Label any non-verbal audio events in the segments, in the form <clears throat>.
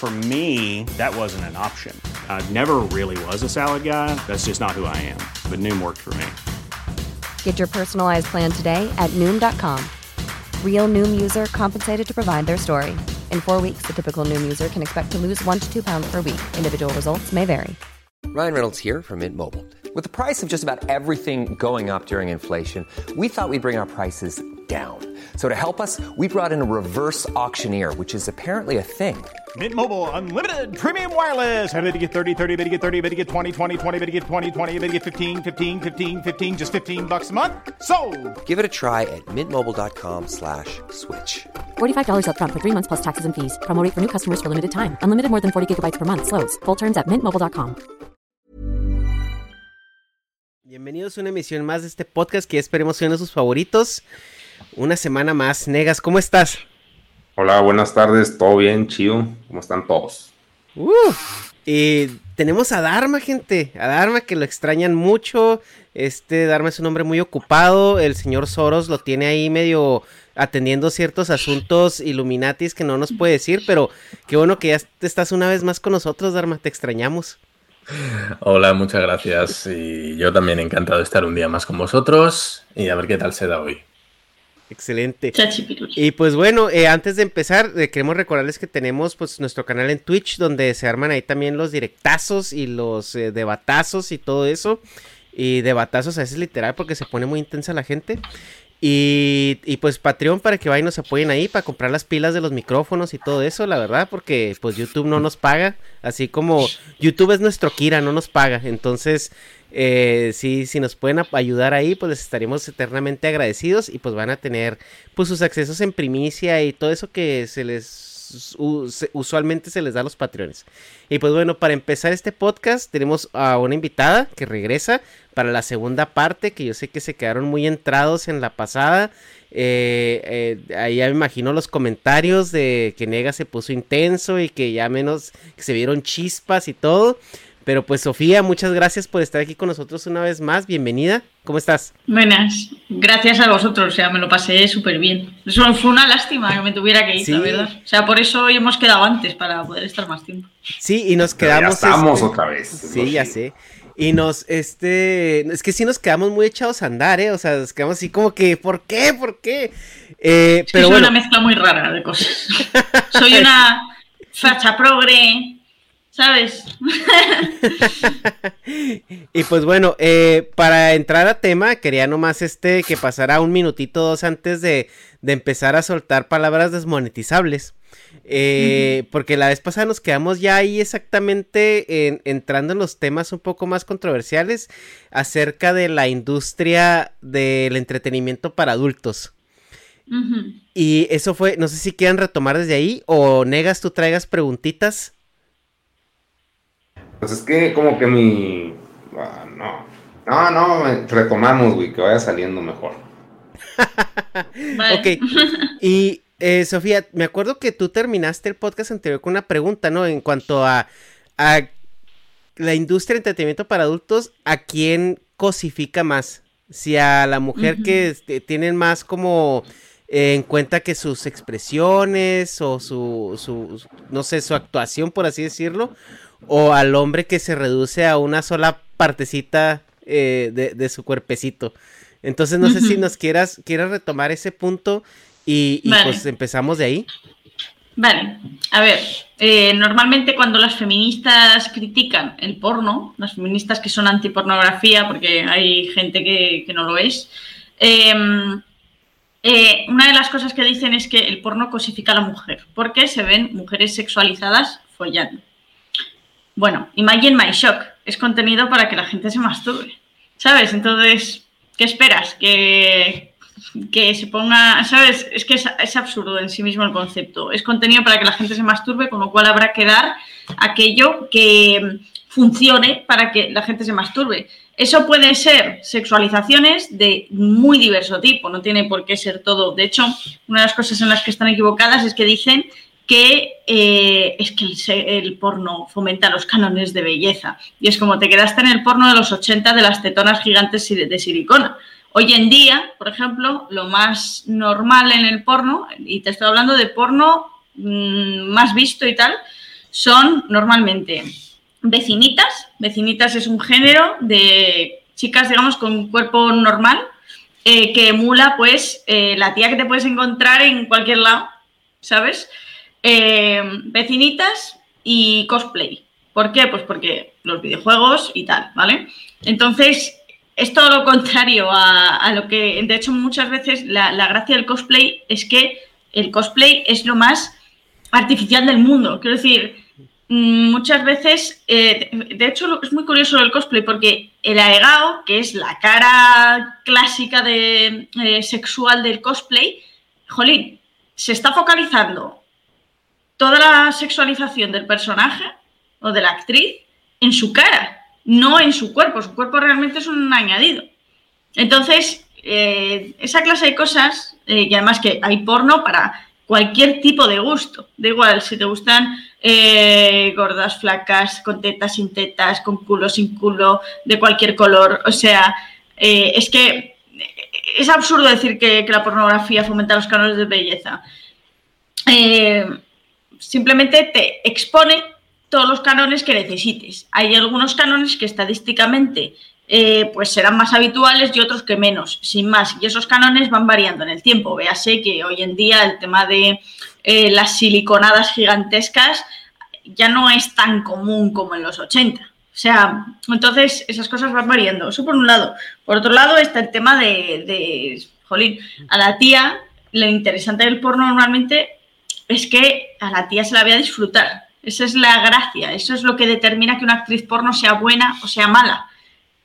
For me, that wasn't an option. I never really was a salad guy. That's just not who I am. But Noom worked for me. Get your personalized plan today at Noom.com. Real Noom user compensated to provide their story. In four weeks, the typical Noom user can expect to lose one to two pounds per week. Individual results may vary. Ryan Reynolds here from Mint Mobile. With the price of just about everything going up during inflation, we thought we'd bring our prices down. So to help us, we brought in a reverse auctioneer, which is apparently a thing. Mint Mobile unlimited premium wireless. Ready to get 30, 30, bit to get 30, bit to get 20, 20, 20, bit to get 20, 20, bit to get 15, 15, 15, 15 just 15 bucks a month. So, Give it a try at mintmobile.com slash switch. $45 upfront for three months plus taxes and fees. Promo rate for new customers for limited time. Unlimited more than 40 gigabytes per month. Slows. Full terms at mintmobile.com. Bienvenidos a una emisión más de este podcast que esperemos sean de sus favoritos. Una semana más. Negas, ¿cómo estás? Hola, buenas tardes, todo bien, chido, ¿cómo están todos? Uh, y tenemos a Dharma, gente. A Dharma que lo extrañan mucho. Este Dharma es un hombre muy ocupado. El señor Soros lo tiene ahí medio atendiendo ciertos asuntos Illuminatis que no nos puede decir, pero qué bueno que ya estás una vez más con nosotros, Dharma. Te extrañamos. Hola, muchas gracias. Y yo también encantado de estar un día más con vosotros y a ver qué tal se da hoy. Excelente. Y pues bueno, eh, antes de empezar, eh, queremos recordarles que tenemos pues nuestro canal en Twitch donde se arman ahí también los directazos y los eh, debatazos y todo eso. Y debatazos a veces literal porque se pone muy intensa la gente. Y, y, pues Patreon para que vayan y nos apoyen ahí para comprar las pilas de los micrófonos y todo eso, la verdad, porque pues YouTube no nos paga, así como YouTube es nuestro Kira, no nos paga, entonces eh, sí, si nos pueden ayudar ahí, pues les estaríamos eternamente agradecidos y pues van a tener pues sus accesos en primicia y todo eso que se les usualmente se les da a los patreones. Y pues bueno, para empezar este podcast tenemos a una invitada que regresa para la segunda parte, que yo sé que se quedaron muy entrados en la pasada. Eh, eh, ahí ya me imagino los comentarios de que Nega se puso intenso y que ya menos que se vieron chispas y todo. Pero pues Sofía, muchas gracias por estar aquí con nosotros una vez más. Bienvenida. ¿Cómo estás? Buenas. Gracias a vosotros. O sea, me lo pasé súper bien. Eso fue una lástima que me tuviera que ir, la verdad. O sea, por eso hoy hemos quedado antes para poder estar más tiempo. Sí, y nos quedamos. ya estamos este, otra vez. Sí, ya sé. Y nos, este, es que sí nos quedamos muy echados a andar, ¿eh? O sea, nos quedamos así como que, ¿por qué? ¿Por qué? Eh, pero soy una mezcla muy rara de cosas. soy una <laughs> facha progre, ¿sabes? <laughs> y pues bueno, eh, para entrar a tema, quería nomás este que pasara un minutito dos antes de, de empezar a soltar palabras desmonetizables. Eh, porque la vez pasada nos quedamos ya ahí exactamente en, entrando en los temas un poco más controversiales acerca de la industria del entretenimiento para adultos. Y eso fue, no sé si quieran retomar desde ahí o negas tú traigas preguntitas. Pues es que como que mi... Ah, no. No, no, retomamos, güey, que vaya saliendo mejor. ok. <laughs> Y eh, Sofía, me acuerdo que tú terminaste el podcast anterior con una pregunta, ¿no? En cuanto a, a la industria de entretenimiento para adultos, ¿a quién cosifica más? Si a la mujer que este, tienen más como eh, en cuenta que sus expresiones o su, su, no sé, su actuación, por así decirlo, o al hombre que se reduce a una sola partecita eh, de, de, su cuerpecito. Entonces, no sé si nos quieras, quieras retomar ese punto y, pues empezamos de ahí. Vale, a ver, eh, normalmente cuando las feministas critican el porno, las feministas que son antipornografía, porque hay gente que, no lo es, em, eh, una de las cosas que dicen es que el porno cosifica a la mujer, porque se ven mujeres sexualizadas follando. Bueno, Imagine My Shock es contenido para que la gente se masturbe, ¿sabes? Entonces, ¿qué esperas? Que, que se ponga, ¿sabes? Es que es, absurdo en sí mismo el concepto. Es contenido para que la gente se masturbe, con lo cual habrá que dar aquello que funcione para que la gente se masturbe. Eso puede ser sexualizaciones de muy diverso tipo, no tiene por qué ser todo. De hecho, una de las cosas en las que están equivocadas es que dicen que eh, es que el, porno fomenta los cánones de belleza. Y es como te quedaste en el porno de los 80 de las tetonas gigantes de silicona. Hoy en día, por ejemplo, lo más normal en el porno, y te estoy hablando de porno mm, más visto y tal, son normalmente vecinitas. Vecinitas es un género de chicas, digamos, con cuerpo normal, eh, que emula, pues, eh, la tía que te puedes encontrar en cualquier lado, ¿sabes? Eh, vecinitas y cosplay. ¿Por qué? Pues porque los videojuegos y tal, ¿vale? Entonces, es todo lo contrario a, lo que, de hecho, muchas veces la, gracia del cosplay es que el cosplay es lo más artificial del mundo. Quiero decir, mm, muchas veces, eh, de hecho, es muy curioso el cosplay porque el aegao, que es la cara clásica de, eh, sexual del cosplay, jolín, se está focalizando toda la sexualización del personaje o de la actriz en su cara no en su cuerpo. Su cuerpo realmente es un añadido. Entonces, eh, esa clase de cosas, eh, y además que hay porno para cualquier tipo de gusto. Da igual si te gustan eh, gordas, flacas, con tetas, sin tetas, con culo, sin culo, de cualquier color. O sea, es que es absurdo decir que, que, la pornografía fomenta los cánones de belleza. Simplemente te expone todos los canones que necesites. Hay algunos canones que estadísticamente eh, pues serán más habituales y otros que menos, sin más. Y esos canones van variando en el tiempo. Véase que hoy en día el tema de eh, las siliconadas gigantescas ya no es tan común como en los 80. O sea, entonces esas cosas van variando. Eso por un lado. Por otro lado está el tema de, de jolín, a la tía, lo interesante del porno normalmente es que a la tía se la ve a disfrutar. Esa es la gracia, eso es lo que determina que una actriz porno sea buena o sea mala.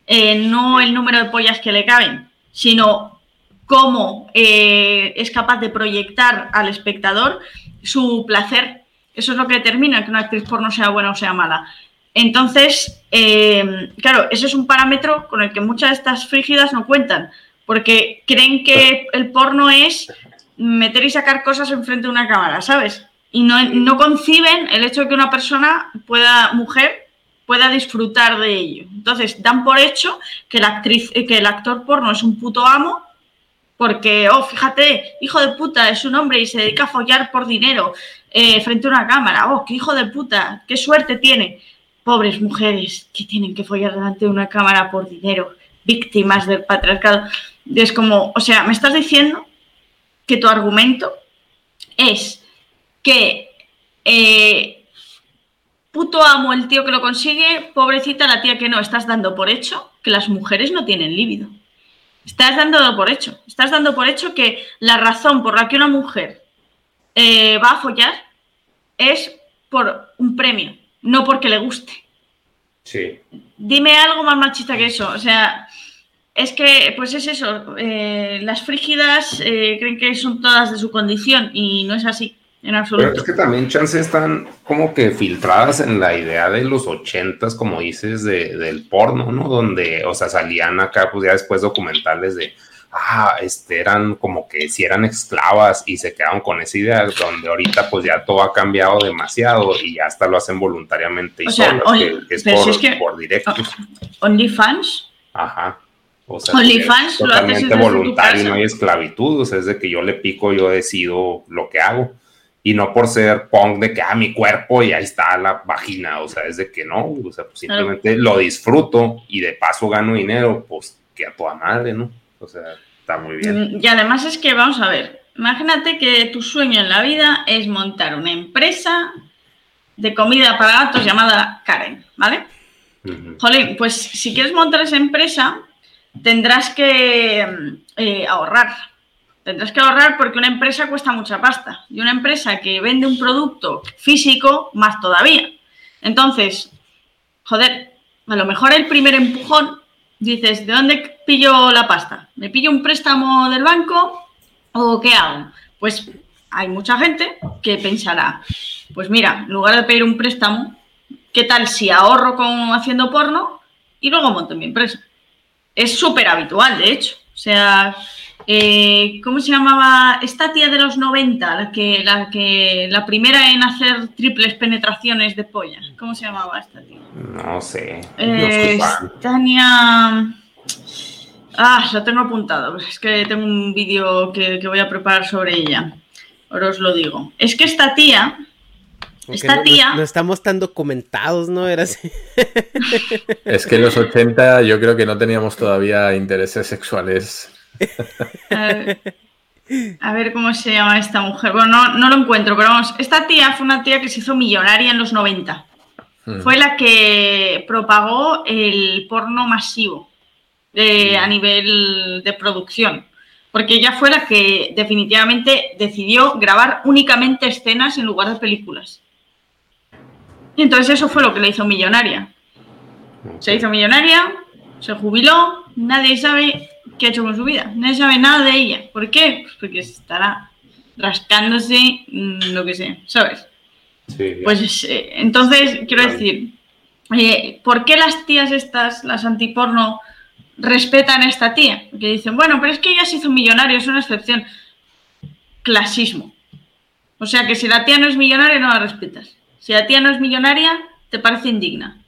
Eh, no el número de pollas que le caben, sino cómo eh, es capaz de proyectar al espectador su placer. Eso es lo que determina que una actriz porno sea buena o sea mala. Entonces, eh, claro, ese es un parámetro con el que muchas de estas frígidas no cuentan, porque creen que el porno es meter y sacar cosas enfrente de una cámara, ¿sabes? y no, conciben el hecho de que una persona pueda, mujer, pueda disfrutar de ello. Entonces, dan por hecho que la actriz, eh, que el actor porno es un puto amo, porque, oh, fíjate, hijo de puta, es un hombre y se dedica a follar por dinero eh, frente a una cámara. Oh, qué hijo de puta, qué suerte tiene. Pobres mujeres que tienen que follar delante de una cámara por dinero, víctimas del patriarcado. Es como, o sea, me estás diciendo que tu argumento es que eh, puto amo el tío que lo consigue, pobrecita la tía que no, estás dando por hecho que las mujeres no tienen líbido. Estás dando por hecho, estás dando por hecho que la razón por la que una mujer eh, va a follar es por un premio, no porque le guste. Sí. Dime algo más machista que eso. O sea, es que, pues es eso. Eh, las frígidas creen que son todas de su condición y no es así. Pero es que también chance están como que filtradas en la idea de los ochentas, como dices, de, del porno, ¿no? Donde, o sea, salían acá, pues ya después documentales de, ah, este, eran como que si eran esclavas y se quedaron con esa idea, donde ahorita pues ya todo ha cambiado demasiado y ya hasta lo hacen voluntariamente y solas, que, es, por, por directos. OnlyFans. Ajá. O sea, OnlyFans totalmente voluntario, no hay esclavitud, o sea, es de que yo le pico, yo decido lo que hago y no por ser punk de que, ah, mi cuerpo y ahí está la vagina, o sea, es de que no, o sea, pues simplemente lo disfruto y de paso gano dinero, pues que a toda madre, ¿no? O sea, está muy bien. Mm, y además es que, vamos a ver, imagínate que tu sueño en la vida es montar una empresa de comida para gatos llamada Karen, ¿vale? Jolín, pues si quieres montar esa empresa, tendrás que eh, ahorrar. Tendrás que ahorrar porque una empresa cuesta mucha pasta. Y una empresa que vende un producto físico, más todavía. Entonces, joder, a lo mejor el primer empujón, dices, ¿de dónde pillo la pasta? ¿Me pillo un préstamo del banco o qué hago? Pues hay mucha gente que pensará, pues mira, en lugar de pedir un préstamo, ¿qué tal si ahorro con haciendo porno y luego monto mi empresa? Es súper habitual, de hecho. O sea, eh, ¿cómo se llamaba esta tía de los 90? La que, la que, la primera en hacer triples penetraciones de polla. ¿Cómo se llamaba esta tía? No sé. Eh, Tania. Ah, lo tengo apuntado. Es que tengo un vídeo que, que voy a preparar sobre ella. Ahora os lo digo. Es que esta tía esta tía. No, estamos tan documentados, ¿no? Era así. <laughs> Es que en los 80 yo creo que no teníamos todavía intereses sexuales. A ver, cómo se llama esta mujer. Bueno, no, lo encuentro, pero vamos. Esta tía fue una tía que se hizo millonaria en los 90. Hmm. Fue la que propagó el porno masivo hmm. a nivel de producción. Porque ella fue la que definitivamente decidió grabar únicamente escenas en lugar de películas. Y entonces eso fue lo que le hizo millonaria. Se hizo millonaria, se jubiló, nadie sabe qué ha hecho con su vida, nadie sabe nada de ella. ¿Por qué? Pues porque estará rascándose mm, lo que sea, ¿sabes? Sí, pues eh, entonces, quiero decir, eh, ¿por qué las tías estas, las antiporno, respetan a esta tía? Porque dicen, bueno, pero es que ella se hizo millonaria, es una excepción. Clasismo. O sea que si la tía no es millonaria, no la respetas. Si la tía no es millonaria, te parece indigna.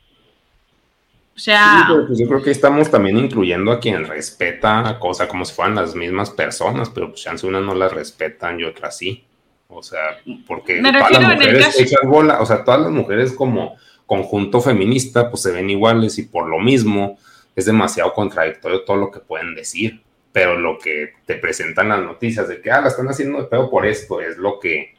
O sea. pues yo creo que estamos también incluyendo a quien respeta cosas como si fueran las mismas personas, pero pues chance unas no las respetan y otras sí. O sea, porque todas las mujeres bola, o sea, todas las mujeres como conjunto feminista, pues se ven iguales y por lo mismo es demasiado contradictorio todo lo que pueden decir. Pero lo que te presentan las noticias de que, ah, la están haciendo de pedo por esto, es lo que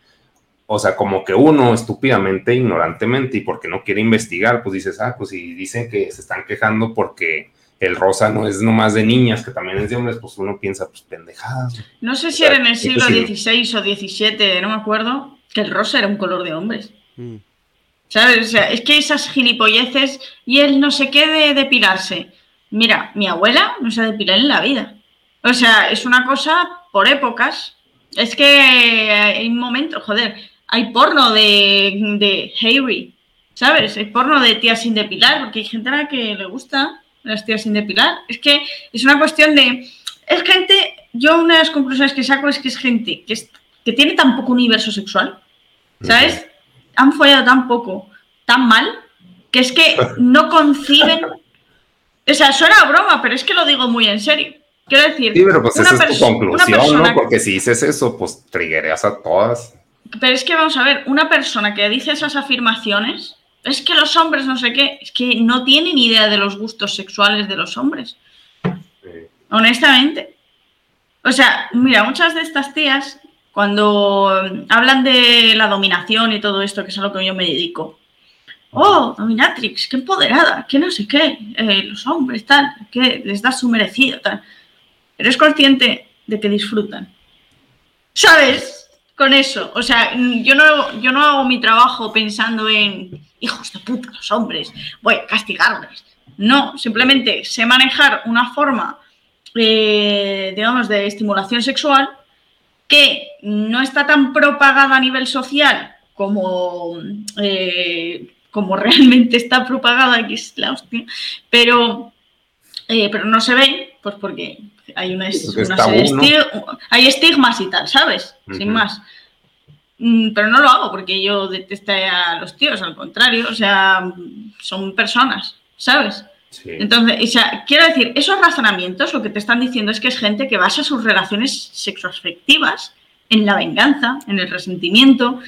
o sea, como que uno estúpidamente, ignorantemente y porque no quiere investigar, pues dices, ah, pues si dicen que se están quejando porque el rosa no es nomás de niñas, que también es de hombres, pues uno piensa, pues pendejadas. No sé si era en el siglo XVI o XVII, no me acuerdo, que el rosa era un color de hombres. Mm. ¿Sabes? O sea, es que esas gilipolleces y él no se quede de depilarse. Mira, mi abuela no se ha depilado en la vida. O sea, es una cosa por épocas. Es que hay un momento, joder, hay porno de, de Harry, ¿sabes? Hay porno de tías sin depilar, porque hay gente a la que le gusta las tías sin depilar. Es que es una cuestión de. Es gente. Yo, una de las conclusiones que saco es que es gente que, que tiene tan poco universo sexual, ¿sabes? Han follado tan poco, tan mal, que es que <laughs> no conciben. O sea, suena a broma, pero es que lo digo muy en serio. Quiero decir. Sí, pero pues esa es tu conclusión, ¿no? Porque si dices eso, pues triguereas a todas. Pero es que vamos a ver, una persona que dice esas afirmaciones, es que los hombres no sé qué, es que no tiene ni idea de los gustos sexuales de los hombres. Honestamente. O sea, mira, muchas de estas tías, cuando hablan de la dominación y todo esto, que es a lo que yo me dedico, oh, dominatrix, qué empoderada, qué no sé qué, eh, los hombres, tal, que les da su merecido, tal. Eres consciente de que disfrutan. ¿Sabes? Con eso. O sea, yo no, yo no hago mi trabajo pensando en hijos de puta, los hombres, voy a castigarles. No, simplemente sé manejar una forma, eh, digamos, de estimulación sexual que no está tan propagada a nivel social como, eh, como <laughs> realmente está propagada, que es la hostia, pero, eh, pero no se ve, pues porque hay una, hay estigmas y tal, ¿sabes? Sin más. Mm, pero no lo hago porque yo detesto a los tíos, al contrario, o sea, son personas, ¿sabes? Entonces, o sea, quiero decir, esos razonamientos lo que te están diciendo es que es gente que basa sus relaciones sexoafectivas en la venganza, en el resentimiento.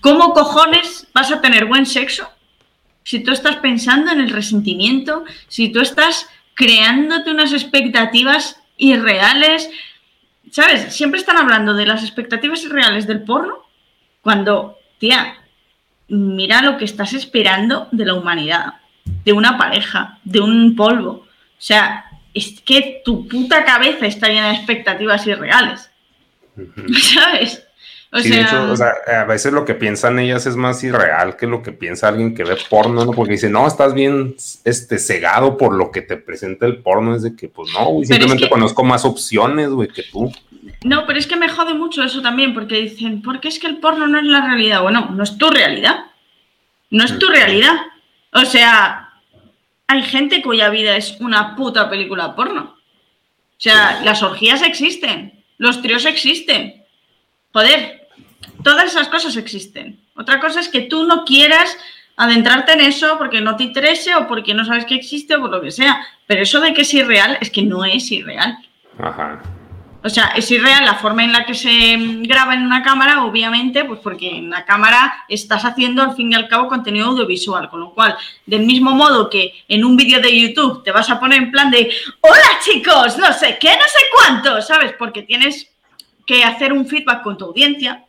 ¿Cómo cojones vas a tener buen sexo si tú estás pensando en el resentimiento, si tú estás creándote unas expectativas irreales. ¿sabes? Siempre están hablando de las expectativas reales del porno cuando, tía, mira lo que estás esperando de la humanidad, de una pareja, de un polvo. O sea, es que tu puta cabeza está llena de expectativas irreales. <laughs> ¿Sabes? Sí, de hecho, o sea, a veces lo que piensan ellas es más irreal que lo que piensa alguien que ve porno, ¿no? Porque dice, no, estás bien este, cegado por lo que te presenta el porno. Es de que, pues no, güey, simplemente conozco más opciones, güey, que tú. No, pero es que me jode mucho eso también, porque dicen, porque es que el porno no es la realidad. Bueno, no es tu realidad. No es tu realidad. O sea, hay gente cuya vida es una puta película porno. O sea, las orgías existen, los tríos existen. Joder, Todas esas cosas existen. Otra cosa es que tú no quieras adentrarte en eso porque no te interese o porque no sabes que existe o por lo que sea. Pero eso de que es irreal es que no es irreal. Ajá. O sea, es irreal la forma en la que se graba en una cámara, obviamente, pues porque en la cámara estás haciendo al fin y al cabo contenido audiovisual, con lo cual, del mismo modo que en un vídeo de YouTube te vas a poner en plan de, hola chicos, no sé qué, no sé cuánto, ¿sabes? Porque tienes que hacer un feedback con tu audiencia,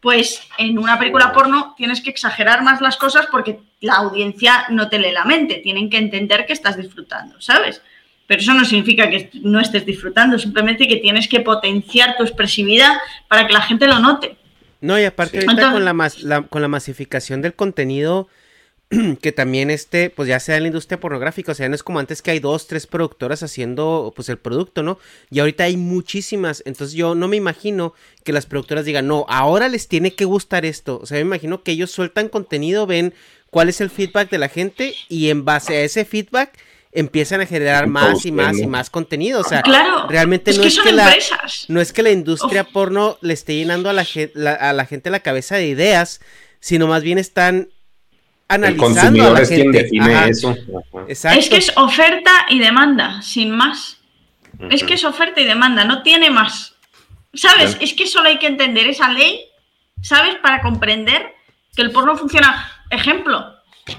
pues en una película porno tienes que exagerar más las cosas porque la audiencia no te lee la mente, tienen que entender que estás disfrutando, ¿sabes? Pero eso no significa que no estés disfrutando, simplemente que tienes que potenciar tu expresividad para que la gente lo note. No, y aparte ahorita con, la, con la masificación del contenido, <clears throat> que también este, pues ya sea en la industria pornográfica, o sea, no es como antes que hay dos, tres productoras haciendo pues el producto, ¿no? Y ahorita hay muchísimas, entonces yo no me imagino que las productoras digan, no, ahora les tiene que gustar esto, o sea, me imagino que ellos sueltan contenido, ven cuál es el feedback de la gente y en base a ese feedback empiezan a generar más y más y más contenido. O sea, claro, realmente no, es que la, no es que la industria porno le esté llenando a la, a la gente la cabeza de ideas, sino más bien están analizando es quien define eso. Es que es oferta y demanda, sin más. Es que es oferta y demanda, no tiene más. ¿Sabes? Es que solo hay que entender esa ley, ¿sabes? Para comprender que el porno funciona. Ejemplo,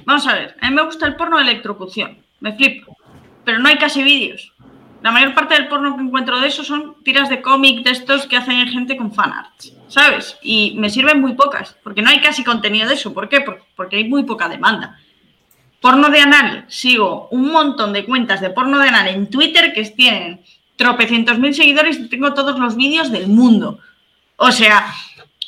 vamos a ver, a mí me gusta el porno de electrocución, me flipo, pero no hay casi vídeos. La mayor parte del porno que encuentro de eso son tiras de cómic de estos que hacen gente con fanarts, ¿sabes? Y me sirven muy pocas, porque no hay casi contenido de eso. ¿Por qué? Porque hay muy poca demanda. Porno de anal, sigo un montón de cuentas de porno de anal en Twitter que tienen tropecientos mil seguidores y tengo todos los vídeos del mundo. O sea,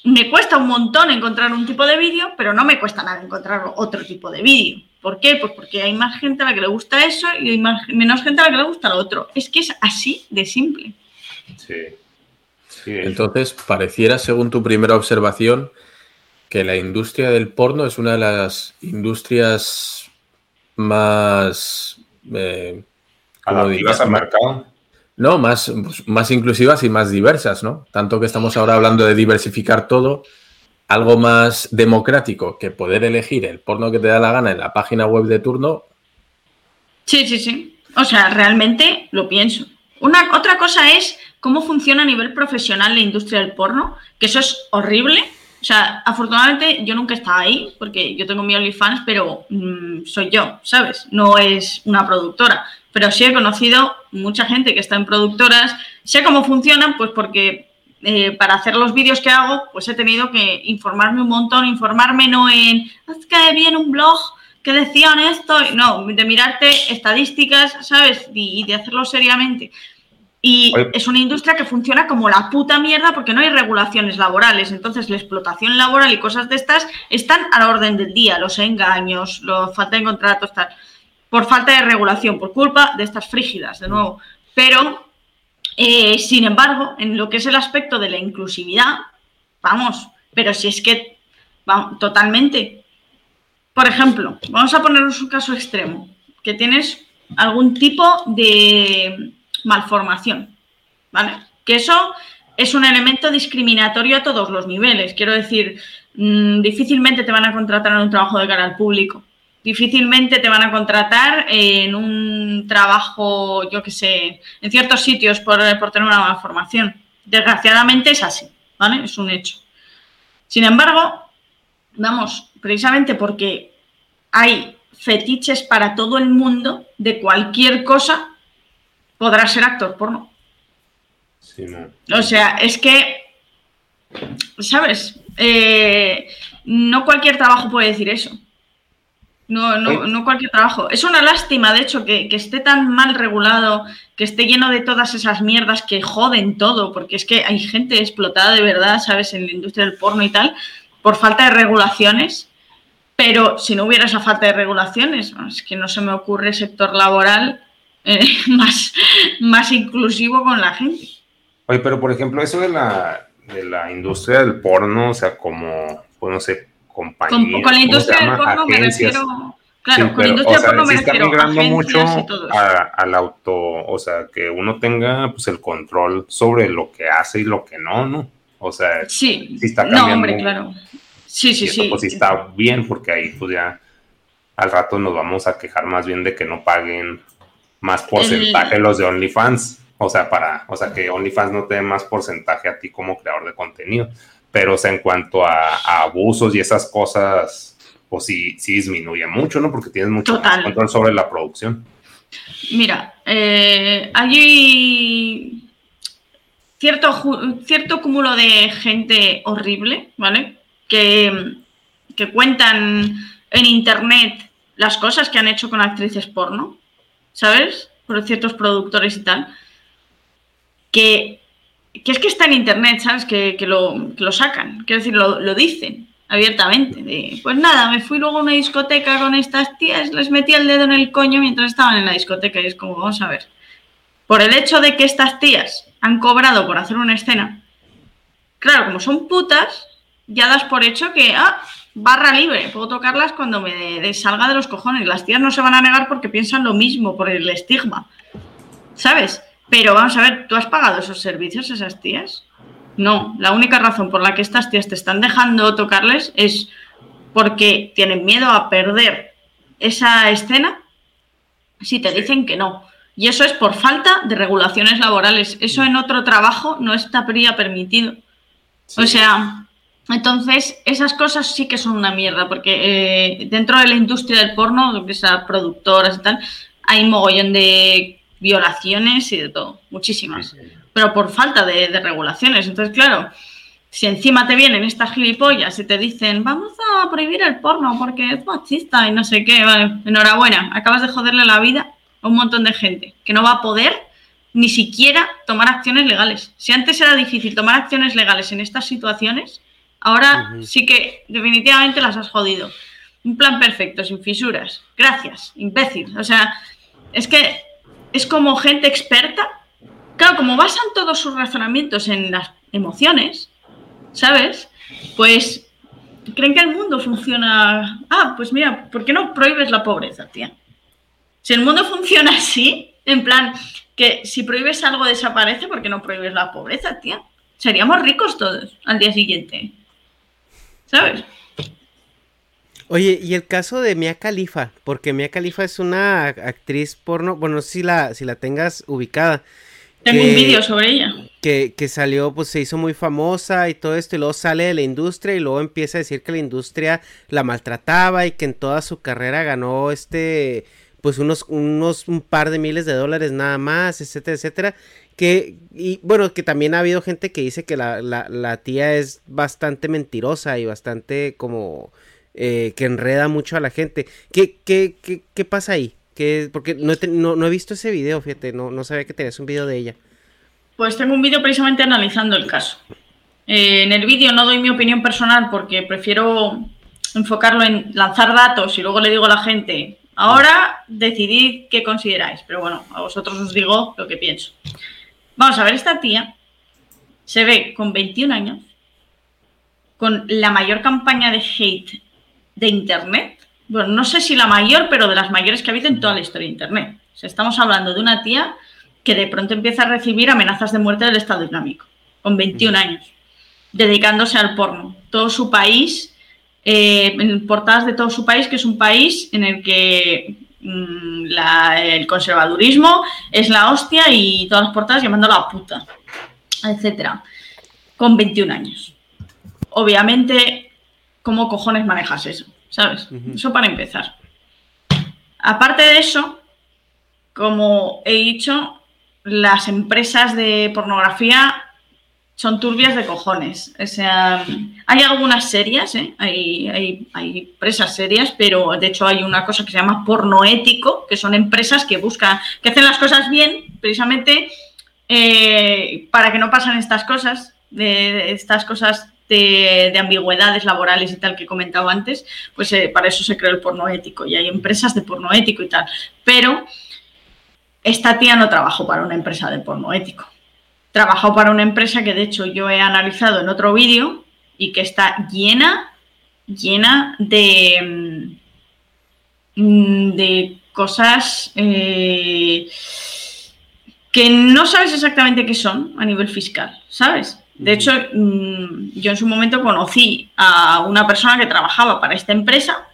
me cuesta un montón encontrar un tipo de vídeo, pero no me cuesta nada encontrar otro tipo de vídeo. ¿Por qué? Pues porque hay más gente a la que le gusta eso y hay menos gente a la que le gusta lo otro. Es que es así de simple. Sí. Entonces, pareciera, según tu primera observación, que la industria del porno es una de las industrias más... Eh, Adaptivas al mercado. No, más, pues, más inclusivas y más diversas, ¿no? Tanto que estamos ahora hablando de diversificar todo algo más democrático que poder elegir el porno que te da la gana en la página web de turno. Sí, sí, sí. O sea, realmente lo pienso. Una, otra cosa es cómo funciona a nivel profesional la industria del porno, que eso es horrible. O sea, afortunadamente yo nunca he estado ahí, porque yo tengo mi OnlyFans, pero mm, soy yo, ¿sabes? No es una productora. Pero sí he conocido mucha gente que está en productoras. Sé cómo funcionan, pues porque eh, para hacer los vídeos que hago, pues he tenido que informarme un montón, informarme no en, es que vi en un blog que decían esto, no, de mirarte estadísticas, ¿sabes? Y, de hacerlo seriamente. Y es una industria que funciona como la puta mierda porque no hay regulaciones laborales. Entonces, la explotación laboral y cosas de estas están a la orden del día. Los engaños, la falta de contratos, tal. Por falta de regulación, por culpa de estas frígidas, de nuevo. Pero eh, sin embargo, en lo que es el aspecto de la inclusividad, vamos, pero si es que, totalmente. Por ejemplo, vamos a ponernos un caso extremo, que tienes algún tipo de malformación, ¿vale? Que eso es un elemento discriminatorio a todos los niveles. Quiero decir, mm, difícilmente te van a contratar en un trabajo de cara al público difícilmente te van a contratar en un trabajo, yo qué sé, en ciertos sitios por, tener una mala formación. Desgraciadamente es así, ¿vale? Es un hecho. Sin embargo, vamos, precisamente porque hay fetiches para todo el mundo de cualquier cosa, podrás ser actor porno. O sea, es que, ¿sabes? Eh, no cualquier trabajo puede decir eso. No, no, no, cualquier trabajo. Es una lástima, de hecho, que, esté tan mal regulado, que esté lleno de todas esas mierdas que joden todo, porque es que hay gente explotada de verdad, ¿sabes? En la industria del porno y tal, por falta de regulaciones. Pero si no hubiera esa falta de regulaciones, es que no se me ocurre sector laboral eh, <laughs> más, más inclusivo con la gente. Oye, pero por ejemplo, eso de la, de la industria del porno, o sea, como, pues no sé, compañías. Con, la industria del porno me refiero. Claro, con la industria del porno me refiero migrando mucho al auto, o sea, que uno tenga pues el control sobre lo que hace y lo que no, ¿no? O sea, sí, si está cambiando. No, hombre, claro. Sí, sí, sí. Pues sí está bien, porque ahí pues ya al rato nos vamos a quejar más bien de que no paguen más porcentaje los de OnlyFans. O sea, para, o sea, que OnlyFans no te dé más porcentaje a ti como creador de contenido. Pero, o sea, en cuanto a, abusos y esas cosas, pues sí, sí disminuye mucho, ¿no? Porque tienes mucho control sobre la producción. Mira, eh, hay cierto, cierto cúmulo de gente horrible, ¿vale? Que, que cuentan en internet las cosas que han hecho con actrices porno, ¿sabes? Por ciertos productores y tal que, es que está en internet, ¿sabes? Que, lo, lo, sacan, quiero decir, lo, dicen abiertamente. pues nada, me fui luego a una discoteca con estas tías, les metí el dedo en el coño mientras estaban en la discoteca y es como, vamos a ver. Por el hecho de que estas tías han cobrado por hacer una escena, claro, como son putas, ya das por hecho que, ah, barra libre, puedo tocarlas cuando me salga de los cojones. Las tías no se van a negar porque piensan lo mismo, por el estigma, ¿sabes? Pero vamos a ver, ¿tú has pagado esos servicios a esas tías? No, la única razón por la que estas tías te están dejando tocarles es porque tienen miedo a perder esa escena si te dicen que no. Y eso es por falta de regulaciones laborales. Eso en otro trabajo no estaría permitido. O sea, entonces esas cosas sí que son una mierda, porque eh, dentro de la industria del porno, que sea productoras y tal, hay mogollón de violaciones y de todo, muchísimas. Pero por falta de, regulaciones. Entonces, claro, si encima te vienen estas gilipollas y te dicen, vamos a prohibir el porno porque es machista y no sé qué, vale, enhorabuena, acabas de joderle la vida a un montón de gente que no va a poder ni siquiera tomar acciones legales. Si antes era difícil tomar acciones legales en estas situaciones, ahora sí que definitivamente las has jodido. Un plan perfecto, sin fisuras. Gracias, imbécil. O sea, es que es como gente experta. Claro, como basan todos sus razonamientos en las emociones, ¿sabes? Pues creen que el mundo funciona. Ah, pues mira, ¿por qué no prohíbes la pobreza, tía? Si el mundo funciona así, en plan, que si prohíbes algo desaparece, ¿por qué no prohíbes la pobreza, tía? Seríamos ricos todos al día siguiente. ¿Sabes? Oye, y el caso de Mia Khalifa, porque Mia Khalifa es una actriz porno, bueno, no sé si la, si la tengas ubicada. Tengo un vídeo sobre ella. Que, que salió, pues se hizo muy famosa y todo esto, y luego sale de la industria y luego empieza a decir que la industria la maltrataba y que en toda su carrera ganó este, pues unos, unos, un par de miles de dólares nada más, etcétera, etcétera. Que, y bueno, que también ha habido gente que dice que la, la, la tía es bastante mentirosa y bastante como eh, que enreda mucho a la gente. ¿Qué, qué, qué, qué pasa ahí? ¿Qué, porque no he, no, he, visto ese video, fíjate, no, no sabía que tenías un video de ella. Pues tengo un vídeo precisamente analizando el caso. Eh, en el vídeo no doy mi opinión personal porque prefiero enfocarlo en lanzar datos y luego le digo a la gente, ahora decidid qué consideráis. Pero bueno, a vosotros os digo lo que pienso. Vamos a ver, esta tía se ve con 21 años, con la mayor campaña de hate de Internet. Bueno, no sé si la mayor, pero de las mayores que ha habido en toda la historia de Internet. estamos hablando de una tía que de pronto empieza a recibir amenazas de muerte del Estado Islámico, con 21 años, dedicándose al porno. Todo su país, eh, en portadas de todo su país, que es un país en el que mm, el conservadurismo es la hostia y todas las portadas llamándola la puta, etcétera, con 21 años. Obviamente cómo cojones manejas eso, ¿sabes? Eso para empezar. Aparte de eso, como he dicho, las empresas de pornografía son turbias de cojones. O sea, hay algunas serias, ¿eh? hay, hay, hay, empresas serias, pero de hecho hay una cosa que se llama porno ético, que son empresas que buscan, que hacen las cosas bien, precisamente eh, para que no pasen estas cosas, de, estas cosas de, ambigüedades laborales y tal que he comentado antes, pues eh, para eso se creó el porno ético y hay empresas de porno ético y tal. Pero esta tía no trabajó para una empresa de porno ético trabajado para una empresa que de hecho yo he analizado en otro vídeo y que está llena, llena de, mm, de cosas eh, que no sabes exactamente qué son a nivel fiscal, ¿sabes? De hecho, mm, yo en su momento conocí a una persona que trabajaba para esta empresa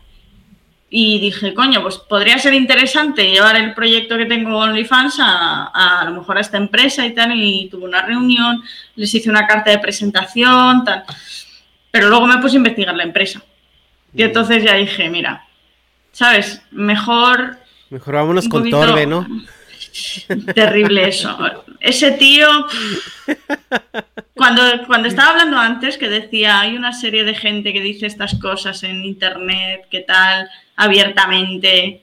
y dije, coño, pues podría ser interesante llevar el proyecto que tengo OnlyFans a, a, lo mejor a esta empresa y tal. Y tuve una reunión, les hice una carta de presentación, tal. Pero luego me puse a investigar la empresa. Y entonces ya dije, mira, ¿sabes? Mejor. Mejor vámonos con Torbe, ¿no? <laughs> Terrible eso. Ese tío, cuando, cuando estaba hablando antes, que decía, hay una serie de gente que dice estas cosas en internet, ¿qué tal? abiertamente.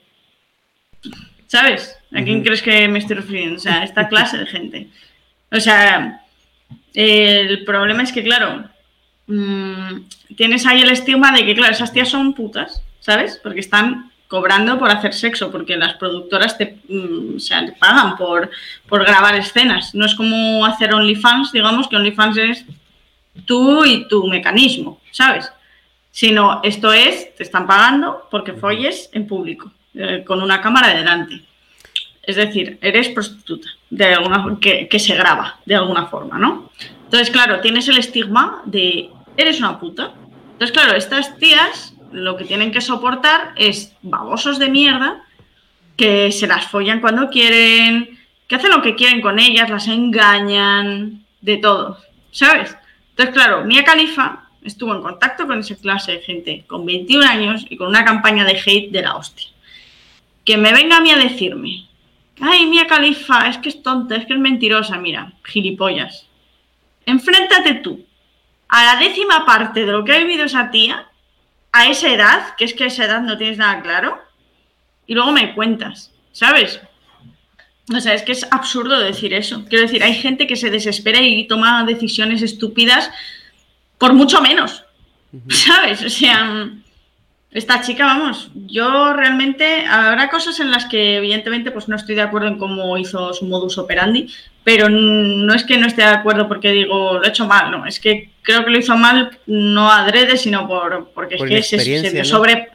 ¿Sabes? ¿A quién crees que me estoy refiriendo? O sea, esta clase de gente. O sea, el problema es que, claro, mm, tienes ahí el estigma de que, claro, esas tías son putas, ¿sabes? Porque están cobrando por hacer sexo, porque las productoras te, mm, te pagan por, por grabar escenas. No es como hacer OnlyFans, digamos que OnlyFans es tú y tu mecanismo, ¿sabes? sino esto es, te están pagando porque folles en público, eh, con una cámara delante. Es decir, eres prostituta, de alguna, que, que se graba de alguna forma, ¿no? Entonces, claro, tienes el estigma de eres una puta. Entonces, claro, estas tías lo que tienen que soportar es babosos de mierda que se las follan cuando quieren, que hacen lo que quieren con ellas, las engañan, de todo, ¿sabes? Entonces, claro, Mia Califa estuvo en contacto con esa clase de gente con 21 años y con una campaña de hate de la hostia. Que me venga a mí a decirme, ay, Mía Califa, es que es tonta, es que es mentirosa, mira, gilipollas. Enfréntate tú a la décima parte de lo que ha vivido esa tía, a esa edad, que es que a esa edad no tienes nada claro, y luego me cuentas, ¿sabes? O sea, es que es absurdo decir eso. Quiero decir, hay gente que se desespera y toma decisiones estúpidas por mucho menos, ¿sabes? O sea, esta chica, vamos, yo realmente habrá cosas en las que evidentemente pues no estoy de acuerdo en cómo hizo su modus operandi, pero no es que no esté de acuerdo porque digo, lo he hecho mal, no, es que creo que lo hizo mal no adrede, sino por porque es que se, vio sobre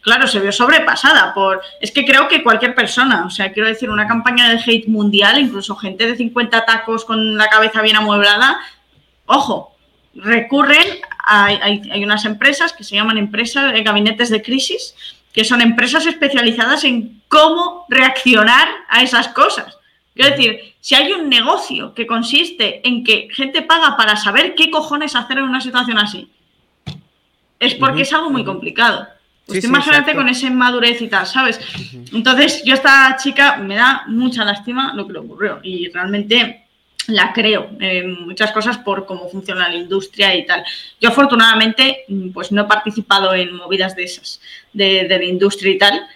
claro, se vio sobrepasada por es que creo que cualquier persona, o sea, quiero decir, una campaña de hate mundial, incluso gente de 50 tacos con la cabeza bien amueblada, ojo, recurren, a, hay, unas empresas que se llaman empresas de gabinetes de crisis, que son empresas especializadas en cómo reaccionar a esas cosas. Quiero decir, si hay un negocio que consiste en que gente paga para saber qué cojones hacer en una situación así, es porque es algo muy complicado. Pues imagínate con esa inmadurez y tal, ¿sabes? Entonces, yo a esta chica me da mucha lástima lo que le ocurrió y realmente la creo en muchas cosas por cómo funciona la industria y tal. Yo afortunadamente pues no he participado en movidas de esas, de, la industria y tal.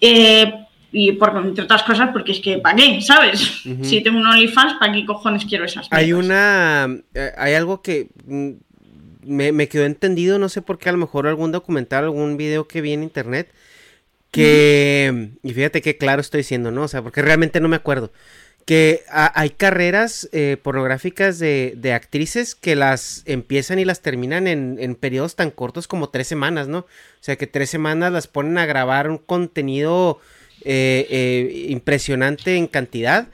Eh, y por, entre otras cosas porque es que ¿para qué? ¿Sabes? Si tengo un OnlyFans, ¿para qué cojones quiero esas cosas? Hay una... Eh, hay algo que mm, me, me, quedó entendido, no sé por qué, a lo mejor algún documental, algún video que vi en internet, que... Y fíjate qué claro estoy diciendo, ¿no? O sea, porque realmente no me acuerdo que hay carreras eh, pornográficas de, de, actrices que las empiezan y las terminan en, en, periodos tan cortos como tres semanas, ¿no? O sea, que tres semanas las ponen a grabar un contenido eh, eh, impresionante en cantidad.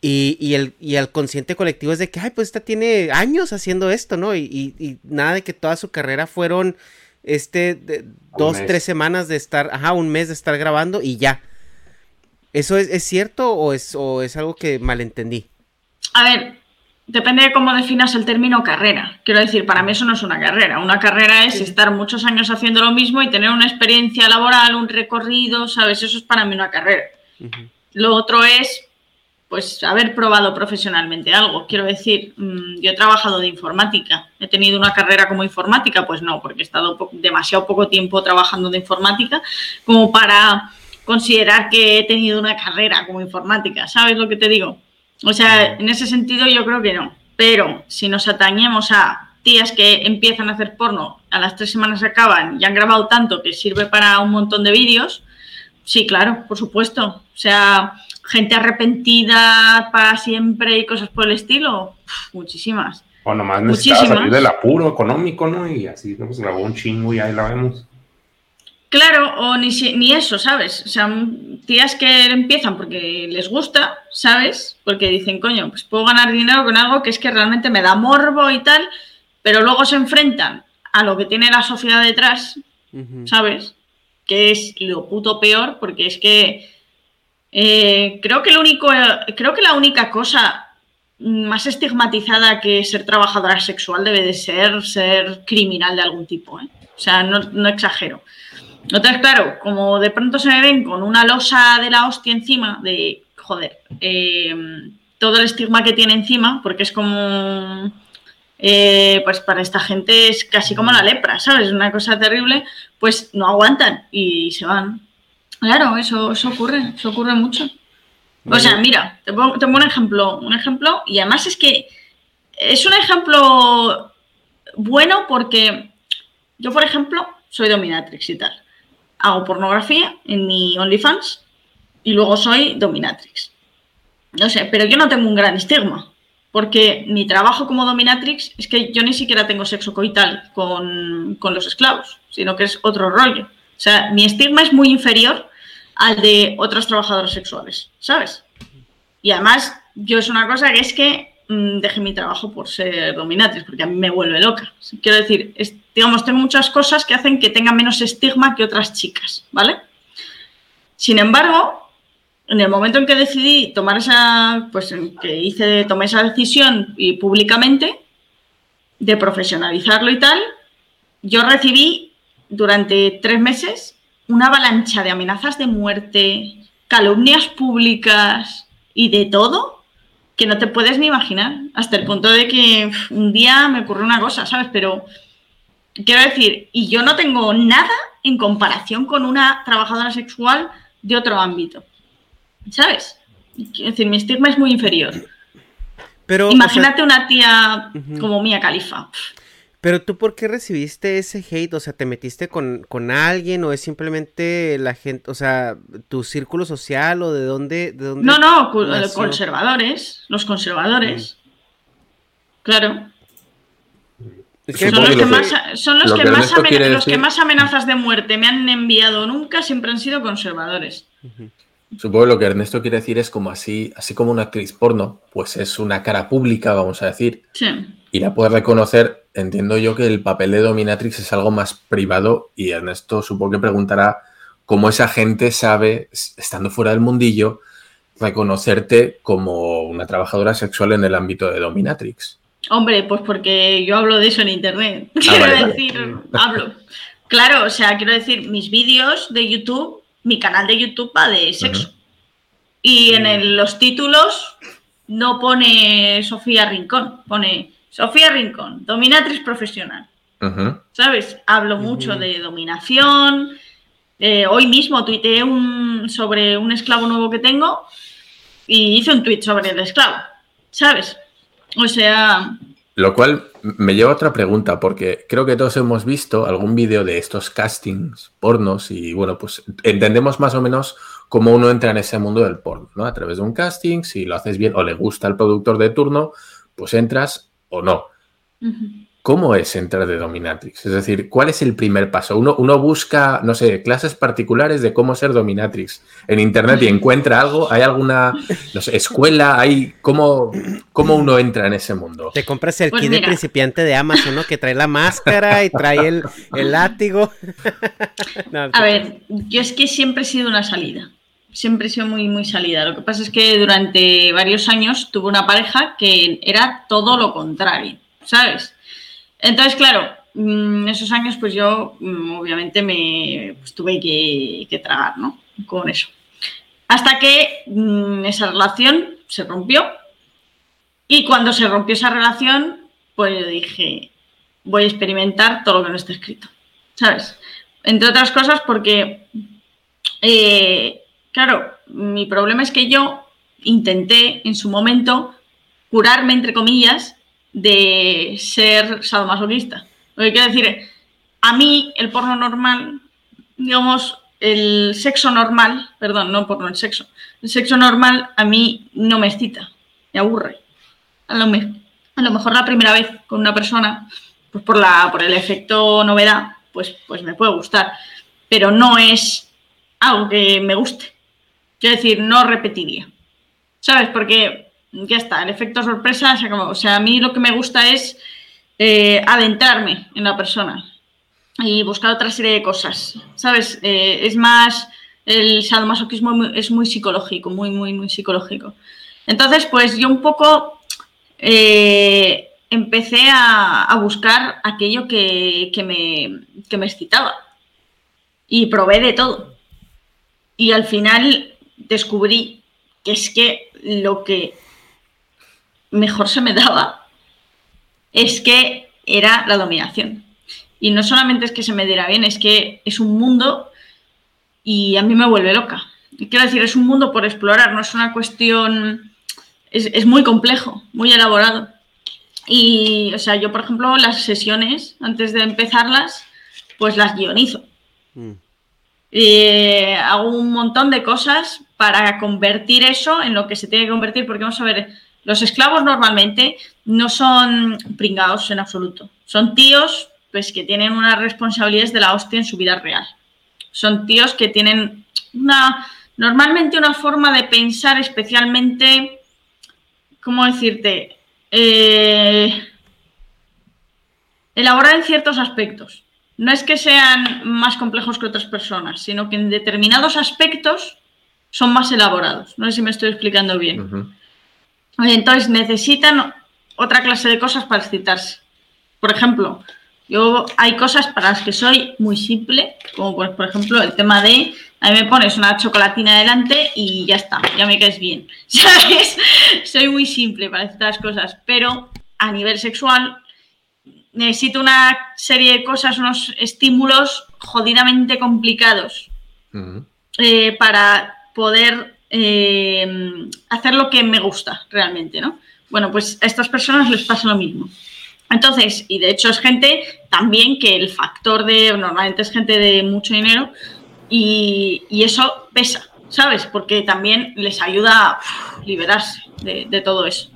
Y, y, el, y el consciente colectivo es de que, ay, pues esta tiene años haciendo esto, ¿no? Y, y nada de que toda su carrera fueron, este, dos, tres semanas de estar, ajá, un mes de estar grabando y ya. ¿Eso es, cierto o es, es algo que malentendí? A ver, depende de cómo definas el término carrera. Quiero decir, para mí eso no es una carrera. Una carrera es estar muchos años haciendo lo mismo y tener una experiencia laboral, un recorrido, ¿sabes? Eso es para mí una carrera. Lo otro es pues haber probado profesionalmente algo. Quiero decir, mm, yo he trabajado de informática. ¿He tenido una carrera como informática? Pues no, porque he estado demasiado poco tiempo trabajando de informática como para considerar que he tenido una carrera como informática. ¿Sabes lo que te digo? O sea, en ese sentido yo creo que no. Pero si nos atañemos a tías que empiezan a hacer porno, a las tres semanas acaban y han grabado tanto que sirve para un montón de vídeos, sí, claro, por supuesto. O sea, gente arrepentida para siempre y cosas por el estilo, muchísimas. O nomás necesitaba salir del apuro económico, ¿no? Y así nos grabó un chingo y ahí la vemos. Claro, o ni, ni eso, ¿sabes? O sea, tías que empiezan porque les gusta, ¿sabes? Porque dicen, coño, pues puedo ganar dinero con algo que es que realmente me da morbo y tal, pero luego se enfrentan a lo que tiene la sociedad detrás, ¿sabes? Que es lo puto peor, porque es que eh, creo que el único, creo que la única cosa más estigmatizada que ser trabajadora sexual debe de ser ser criminal de algún tipo, ¿eh? O sea, no, no exagero. Entonces, claro, como de pronto se me ven con una losa de la hostia encima, de, joder, eh, todo el estigma que tiene encima, porque es como, eh, pues para esta gente es casi como la lepra, ¿sabes? Una cosa terrible, pues no aguantan y se van. Claro, eso, eso ocurre, eso ocurre mucho. O sea, mira, te pongo, un ejemplo, un ejemplo, y además es que es un ejemplo bueno porque yo, por ejemplo, soy dominatrix y tal hago pornografía en mi OnlyFans y luego soy dominatrix. No sé, pero yo no tengo un gran estigma, porque mi trabajo como dominatrix es que yo ni siquiera tengo sexo coital con, con los esclavos, sino que es otro rollo. O sea, mi estigma es muy inferior al de otras trabajadoras sexuales, ¿sabes? Y además, yo es una cosa que es que Mm, deje mi trabajo por ser dominatriz, porque a mí me vuelve loca. Quiero decir, digamos, tengo muchas cosas que hacen que tenga menos estigma que otras chicas, ¿vale? Sin embargo, en el momento en que decidí tomar esa, pues en que hice, tomé esa decisión y públicamente de profesionalizarlo y tal, yo recibí durante tres meses una avalancha de amenazas de muerte, calumnias públicas y de todo que no te puedes ni imaginar, hasta el punto de que un día me ocurrió una cosa, ¿sabes? Pero quiero decir, y yo no tengo nada en comparación con una trabajadora sexual de otro ámbito, ¿sabes? Es decir, mi estigma es muy inferior. Pero, Imagínate una tía como Mía Califa. Pero tú, ¿por qué recibiste ese hate? O sea, ¿te metiste con, alguien o es simplemente la gente, o sea, tu círculo social o de dónde? De dónde no, no, conservadores, los conservadores. Mm. Claro. son los que, más, son los, que, más amenazas de muerte me han enviado nunca, siempre han sido conservadores. Supongo que lo que Ernesto quiere decir es como así, así como una actriz porno, pues es una cara pública, vamos a decir. Sí. Y la puede reconocer entiendo yo que el papel de Dominatrix es algo más privado y Ernesto supongo que preguntará cómo esa gente sabe, estando fuera del mundillo, reconocerte como una trabajadora sexual en el ámbito de Dominatrix. Hombre, pues porque yo hablo de eso en internet. Ah, <laughs> quiero decir, hablo. Claro, o sea, quiero decir, mis vídeos de YouTube, mi canal de YouTube va de sexo. Y en los títulos no pone Sofía Rincón, pone Sofía Rincón, dominatriz profesional. ¿Sabes? Hablo mucho de dominación. Eh, hoy mismo tuiteé un, sobre un esclavo nuevo que tengo y hice un tweet sobre el esclavo. ¿Sabes? O sea. Lo cual me lleva a otra pregunta, porque creo que todos hemos visto algún vídeo de estos castings pornos y bueno, pues entendemos más o menos cómo uno entra en ese mundo del porno, ¿no? A través de un casting, si lo haces bien o le gusta al productor de turno, pues entras o no. ¿Cómo es entrar de dominatrix? Es decir, ¿cuál es el primer paso? Uno, uno busca, no sé, clases particulares de cómo ser dominatrix en internet y encuentra algo. ¿Hay alguna escuela? ¿Hay cómo, cómo uno entra en ese mundo? Te compras el pues kit de principiante de Amazon, ¿no? Que trae la máscara y trae el, látigo. <laughs> A ver, yo es que siempre he sido una salida siempre he sido muy, muy salida. Lo que pasa es que durante varios años tuve una pareja que era todo lo contrario, ¿sabes? Entonces, claro, en mm, esos años pues yo mm, obviamente me pues, tuve que, tragar, ¿no? Con eso. Hasta que mm, esa relación se rompió. Y cuando se rompió esa relación, pues dije, voy a experimentar todo lo que no está escrito. ¿Sabes? Entre otras cosas porque, eh, claro, mi problema es que yo intenté en su momento curarme, entre comillas, de ser sadomasoquista. Lo que quiero decir, a mí el porno normal, digamos, el sexo normal, perdón, no porno, el sexo, el sexo normal a mí no me excita, me aburre. A lo, a lo mejor la primera vez con una persona, pues por, la, por el efecto novedad, pues, pues me puede gustar, pero no es algo que me guste. Quiero decir, no repetiría. ¿Sabes? Porque ya está, el efecto sorpresa se acabó. O sea, a mí lo que me gusta es eh, adentrarme en la persona y buscar otra serie de cosas. ¿Sabes? Eh, es más, el sadomasoquismo es muy psicológico, muy, muy, muy psicológico. Entonces, pues yo un poco eh, empecé a, buscar aquello que, me, que me excitaba y probé de todo. Y al final descubrí que es que lo que mejor se me daba es que era la dominación. Y no solamente es que se me diera bien, es que es un mundo y a mí me vuelve loca. Quiero decir, es un mundo por explorar, no es una cuestión, es, muy complejo, muy elaborado. Y, o sea, yo, por ejemplo, las sesiones, antes de empezarlas, pues las guionizo. Mm. Eh, hago un montón de cosas para convertir eso en lo que se tiene que convertir, porque vamos a ver, los esclavos normalmente no son pringados en absoluto. Son tíos pues, que tienen unas responsabilidades de la hostia en su vida real. Son tíos que tienen una, normalmente una forma de pensar especialmente, ¿cómo decirte? Eh, elaborar en ciertos aspectos. No es que sean más complejos que otras personas, sino que en determinados aspectos son más elaborados. No sé si me estoy explicando bien. Entonces necesitan otra clase de cosas para excitarse. Por ejemplo, yo hay cosas para las que soy muy simple, como por, ejemplo el tema de a mí me pones una chocolatina delante y ya está, ya me caes bien. <laughs> ¿Sabes? Soy muy simple para estas cosas, pero a nivel sexual necesito una serie de cosas, unos estímulos jodidamente complicados eh, para poder eh, hacer lo que me gusta realmente, ¿no? Bueno, pues a estas personas les pasa lo mismo. Entonces, y de hecho es gente también que el factor de, normalmente es gente de mucho dinero y, eso pesa, ¿sabes? Porque también les ayuda a liberarse de, de, todo eso.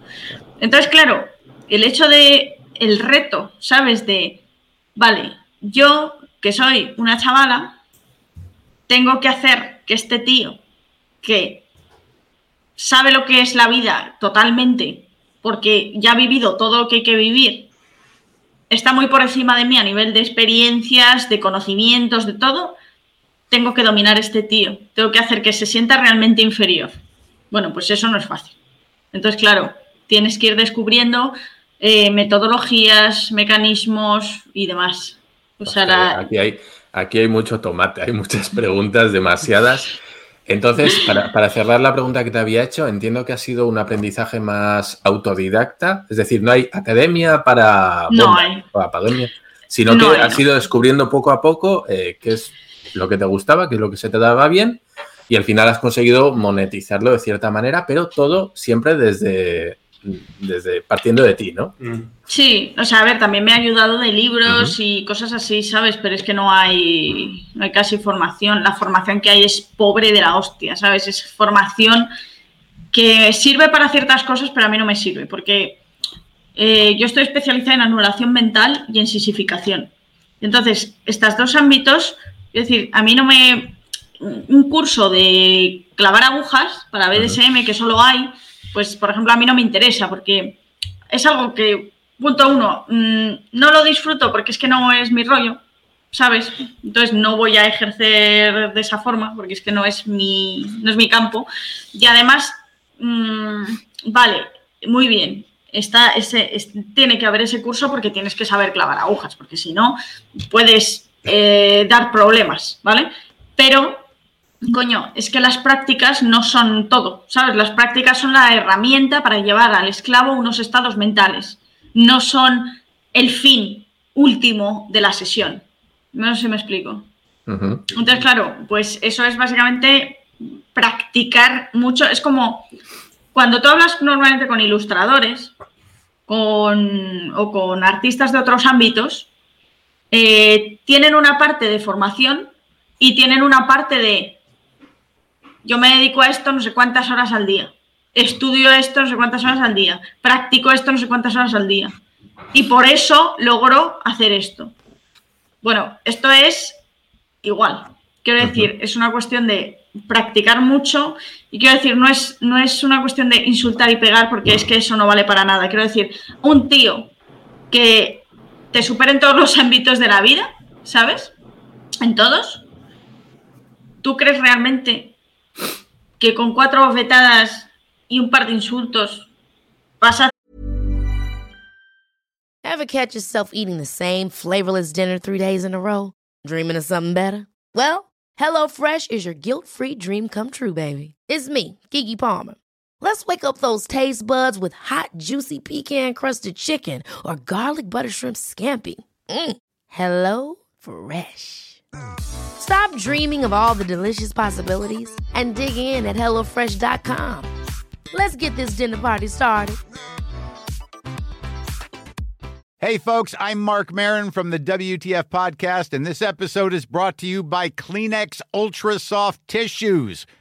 Entonces, claro, el hecho de, el reto, ¿sabes? De, vale, yo que soy una chavala, tengo que hacer que este tío que sabe lo que es la vida totalmente, porque ya ha vivido todo lo que hay que vivir, está muy por encima de mí a nivel de experiencias, de conocimientos, de todo, tengo que dominar a este tío, tengo que hacer que se sienta realmente inferior. Bueno, pues eso no es fácil. Entonces, claro, tienes que ir descubriendo eh, metodologías, mecanismos y demás. aquí, hay, aquí hay mucho tomate, hay muchas preguntas, demasiadas. Entonces, para, cerrar la pregunta que te había hecho, entiendo que ha sido un aprendizaje más autodidacta, es decir, no hay academia para, no hay. sino que has ido descubriendo poco a poco eh, qué es lo que te gustaba, qué es lo que se te daba bien, y al final has conseguido monetizarlo de cierta manera, pero todo siempre desde, desde partiendo de ti, ¿no? Mm. Sí, o sea, a ver, también me ha ayudado de libros y cosas así, ¿sabes? Pero es que no hay, no hay casi formación. La formación que hay es pobre de la hostia, ¿sabes? Es formación que sirve para ciertas cosas, pero a mí no me sirve, porque eh, yo estoy especializada en anulación mental y en sisificación. Entonces, estos dos ámbitos, es decir, a mí no me... Un curso de clavar agujas para BDSM, que solo hay, pues, por ejemplo, a mí no me interesa, porque es algo que punto uno, mm, no lo disfruto porque es que no es mi rollo, ¿sabes? Entonces no voy a ejercer de esa forma porque es que no es mi, no es mi campo. Y además, mm, vale, muy bien, está ese, tiene que haber ese curso porque tienes que saber clavar agujas, porque si no, puedes eh, dar problemas, ¿vale? Pero coño, es que las prácticas no son todo, ¿sabes? Las prácticas son la herramienta para llevar al esclavo unos estados mentales, no son el fin último de la sesión. No sé si me explico. Entonces, claro, pues eso es básicamente practicar mucho. Es como cuando tú hablas normalmente con ilustradores con, o con artistas de otros ámbitos, eh, tienen una parte de formación y tienen una parte de yo me dedico a esto no sé cuántas horas al día, estudio esto no sé cuántas horas al día, practico esto no sé cuántas horas al día. Y por eso logro hacer esto. Bueno, esto es igual. Quiero decir, es una cuestión de practicar mucho y quiero decir, no es, no es una cuestión de insultar y pegar porque es que eso no vale para nada. Quiero decir, un tío que te supere en todos los ámbitos de la vida, ¿sabes? En todos. ¿Tú crees realmente que con cuatro bofetadas y un par de insultos vas a Ever catch yourself eating the same flavorless dinner three days in a row? Dreaming of something better? Well, HelloFresh is your guilt-free dream come true, baby. It's me, Kiki Palmer. Let's wake up those taste buds with hot, juicy pecan-crusted chicken or garlic butter shrimp scampi. Mm. Hello Fresh. Stop dreaming of all the delicious possibilities and dig in at HelloFresh.com. Let's get this dinner party started. Hey, folks, I'm Mark Marin from the WTF Podcast, and this episode is brought to you by Kleenex Ultra Soft Tissues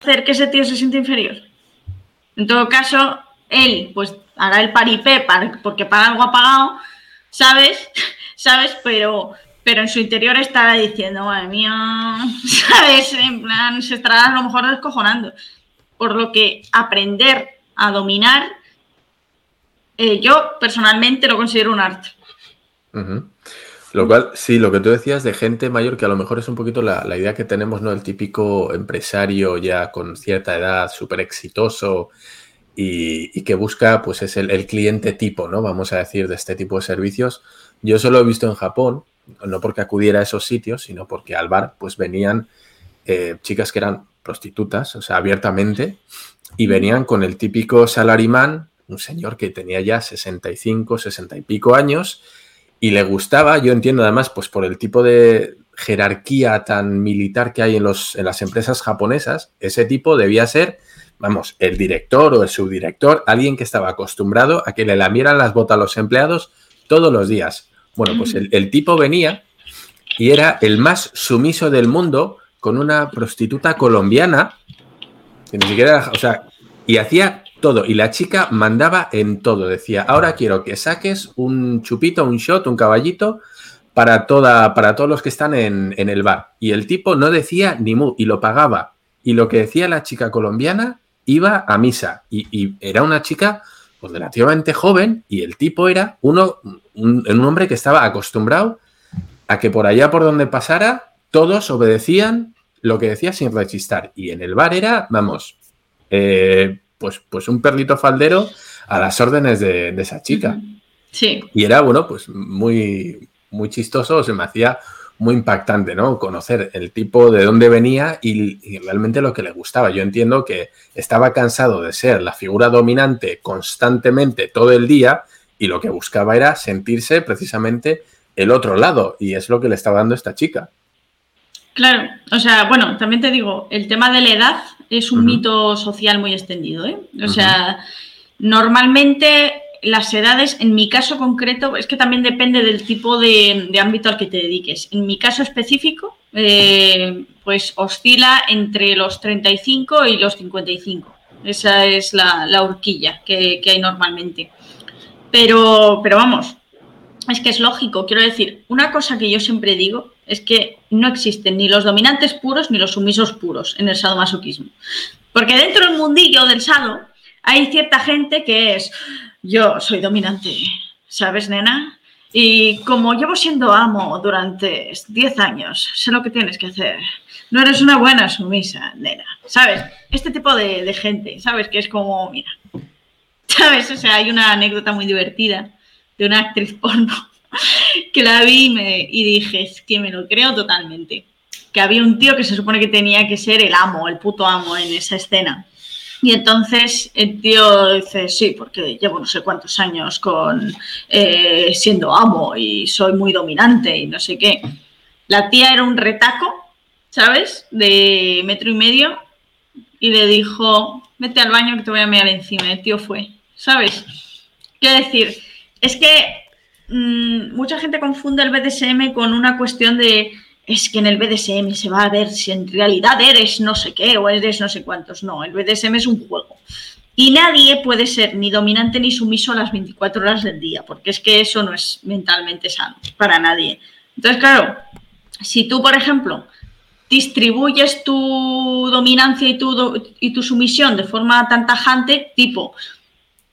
Hacer que ese tío se siente inferior. En todo caso, él pues hará el paripé porque para algo ha pagado, ¿sabes? <laughs> ¿Sabes? Pero, pero en su interior estará diciendo, madre mía, <laughs> ¿sabes? En plan, se estará a lo mejor descojonando. Por lo que aprender a dominar, eh, yo personalmente lo considero un arte. Lo cual, sí, lo que tú decías de gente mayor, que a lo mejor es un poquito la, idea que tenemos, ¿no? El típico empresario ya con cierta edad, súper exitoso y, que busca, pues es el, cliente tipo, ¿no? Vamos a decir, de este tipo de servicios. Yo solo he visto en Japón, no porque acudiera a esos sitios, sino porque al bar, pues venían eh, chicas que eran prostitutas, o sea, abiertamente, y venían con el típico salaryman, un señor que tenía ya 65, 60 y pico años, y le gustaba, yo entiendo además, pues por el tipo de jerarquía tan militar que hay en, los, en las empresas japonesas, ese tipo debía ser, vamos, el director o el subdirector, alguien que estaba acostumbrado a que le lamieran las botas a los empleados todos los días. Bueno, pues el, tipo venía y era el más sumiso del mundo con una prostituta colombiana, que ni siquiera, o sea, y hacía todo. Y la chica mandaba en todo. Decía, ahora quiero que saques un chupito, un shot, un caballito para, toda, para todos los que están en, el bar. Y el tipo no decía ni mu y lo pagaba. Y lo que decía la chica colombiana iba a misa. Y, era una chica pues, relativamente joven y el tipo era uno, un, un hombre que estaba acostumbrado a que por allá por donde pasara todos obedecían lo que decía sin rechistar. Y en el bar era, vamos, eh, pues, pues un perlito faldero a las órdenes de, esa chica. Sí. Y era, bueno, pues muy, muy chistoso, se me hacía muy impactante, ¿no? Conocer el tipo de dónde venía y, realmente lo que le gustaba. Yo entiendo que estaba cansado de ser la figura dominante constantemente todo el día y lo que buscaba era sentirse precisamente el otro lado y es lo que le estaba dando esta chica. Claro, o sea, bueno, también te digo, el tema de la edad es un mito social muy extendido. ¿eh? O sea, normalmente las edades, en mi caso concreto, es que también depende del tipo de, ámbito al que te dediques. En mi caso específico, eh, pues oscila entre los 35 y los 55. Esa es la, horquilla que, que, hay normalmente. Pero, pero vamos, es que es lógico. Quiero decir, una cosa que yo siempre digo es que no existen ni los dominantes puros ni los sumisos puros en el sadomasoquismo. Porque dentro del mundillo del sado hay cierta gente que es, yo soy dominante, ¿sabes, nena? Y como llevo siendo amo durante 10 años, sé lo que tienes que hacer. No eres una buena sumisa, nena. ¿Sabes? Este tipo de, gente, ¿sabes? Que es como, mira. <laughs> ¿Sabes? O sea, hay una anécdota muy divertida de una actriz porno <laughs> que la vi y, me, y dije, es que me lo creo totalmente. Que había un tío que se supone que tenía que ser el amo, el puto amo en esa escena. Y entonces el tío dice, sí, porque llevo no sé cuántos años con eh, siendo amo y soy muy dominante y no sé qué. La tía era un retaco, ¿sabes? De metro y medio y le dijo, vete al baño que te voy a mirar encima. El tío fue, ¿sabes? Quiero decir, es que mm, mucha gente confunde el BDSM con una cuestión de es que en el BDSM se va a ver si en realidad eres no sé qué o eres no sé cuántos. No, el BDSM es un juego. Y nadie puede ser ni dominante ni sumiso a las 24 horas del día, porque es que eso no es mentalmente sano para nadie. Entonces, claro, si tú, por ejemplo, distribuyes tu dominancia y tu, y tu sumisión de forma tan tajante, tipo,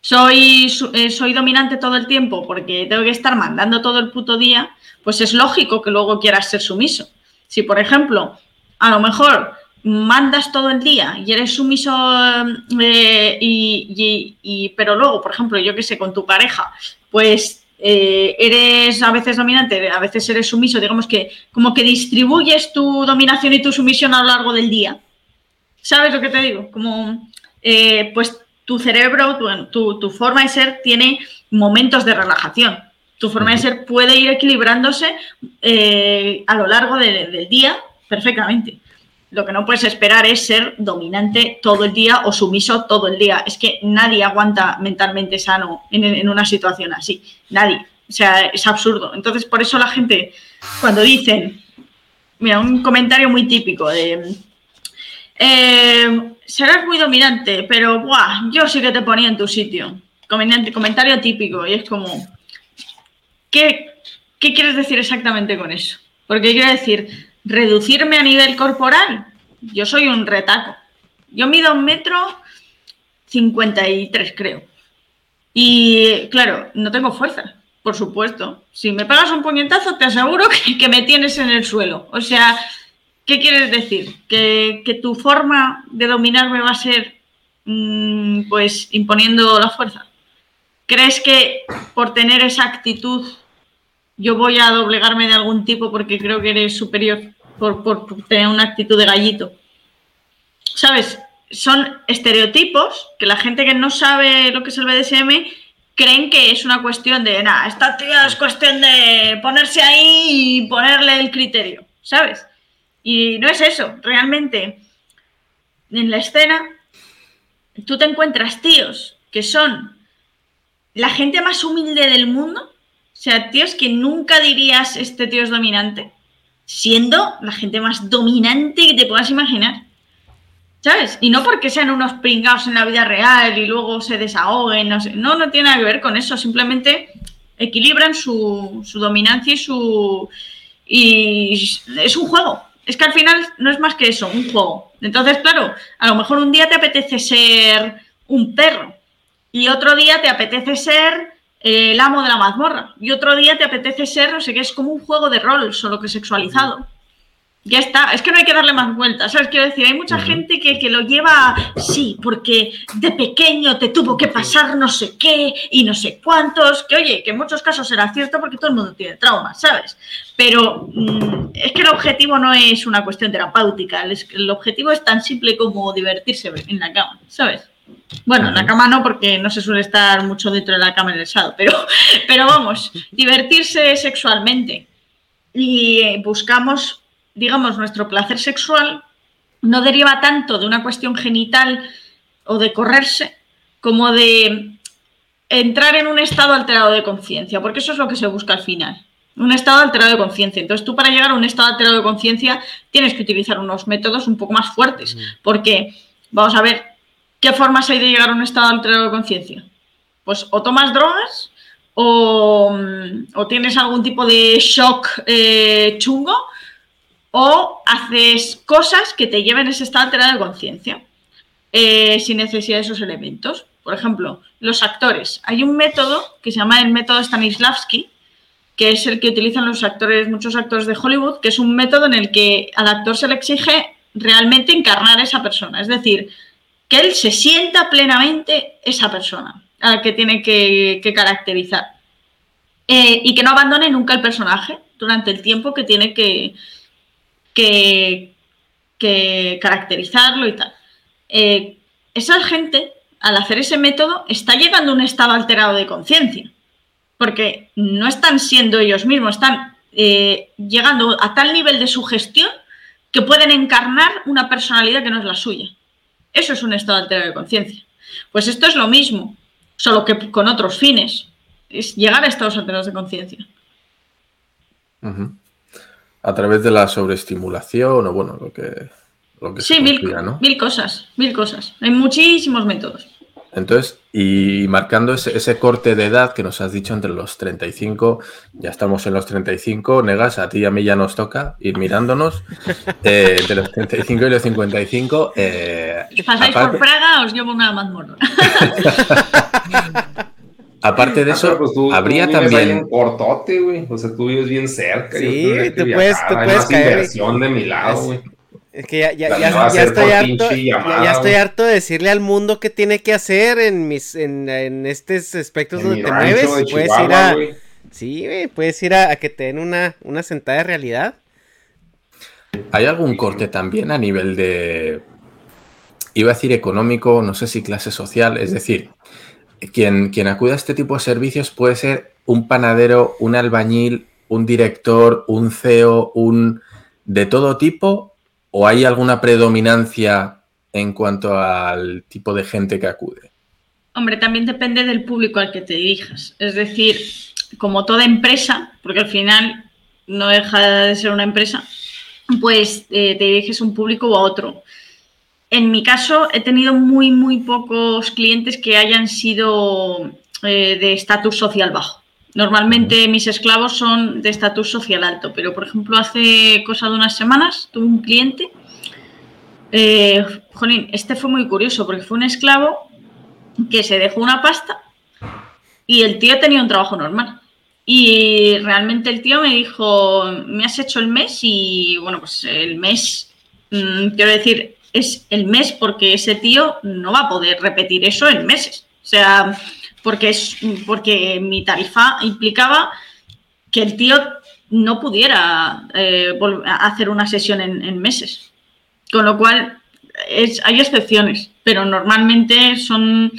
soy, eh, soy dominante todo el tiempo porque tengo que estar mandando todo el puto día, pues es lógico que luego quieras ser sumiso. Si, por ejemplo, a lo mejor mandas todo el día y eres sumiso, eh, y, pero luego, por ejemplo, yo qué sé, con tu pareja, pues eh, eres a veces dominante, a veces eres sumiso, digamos que como que distribuyes tu dominación y tu sumisión a lo largo del día. ¿Sabes lo que te digo? Como, pues tu cerebro, tu, tu forma de ser tiene momentos de relajación tu forma de ser puede ir equilibrándose eh, a lo largo del día perfectamente. Lo que no puedes esperar es ser dominante todo el día o sumiso todo el día. Es que nadie aguanta mentalmente sano en, una situación así. Nadie. O sea, es absurdo. Entonces, por eso la gente, cuando dicen, mira, un comentario muy típico de, eh, serás muy dominante, pero buah, yo sí que te ponía en tu sitio. Comentario típico y es como, ¿Qué, quieres decir exactamente con eso? Porque quiero decir, reducirme a nivel corporal. Yo soy un retaco. Yo mido un metro 53, creo. Y claro, no tengo fuerza, por supuesto. Si me pagas un puñetazo, te aseguro <laughs> que, me tienes en el suelo. O sea, ¿qué quieres decir? ¿Que, tu forma de dominarme va a ser mm, pues imponiendo la fuerza? ¿Crees que por tener esa actitud yo voy a doblegarme de algún tipo porque creo que eres superior por, tener una actitud de gallito? ¿Sabes? Son estereotipos que la gente que no sabe lo que es el BDSM creen que es una cuestión de, nada, esta tía es cuestión de ponerse ahí y ponerle el criterio, ¿sabes? Y no es eso, realmente en la escena tú te encuentras tíos que son la gente más humilde del mundo, o sea, tíos que nunca dirías este tío es dominante, siendo la gente más dominante que te puedas imaginar. ¿Sabes? Y no porque sean unos pringados en la vida real y luego se desahoguen, no sé. No, no tiene nada que ver con eso. Simplemente equilibran su, su dominancia y su. Y es un juego. Es que al final no es más que eso, un juego. Entonces, claro, a lo mejor un día te apetece ser un perro y otro día te apetece ser el amo de la mazmorra y otro día te apetece ser, no sé qué, es como un juego de rol, solo que sexualizado. Ya está, es que no hay que darle más vueltas, ¿sabes? Quiero decir, hay mucha gente que, que, lo lleva, sí, porque de pequeño te tuvo que pasar no sé qué y no sé cuántos, que oye, que en muchos casos será cierto porque todo el mundo tiene traumas, ¿sabes? Pero mm, es que el objetivo no es una cuestión terapéutica, el objetivo es tan simple como divertirse en la cama, ¿sabes? Bueno, en la cama no, porque no se suele estar mucho dentro de la cama en el sado, pero, pero vamos, divertirse sexualmente. Y eh, buscamos, digamos, nuestro placer sexual no deriva tanto de una cuestión genital o de correrse, como de entrar en un estado alterado de conciencia, porque eso es lo que se busca al final. Un estado alterado de conciencia. Entonces, tú para llegar a un estado alterado de conciencia tienes que utilizar unos métodos un poco más fuertes, porque, vamos a ver, ¿Qué formas hay de llegar a un estado alterado de conciencia? Pues o tomas drogas o, tienes algún tipo de shock eh, chungo o haces cosas que te lleven a ese estado alterado de conciencia. eh, sin necesidad de esos elementos. Por ejemplo, los actores. Hay un método que se llama el método Stanislavski, que es el que utilizan los actores, muchos actores de Hollywood, que es un método en el que al actor se le exige realmente encarnar a esa persona. Es decir, que él se sienta plenamente esa persona a la que tiene que, caracterizar. Eh, y que no abandone nunca el personaje durante el tiempo que tiene que, que, caracterizarlo y tal. Eh, esa gente, al hacer ese método, está llegando a un estado alterado de conciencia, porque no están siendo ellos mismos, están eh, llegando a tal nivel de sugestión que pueden encarnar una personalidad que no es la suya. Eso es un estado alterado de conciencia. Pues esto es lo mismo, solo que con otros fines. Es llegar a estados alterados de conciencia. A través de la sobreestimulación o bueno, lo que, lo que sí, mil, mil cosas, mil cosas. Hay muchísimos métodos. Entonces, y marcando ese, corte de edad que nos has dicho entre los 35, ya estamos en los 35, Negas, a ti y a mí ya nos toca ir mirándonos, eh, de los 35 y los 55. Eh, si pasáis por Praga, os llevo una mazmorra. <laughs> <laughs> Aparte de eso, pues habría también. un cortote, güey. O sea, tú vives bien cerca. Sí, tú puedes, tú puedes caer. inversión de mi lado, güey. Es que ya, ya, ya, ya estoy harto, ya, estoy harto de decirle al mundo qué tiene que hacer en mis, en, en estos aspectos donde te mueves. Puedes ir a, sí, puedes ir a, que te den una, una sentada de realidad. ¿Hay algún corte también a nivel de, iba a decir económico, no sé si clase social? Es decir, quien, acude a este tipo de servicios puede ser un panadero, un albañil, un director, un CEO, un de todo tipo ¿O hay alguna predominancia en cuanto al tipo de gente que acude? Hombre, también depende del público al que te dirijas. Es decir, como toda empresa, porque al final no deja de ser una empresa, pues eh, te diriges un público a otro. En mi caso, he tenido muy, muy pocos clientes que hayan sido eh, de estatus social bajo. Normalmente mis esclavos son de estatus social alto, pero por ejemplo hace cosa de unas semanas tuve un cliente, eh, jolín, este fue muy curioso porque fue un esclavo que se dejó una pasta y el tío tenía un trabajo normal. Y realmente el tío me dijo, me has hecho el mes y bueno, pues el mes, mm, quiero decir, es el mes porque ese tío no va a poder repetir eso en meses. O sea, porque, es, porque mi tarifa implicaba que el tío no pudiera eh, hacer una sesión en, meses. Con lo cual, es, hay excepciones, pero normalmente son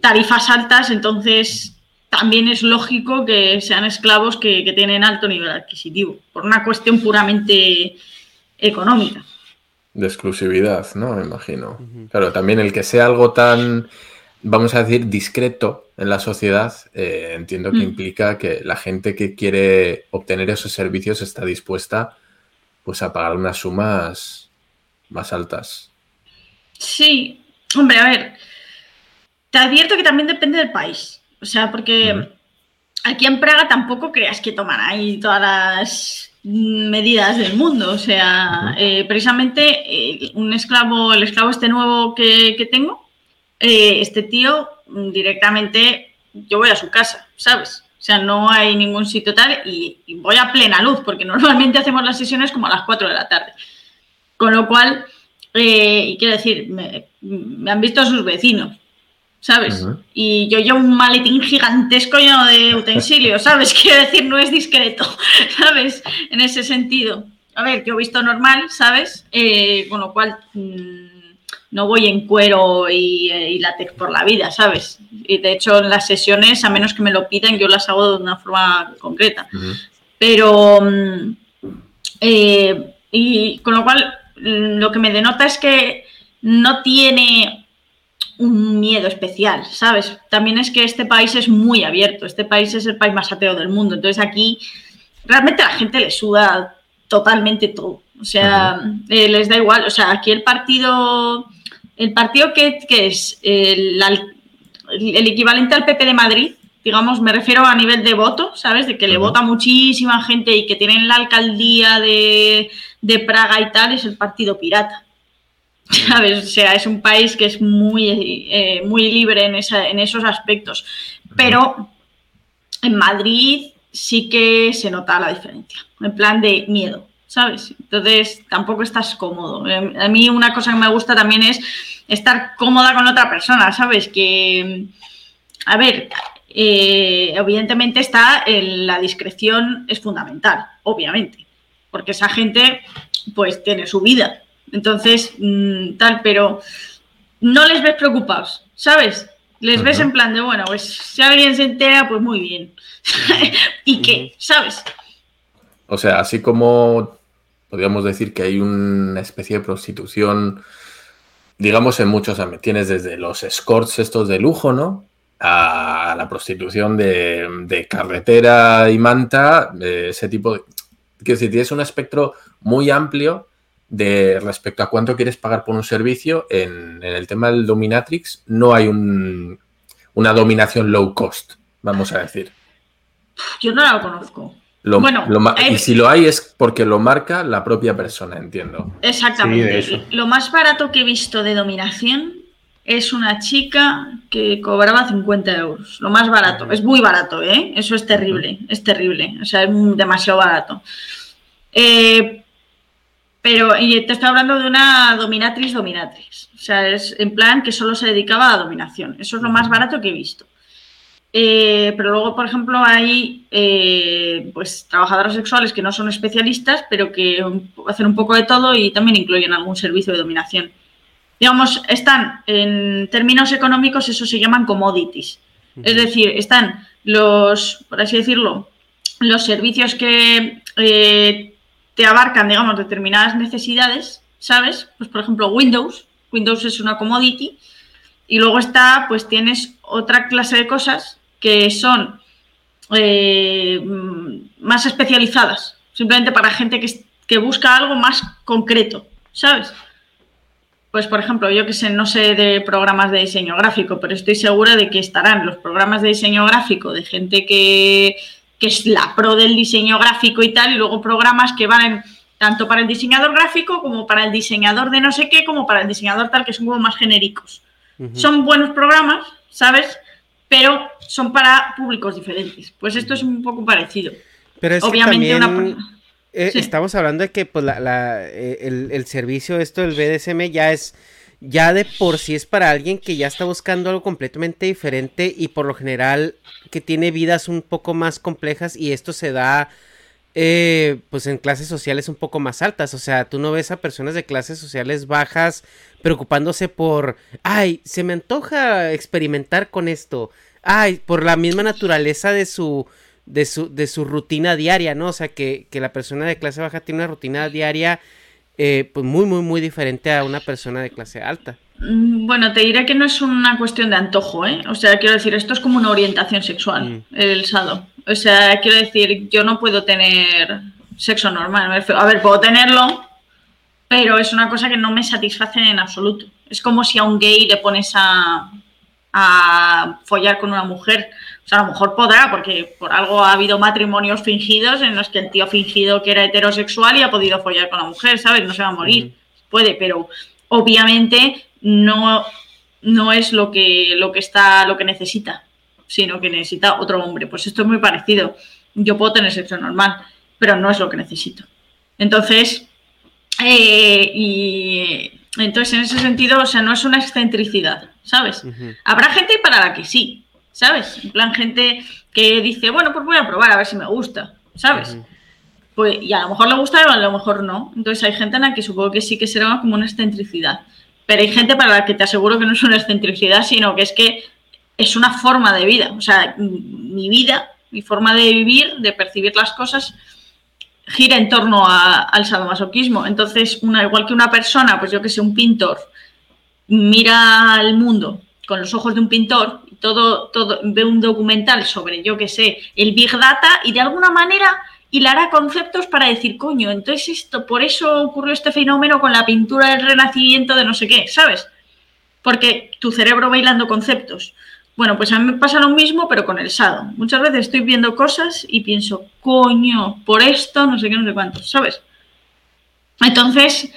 tarifas altas, entonces también es lógico que sean esclavos que, que tienen alto nivel adquisitivo, por una cuestión puramente económica. De exclusividad, ¿no? Me imagino. Claro, también el que sea algo tan vamos a decir, discreto en la sociedad, eh, entiendo que mm. implica que la gente que quiere obtener esos servicios está dispuesta pues a pagar unas sumas más altas. Sí, hombre, a ver, te advierto que también depende del país. O sea, porque aquí en Praga tampoco creas que toman ahí todas las medidas del mundo. O sea, eh, precisamente eh, un esclavo, el esclavo este nuevo que, que tengo, eh, este tío mm, directamente, yo voy a su casa, ¿sabes? O sea, no hay ningún sitio tal y, voy a plena luz, porque <laughs> normalmente hacemos las sesiones como a las 4 de la tarde. Con lo cual, y quiero decir, me, han visto sus vecinos, ¿sabes? Y yo llevo un maletín gigantesco lleno de utensilios, ¿sabes? <laughs> Quiero decir, no es discreto, <laughs> ¿sabes? En ese sentido. A ver, yo he visto normal, ¿sabes? Eh, con lo cual... Mm, no voy en cuero y, y, látex por la vida, ¿sabes? Y de hecho en las sesiones, a menos que me lo piden, yo las hago de una forma concreta. Pero, mm, eh, y con lo cual, mm, lo que me denota es que no tiene un miedo especial, ¿sabes? También es que este país es muy abierto, este país es el país más ateo del mundo, entonces aquí realmente a la gente le suda totalmente todo. O sea, eh, les da igual. O sea, aquí el partido el partido que, es el, equivalente al PP de Madrid, digamos, me refiero a nivel de voto, ¿sabes? De que le vota muchísima gente y que tienen la alcaldía de, Praga y tal, es el Partido Pirata. <laughs> ¿sabes? O sea, es un país que es muy, eh, muy libre en, en esos aspectos. Pero en Madrid sí que se nota la diferencia, en plan de miedo, ¿sabes? Entonces tampoco estás cómodo. Eh, a mí una cosa que me gusta también es estar cómoda con otra persona, ¿sabes? Que, a ver, eh, evidentemente está la discreción es fundamental, obviamente, porque esa gente pues tiene su vida. Entonces, mm, tal, pero no les ves preocupados, ¿sabes? Les ves en plan de, bueno, pues si alguien se entera, pues muy bien. <laughs> ¿Y qué? ¿Sabes? O sea, así como podríamos decir que hay una especie de prostitución, digamos, en muchos ámbitos. Tienes desde los escorts estos de lujo, ¿no? A la prostitución de, carretera y manta, ese tipo de... Quiero decir, tienes un espectro muy amplio de respecto a cuánto quieres pagar por un servicio. En, el tema del dominatrix no hay una dominación low cost, vamos a decir. Yo no la conozco. bueno, y si lo hay es porque lo marca la propia persona, entiendo. Exactamente. lo más barato que he visto de dominación es una chica que cobraba 50 euros. Lo más barato. Es muy barato, ¿eh? Eso es terrible. Es terrible. O sea, es demasiado barato. Eh, pero te estoy hablando de una dominatriz dominatrix. O sea, es en plan que solo se dedicaba a dominación. Eso es lo más barato que he visto. Eh, pero luego, por ejemplo, hay eh, pues trabajadoras sexuales que no son especialistas, pero que hacen un poco de todo y también incluyen algún servicio de dominación. Digamos, están en términos económicos, eso se llaman commodities. Es decir, están los, por así decirlo, los servicios que eh, te abarcan, digamos, determinadas necesidades, ¿sabes? Pues, por ejemplo, Windows. Windows es una commodity. Y luego está, pues tienes otra clase de cosas que son eh, más especializadas, simplemente para gente que, que, busca algo más concreto, ¿sabes? Pues, por ejemplo, yo que sé, no sé de programas de diseño gráfico, pero estoy segura de que estarán los programas de diseño gráfico de gente que que es la pro del diseño gráfico y tal, y luego programas que van tanto para el diseñador gráfico como para el diseñador de no sé qué, como para el diseñador tal, que son como más genéricos. Son buenos programas, ¿sabes? Pero son para públicos diferentes. Pues esto es un poco parecido. Pero es Obviamente una... Eh, estamos hablando de que pues, la, eh, el, el, servicio, esto del BDSM ya es ya de por sí es para alguien que ya está buscando algo completamente diferente y por lo general que tiene vidas un poco más complejas y esto se da eh, pues en clases sociales un poco más altas. O sea, tú no ves a personas de clases sociales bajas preocupándose por, ay, se me antoja experimentar con esto. Ay, por la misma naturaleza de su, de su, de su rutina diaria, ¿no? O sea, que, que la persona de clase baja tiene una rutina diaria eh, pues muy, muy, muy diferente a una persona de clase alta. Mm, bueno, te diré que no es una cuestión de antojo, ¿eh? O sea, quiero decir, esto es como una orientación sexual, mm. el sado. O sea, quiero decir, yo no puedo tener sexo normal. A ver, puedo tenerlo, pero es una cosa que no me satisface en absoluto. Es como si a un gay le pones a, a follar con una mujer. O sea, a lo mejor podrá, porque por algo ha habido matrimonios fingidos en los que el tío ha fingido que era heterosexual y ha podido follar con la mujer, ¿sabes? No se va a morir. Puede, pero obviamente no, no es lo que, lo que está, lo que necesita, sino que necesita otro hombre. Pues esto es muy parecido. Yo puedo tener sexo normal, pero no es lo que necesito. Entonces, eh, y entonces en ese sentido, o sea, no es una excentricidad, ¿sabes? Habrá gente para la que sí, ¿sabes? En plan, gente que dice, bueno, pues voy a probar a ver si me gusta, ¿sabes? Pues, y a lo mejor le gusta y a lo mejor no. Entonces hay gente en la que supongo que sí que será como una excentricidad. Pero hay gente para la que te aseguro que no es una excentricidad, sino que es que es una forma de vida. O sea, mi vida, mi forma de vivir, de percibir las cosas, gira en torno al sadomasoquismo. Entonces, una, igual que una persona, pues yo que sé, un pintor, mira al mundo con los ojos de un pintor, todo, todo, ve un documental sobre, yo qué sé, el Big Data y de alguna manera hilará conceptos para decir, coño, entonces esto, por eso ocurrió este fenómeno con la pintura del renacimiento de no sé qué, ¿sabes? Porque tu cerebro bailando conceptos. Bueno, pues a mí me pasa lo mismo, pero con el sado. Muchas veces estoy viendo cosas y pienso, coño, por esto, no sé qué, no sé cuánto, ¿sabes? Entonces,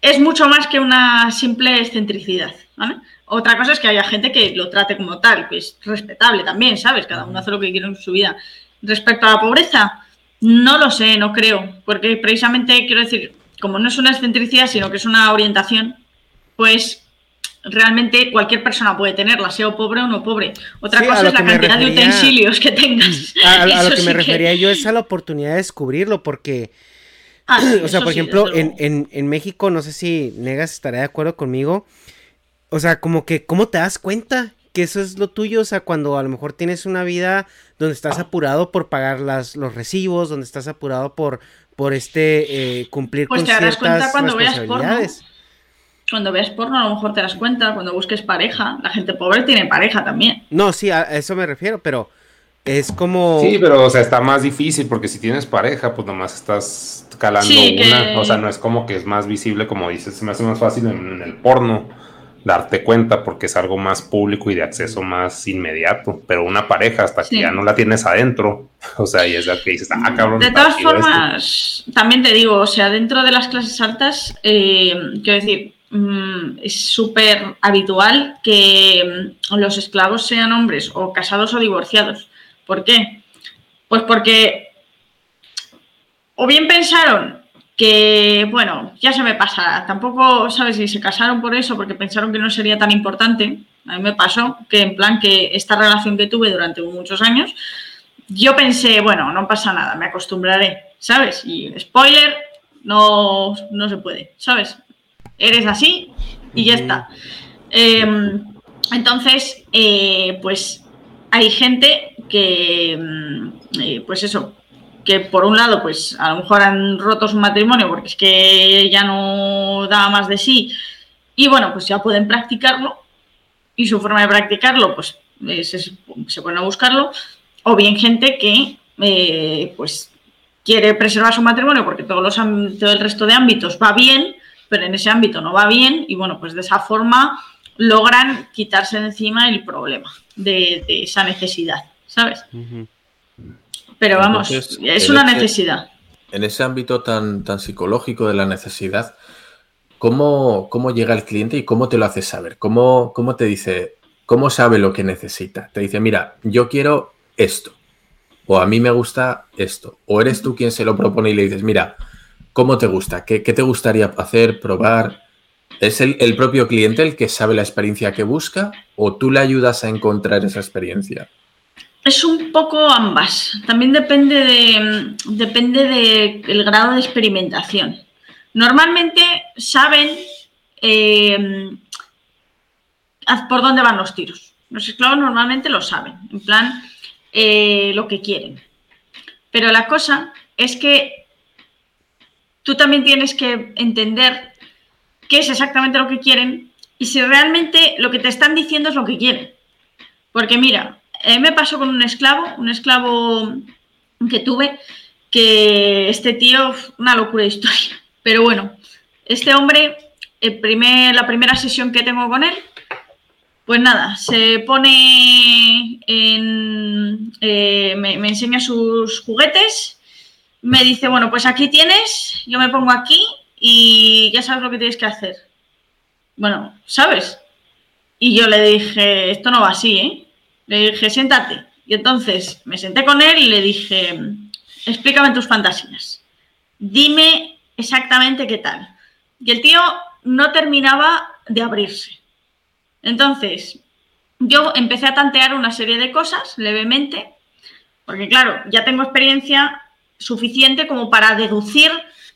es mucho más que una simple excentricidad, ¿vale? Otra cosa es que haya gente que lo trate como tal, que es respetable también, ¿sabes? Cada uno hace lo que quiere en su vida. Respecto a la pobreza, no lo sé, no creo, porque precisamente quiero decir, como no es una excentricidad, sino que es una orientación, pues realmente cualquier persona puede tenerla, sea pobre o no pobre. Otra cosa es la cantidad de utensilios que tengas. <laughs> A, <laughs> lo que me refería yo es a la oportunidad de descubrirlo, porque, ah, <clears throat> o sea, por ejemplo, en, en, México, no sé si Negas estaría de acuerdo conmigo, o sea, como que, ¿cómo te das cuenta? Que eso es lo tuyo, o sea, cuando a lo mejor tienes una vida donde estás apurado por pagar las, los recibos, donde estás apurado por, por este eh, cumplir pues con te darás cuenta cuando veas porno. Cuando veas porno a lo mejor te das cuenta, cuando busques pareja, la gente pobre tiene pareja también. No, sí, a eso me refiero, pero es como... Sí, pero o sea, está más difícil porque si tienes pareja, pues nomás estás calando una, o sea, no es como que es más visible, como dices, se me hace más fácil en el porno darte cuenta porque es algo más público y de acceso más inmediato. Pero una pareja, hasta que ya no la tienes adentro, o sea, y es la que dices, ah, cabrón. De todas formas, también te digo, o sea, dentro de las clases altas, eh, quiero decir, mm, es súper habitual que mm, los esclavos sean hombres o casados o divorciados. ¿Por qué? Pues porque o bien pensaron que, bueno, ya se me pasa. Tampoco, ¿sabes? Si se casaron por eso, porque pensaron que no sería tan importante. A mí me pasó que, en plan, que esta relación que tuve durante muchos años, yo pensé, bueno, no pasa nada, me acostumbraré, ¿sabes? Y spoiler, no, no se puede, ¿sabes? Eres así y ya está. Em, entonces, eh, pues hay gente que, mm, eh, pues eso, que por un lado, pues a lo mejor han roto su matrimonio porque es que ya no daba más de sí y bueno, pues ya pueden practicarlo y su forma de practicarlo, pues se, se ponen a buscarlo o bien gente que eh, pues quiere preservar su matrimonio porque todo el resto de ámbitos va bien, pero en ese ámbito no va bien y bueno, pues de esa forma logran quitarse de encima el problema de, esa necesidad, ¿sabes? Pero vamos, es una necesidad. En ese ámbito tan, tan psicológico de la necesidad, ¿cómo, ¿cómo llega el cliente y cómo te lo hace saber? ¿Cómo, ¿Cómo te dice, cómo sabe lo que necesita? Te dice, mira, yo quiero esto, o a mí me gusta esto, o eres tú quien se lo propone y le dices, mira, ¿cómo te gusta? ¿Qué, qué te gustaría hacer, probar? ¿Es el, el, propio cliente el que sabe la experiencia que busca o tú le ayudas a encontrar esa experiencia? Es un poco ambas. También depende de depende del grado de experimentación. Normalmente saben eh, por dónde van los tiros. Los esclavos normalmente lo saben, en plan eh, lo que quieren. Pero la cosa es que tú también tienes que entender qué es exactamente lo que quieren y si realmente lo que te están diciendo es lo que quieren. Porque mira, me pasó con un esclavo, un esclavo que tuve, que este tío, una locura de historia. Pero bueno, este hombre, el primer, la primera sesión que tengo con él, pues nada, se pone en. Eh, me, me, enseña sus juguetes, me dice, bueno, pues aquí tienes, yo me pongo aquí y ya sabes lo que tienes que hacer. Bueno, ¿sabes? Y yo le dije, esto no va así, ¿eh? Le dije, siéntate. Y entonces me senté con él y le dije, explícame tus fantasías. Dime exactamente qué tal. Y el tío no terminaba de abrirse. Entonces, yo empecé a tantear una serie de cosas levemente, porque claro, ya tengo experiencia suficiente como para deducir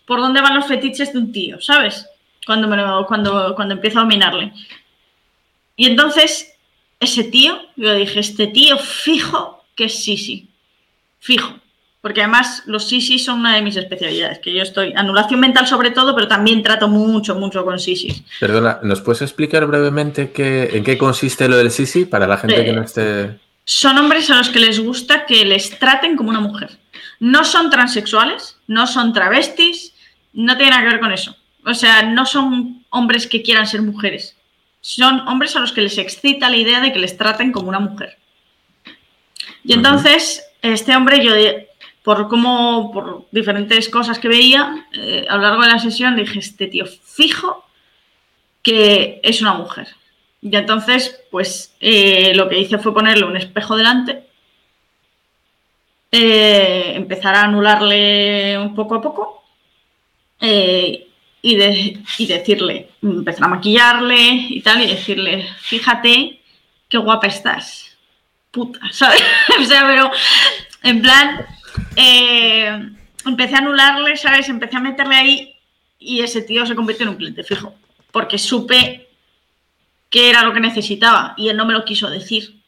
por dónde van los fetiches de un tío, ¿sabes? Cuando, cuando, cuando empiezo a dominarle. Y entonces ese tío, yo dije, este tío fijo que es Sisi. Fijo. Porque además los Sisi son una de mis especialidades, que yo estoy, anulación mental sobre todo, pero también trato mucho, mucho con Sisi. Perdona, ¿nos puedes explicar brevemente qué, en qué consiste lo del Sisi para la gente que no esté... Son hombres a los que les gusta que les traten como una mujer. No son transexuales, no son travestis, no tiene nada que ver con eso. O sea, no son hombres que quieran ser mujeres son hombres a los que les excita la idea de que les traten como una mujer. Y entonces, este hombre, yo por cómo, por diferentes cosas que veía, eh, a lo largo de la sesión dije, este tío fijo que es una mujer. Y entonces, pues eh, lo que hice fue ponerle un espejo delante, eh, empezar a anularle un poco a poco y, y decirle, empezar a maquillarle y tal, y decirle, fíjate qué guapa estás. Puta, <laughs> ¿sabes? o sea, pero en plan, eh, empecé a anularle, ¿sabes? Empecé a meterle ahí y ese tío se convirtió en un cliente fijo. Porque supe que era lo que necesitaba y él no me lo quiso decir.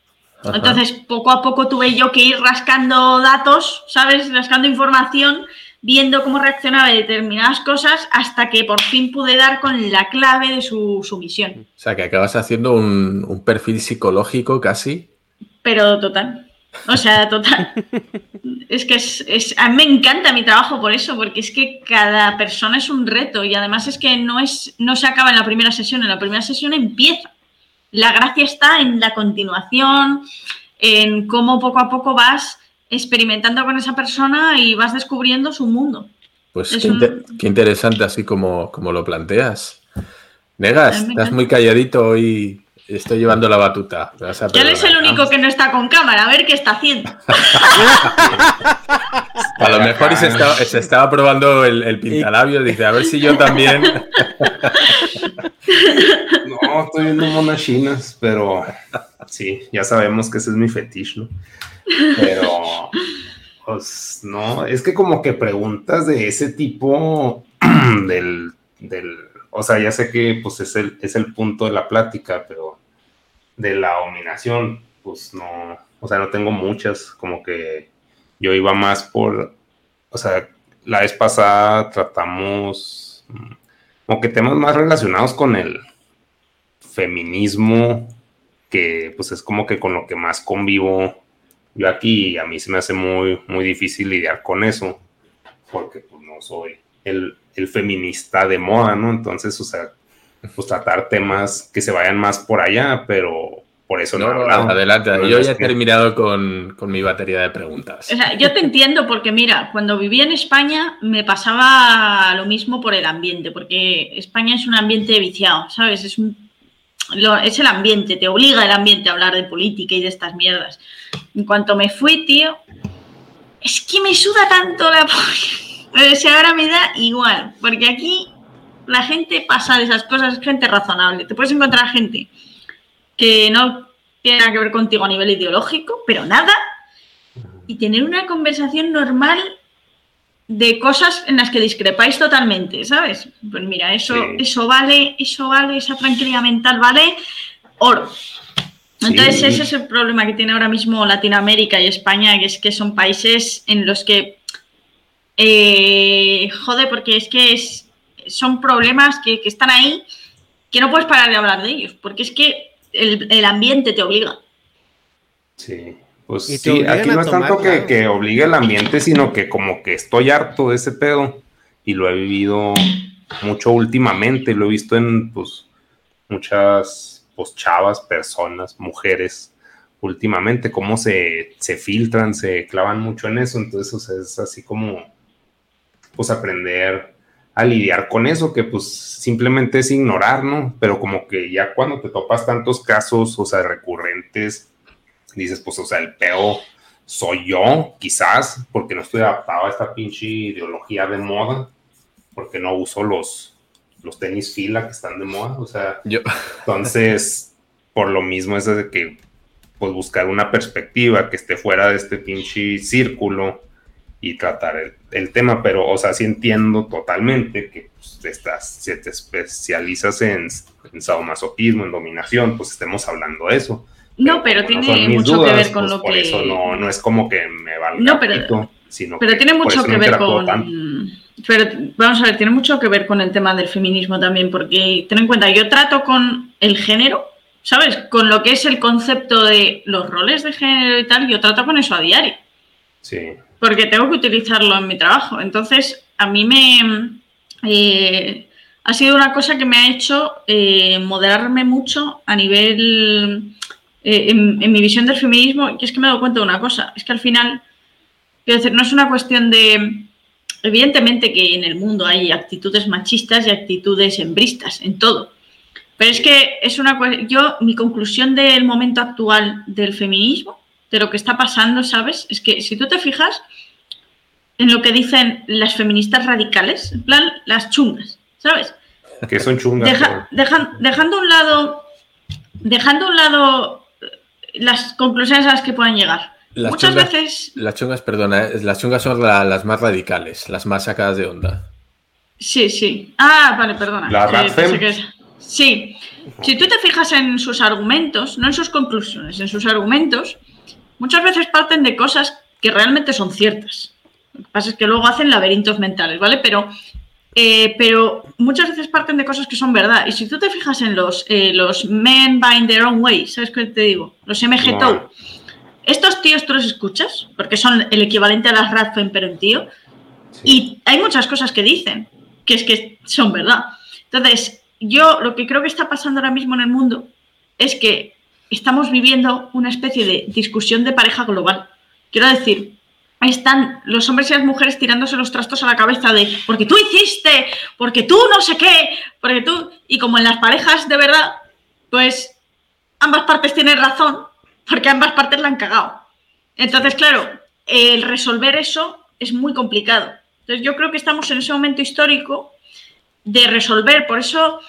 Entonces, poco a poco tuve yo que ir rascando datos, ¿sabes? Rascando información, viendo cómo reaccionaba determinadas cosas hasta que por fin pude dar con la clave de su, misión. O sea, que acabas haciendo un, un perfil psicológico casi. Pero total. O sea, total. <laughs> Es que es, a mí me encanta mi trabajo por eso, porque es que cada persona es un reto y además es que no, es, no se acaba en la primera sesión, en la primera sesión empieza. La gracia está en la continuación, en cómo poco a poco vas experimentando con esa persona y vas descubriendo su mundo. Pues qué, interesante así como, como lo planteas. Negas, estás muy calladito hoy Estoy llevando la batuta. Ya él es el único que no está con cámara, a ver qué está haciendo. <laughs> a lo mejor se estaba, probando el, el pintalabio, dice, a ver si yo también. <laughs> no, estoy viendo monas chinas, pero sí, ya sabemos que ese es mi fetiche, ¿no? Pero, pues no, es que como que preguntas de ese tipo <clears throat> del, del o sea, ya sé que pues es el, es el punto de la plática, pero de la dominación, pues no, o sea, no tengo muchas, como que yo iba más por, o sea, la vez pasada tratamos mm, como que temas más relacionados con el feminismo, que pues es como que con lo que más convivo yo aquí, a mí se me hace muy, muy difícil lidiar con eso, porque pues no soy el, el feminista de moda, ¿no? Entonces, o sea, pues tratar temas que se vayan más por allá, pero por eso no, no Adelante, yo ya he terminado con, con, mi batería de preguntas. O sea, yo te entiendo porque mira, cuando vivía en España me pasaba lo mismo por el ambiente, porque España es un ambiente viciado, ¿sabes? Es, un, es el ambiente, te obliga el ambiente a hablar de política y de estas mierdas. En cuanto me fui, tío, es que me suda tanto la... <laughs> O ahora me da igual, porque aquí la gente pasa de esas cosas, es gente razonable. Te puedes encontrar gente que no tiene nada que ver contigo a nivel ideológico, pero nada, y tener una conversación normal de cosas en las que discrepáis totalmente, ¿sabes? Pues mira, eso, eso vale, eso vale, esa tranquilidad mental vale oro. Entonces ese es el problema que tiene ahora mismo Latinoamérica y España, que es que son países en los que eh, joder, porque es que es, son problemas que, están ahí que no puedes parar de hablar de ellos, porque es que el, ambiente te obliga. Sí, pues sí, aquí no es tanto que, que, obligue el ambiente, sino que como que estoy harto de ese pedo y lo he vivido mucho últimamente, lo he visto en pues muchas pues chavas, personas, mujeres últimamente, cómo se, se filtran, se clavan mucho en eso, entonces es así como pues aprender a lidiar con eso, que pues simplemente es ignorar, ¿no? Pero como que ya cuando te topas tantos casos, o sea, recurrentes, dices, pues, o sea, el peo soy yo, quizás, porque no estoy adaptado a esta pinche ideología de moda, porque no uso los, los tenis fila que están de moda, o sea, yo. entonces, por lo mismo es de que, pues, buscar una perspectiva que esté fuera de este pinche círculo y tratar el, tema, pero, o sea, sí entiendo totalmente que pues, estás, si te especializas en, en sadomasoquismo, en dominación, pues estemos hablando de eso. No, pero, tiene mucho que ver con pues, lo por que... eso no, no es como que me valga no, pero, sino pero tiene mucho que ver con... Pero vamos a ver, tiene mucho que ver con el tema del feminismo también, porque ten en cuenta, yo trato con el género, ¿sabes? Con lo que es el concepto de los roles de género y tal, yo trato con eso a diario. Sí porque tengo que utilizarlo en mi trabajo. Entonces, a mí me... Eh, ha sido una cosa que me ha hecho eh, moderarme mucho a nivel... Eh, en, mi visión del feminismo, que es que me he dado cuenta de una cosa, es que al final Quiero decir, no es una cuestión de. Evidentemente que en el mundo hay actitudes machistas y actitudes hembristas, en todo. Pero es que es una yo mi conclusión del momento actual del feminismo, de lo que está pasando, ¿sabes? Es que si tú te fijas en lo que dicen las feministas radicales, en plan las chungas, ¿sabes? Que son chungas. dejando un lado dejando a un lado las conclusiones a las que puedan llegar. Muchas veces. Las chungas, perdona, eh, las chungas son las más radicales, las más sacadas de onda. Sí, sí. Ah, vale, perdona. La Sí. Si tú te fijas en sus argumentos, no en sus conclusiones, en sus argumentos, muchas veces parten de cosas que realmente son ciertas. Lo que pasa es que luego hacen laberintos mentales, ¿vale? Pero eh, pero muchas veces parten de cosas que son verdad. Y si tú te fijas en los, eh, los Men Bind Their Own Way, ¿sabes qué te digo? Los MGTOW. Estos tíos tú los escuchas, porque son el equivalente a las Radfem, pero en tío. Y hay muchas cosas que dicen, que es que son verdad. Entonces, yo lo que creo que está pasando ahora mismo en el mundo es que estamos viviendo una especie de discusión de pareja global. Quiero decir, están los hombres y las mujeres tirándose los trastos a la cabeza de porque tú hiciste, porque tú no sé qué, porque tú. Y como en las parejas de verdad, pues ambas partes tienen razón, porque ambas partes la han cagado. Entonces, claro, el resolver eso es muy complicado. Entonces, yo creo que estamos en ese momento histórico de resolver. Por eso,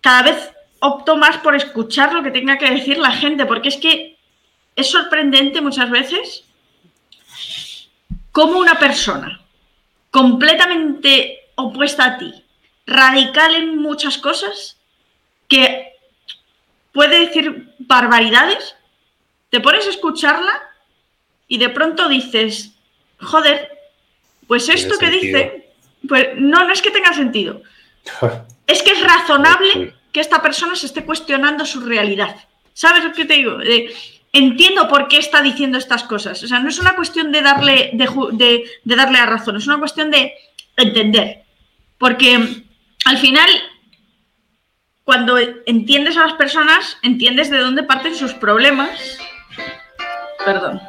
cada vez opto más por escuchar lo que tenga que decir la gente, porque es que es sorprendente muchas veces como una persona completamente opuesta a ti, radical en muchas cosas, que puede decir barbaridades, te pones a escucharla y de pronto dices, joder, pues esto que dice, pues no, no es que tenga sentido, <laughs> es que es razonable que esta persona se esté cuestionando su realidad. ¿Sabes lo que te digo? Entiendo por qué está diciendo estas cosas. O sea, no es una cuestión de darle, de, darle a razón, es una cuestión de entender. Porque al final, cuando entiendes a las personas, entiendes de dónde parten sus problemas. Perdón.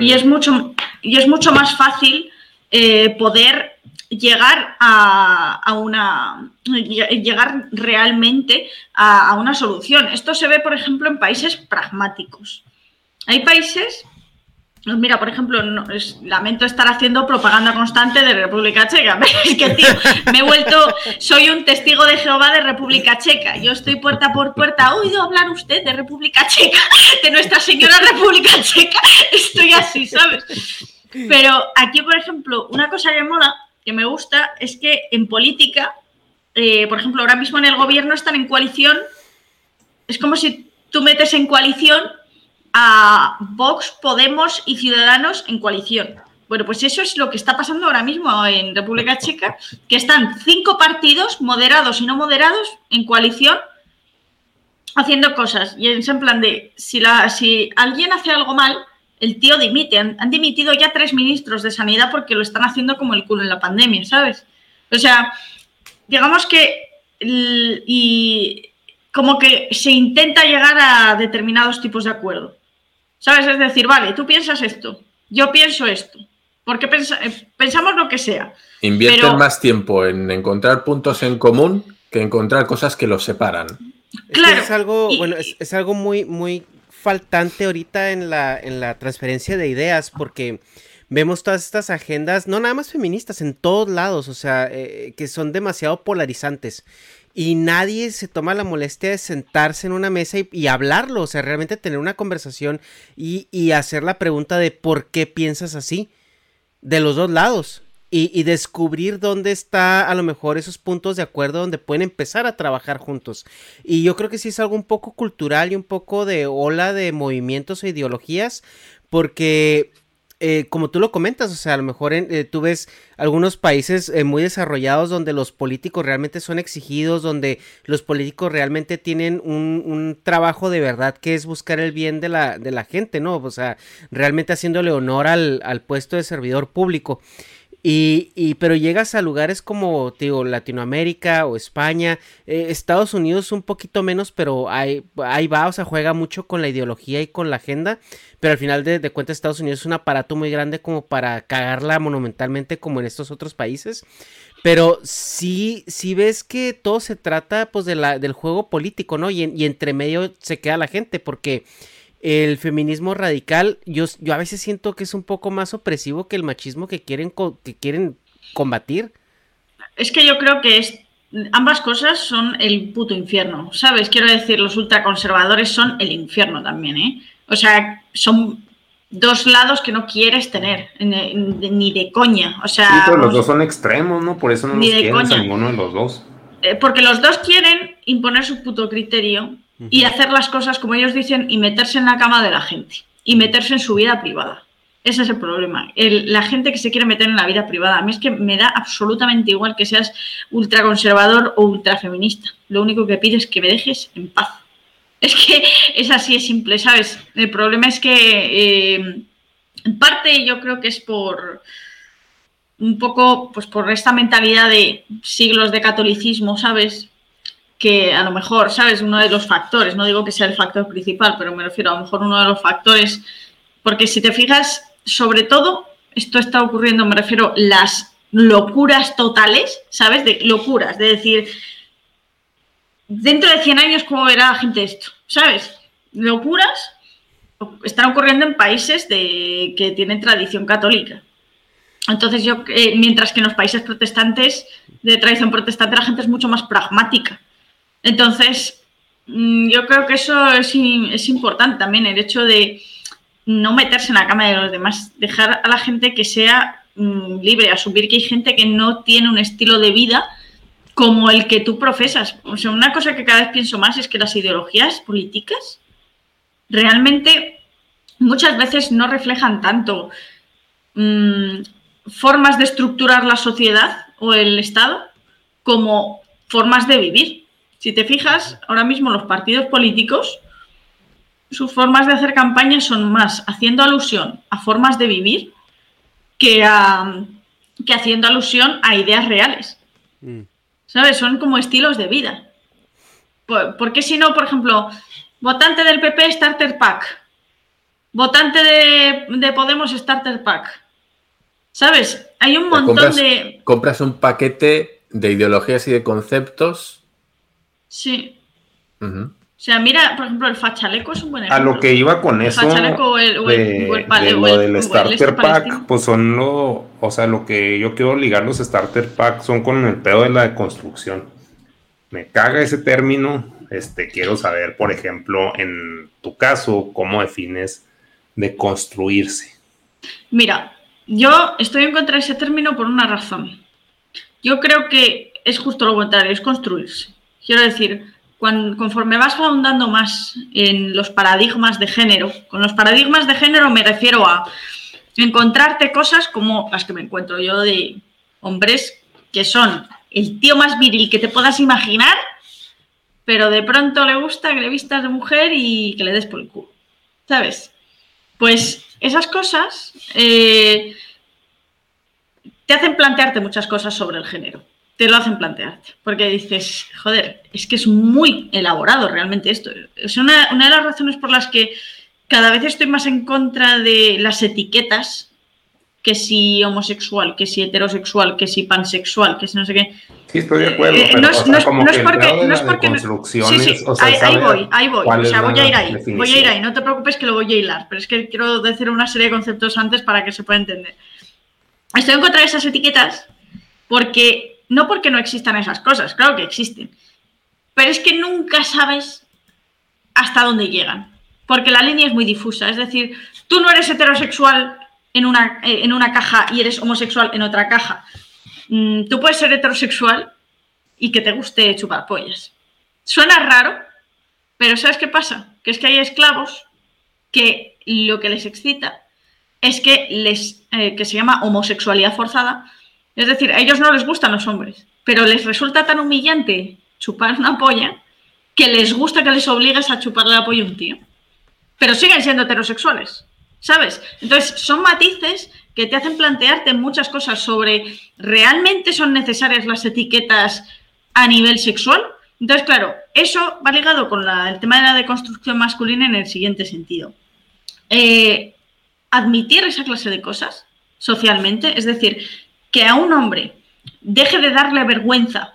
y, es mucho, y es mucho más fácil eh, poder llegar a, una llegar realmente a, una solución. Esto se ve, por ejemplo, en países pragmáticos. Hay países, mira, por ejemplo, lamento estar haciendo propaganda constante de República Checa. <laughs> Es que, tío, me he vuelto, soy un testigo de Jehová de República Checa. Yo estoy puerta por puerta. ¿Ha oído hablar usted de República Checa? De Nuestra Señora República Checa. <laughs> Estoy así, ¿sabes? Pero aquí, por ejemplo, una cosa que mola que me gusta es que en política, eh, por ejemplo, ahora mismo en el gobierno están en coalición, es como si tú metes en coalición a Vox, Podemos y Ciudadanos en coalición. Bueno, pues eso es lo que está pasando ahora mismo en República Checa, que están cinco partidos, moderados y no moderados, en coalición, haciendo cosas. Y en plan de, si, la, si alguien hace algo mal, el tío dimite. Han, dimitido ya tres ministros de sanidad porque lo están haciendo como el culo en la pandemia, ¿sabes? O sea, digamos que y como que se intenta llegar a determinados tipos de acuerdo. ¿Sabes? Es decir, vale, tú piensas esto, yo pienso esto. Porque eh, pensamos lo que sea. Invierten más tiempo en encontrar puntos en común que encontrar cosas que los separan. Claro. Es, algo, bueno, es, es, algo muy, muy faltante ahorita en la, en la transferencia de ideas porque vemos todas estas agendas, no nada más feministas, en todos lados, o sea, eh, que son demasiado polarizantes. Y nadie se toma la molestia de sentarse en una mesa y, hablarlo, o sea, realmente tener una conversación y, y hacer la pregunta de por qué piensas así, de los dos lados y, descubrir dónde está a lo mejor esos puntos de acuerdo donde pueden empezar a trabajar juntos. Y yo creo que sí es algo un poco cultural y un poco de ola de movimientos e ideologías, porque eh, como tú lo comentas, o sea, a lo mejor eh, tú ves algunos países eh, muy desarrollados donde los políticos realmente son exigidos, donde los políticos realmente tienen un, un, trabajo de verdad que es buscar el bien de la, de la gente, ¿no? O sea, realmente haciéndole honor al, al puesto de servidor público. Y, pero llegas a lugares como, digo, Latinoamérica o España, eh, Estados Unidos un poquito menos, pero ahí, ahí va, o sea, juega mucho con la ideología y con la agenda, pero al final de, de cuentas Estados Unidos es un aparato muy grande como para cagarla monumentalmente como en estos otros países. Pero sí, sí ves que todo se trata pues de la, del juego político, ¿no? Y, y entre medio se queda la gente, porque el feminismo radical, yo, yo a veces siento que es un poco más opresivo que el machismo que quieren, que quieren combatir. Es que yo creo que es, ambas cosas son el puto infierno, ¿sabes? Quiero decir, los ultraconservadores son el infierno también, ¿eh? O sea, son dos lados que no quieres tener, ni de coña. O sea, los dos son extremos, ¿no? Por eso no los quieres a ninguno de los dos. Eh, porque los dos quieren imponer su puto criterio y hacer las cosas como ellos dicen y meterse en la cama de la gente y meterse en su vida privada. Ese es el problema. la gente que se quiere meter en la vida privada. A mí es que me da absolutamente igual que seas ultraconservador o ultrafeminista. Lo único que pido es que me dejes en paz. Es que es así, es simple, ¿sabes? El problema es que, eh, en parte, yo creo que es por un poco, pues por esta mentalidad de siglos de catolicismo, ¿sabes? Que a lo mejor, ¿sabes? Uno de los factores, no digo que sea el factor principal, pero me refiero a lo mejor uno de los factores, porque si te fijas, sobre todo, esto está ocurriendo, me refiero, las locuras totales, ¿sabes? De locuras, de decir, dentro de 100 años, ¿cómo verá la gente esto? ¿Sabes? Locuras están ocurriendo en países de, que tienen tradición católica. Entonces yo, eh, mientras que en los países protestantes, de tradición protestante, la gente es mucho más pragmática. Entonces, mm, yo creo que eso es, importante también, el hecho de no meterse en la cama de los demás, dejar a la gente que sea mm, libre, asumir que hay gente que no tiene un estilo de vida como el que tú profesas. O sea, una cosa que cada vez pienso más es que las ideologías políticas realmente muchas veces no reflejan tanto mm, formas de estructurar la sociedad o el Estado como formas de vivir. Si te fijas, ahora mismo los partidos políticos, sus formas de hacer campaña son más haciendo alusión a formas de vivir que, que haciendo alusión a ideas reales. Mm. ¿Sabes? Son como estilos de vida. ¿Por, qué si no, por ejemplo, votante del PP Starter Pack? Votante de, Podemos Starter Pack. ¿Sabes? Hay un montón de... Compras un paquete de ideologías y de conceptos Sí. O sea, mira, por ejemplo, el fachaleco es un buen ejemplo. A lo que iba con eso. Fachaleco el, o el, lo del starter pack, pues son lo. O sea, lo que yo quiero ligar los starter pack son con el pedo de la deconstrucción. Me caga ese término. Este, quiero saber, por ejemplo, en tu caso, cómo defines deconstruirse. Mira, yo estoy en contra de ese término por una razón. Yo creo que es justo lo contrario, es construirse. Quiero decir, conforme vas ahondando más en los paradigmas de género, con los paradigmas de género me refiero a encontrarte cosas como las que me encuentro yo de hombres que son el tío más viril que te puedas imaginar, pero de pronto le gusta que le vistas de mujer y que le des por el culo. ¿Sabes? Pues esas cosas eh, te hacen plantearte muchas cosas sobre el género te lo hacen plantearte. Porque dices, joder, es que es muy elaborado realmente esto. Es una, de las razones por las que cada vez estoy más en contra de las etiquetas, que si homosexual, que si heterosexual, que si pansexual, que si no sé qué. Sí, estoy de acuerdo. Eh, no, es, porque. No es porque sí, sí, ahí, voy, ahí voy. O sea, voy a ir ahí. Voy a ir ahí. No te preocupes que lo voy a hilar. Pero es que quiero decir una serie de conceptos antes para que se pueda entender. Estoy en contra de esas etiquetas porque no porque no existan esas cosas, claro que existen. Pero es que nunca sabes hasta dónde llegan. Porque la línea es muy difusa. Es decir, tú no eres heterosexual en una, eh, en una caja y eres homosexual en otra caja. Mm, tú puedes ser heterosexual y que te guste chupar pollas. Suena raro, pero ¿sabes qué pasa? Que es que hay esclavos que lo que les excita es que les eh, que se llama homosexualidad forzada, es decir, a ellos no les gustan los hombres, pero les resulta tan humillante chupar una polla que les gusta que les obligues a chuparle la polla a un tío. Pero siguen siendo heterosexuales, ¿sabes? Entonces, son matices que te hacen plantearte muchas cosas sobre ¿realmente son necesarias las etiquetas a nivel sexual? Entonces, claro, eso va ligado con el tema de la deconstrucción masculina en el siguiente sentido. Eh, admitir esa clase de cosas socialmente, es decir, que a un hombre deje de darle vergüenza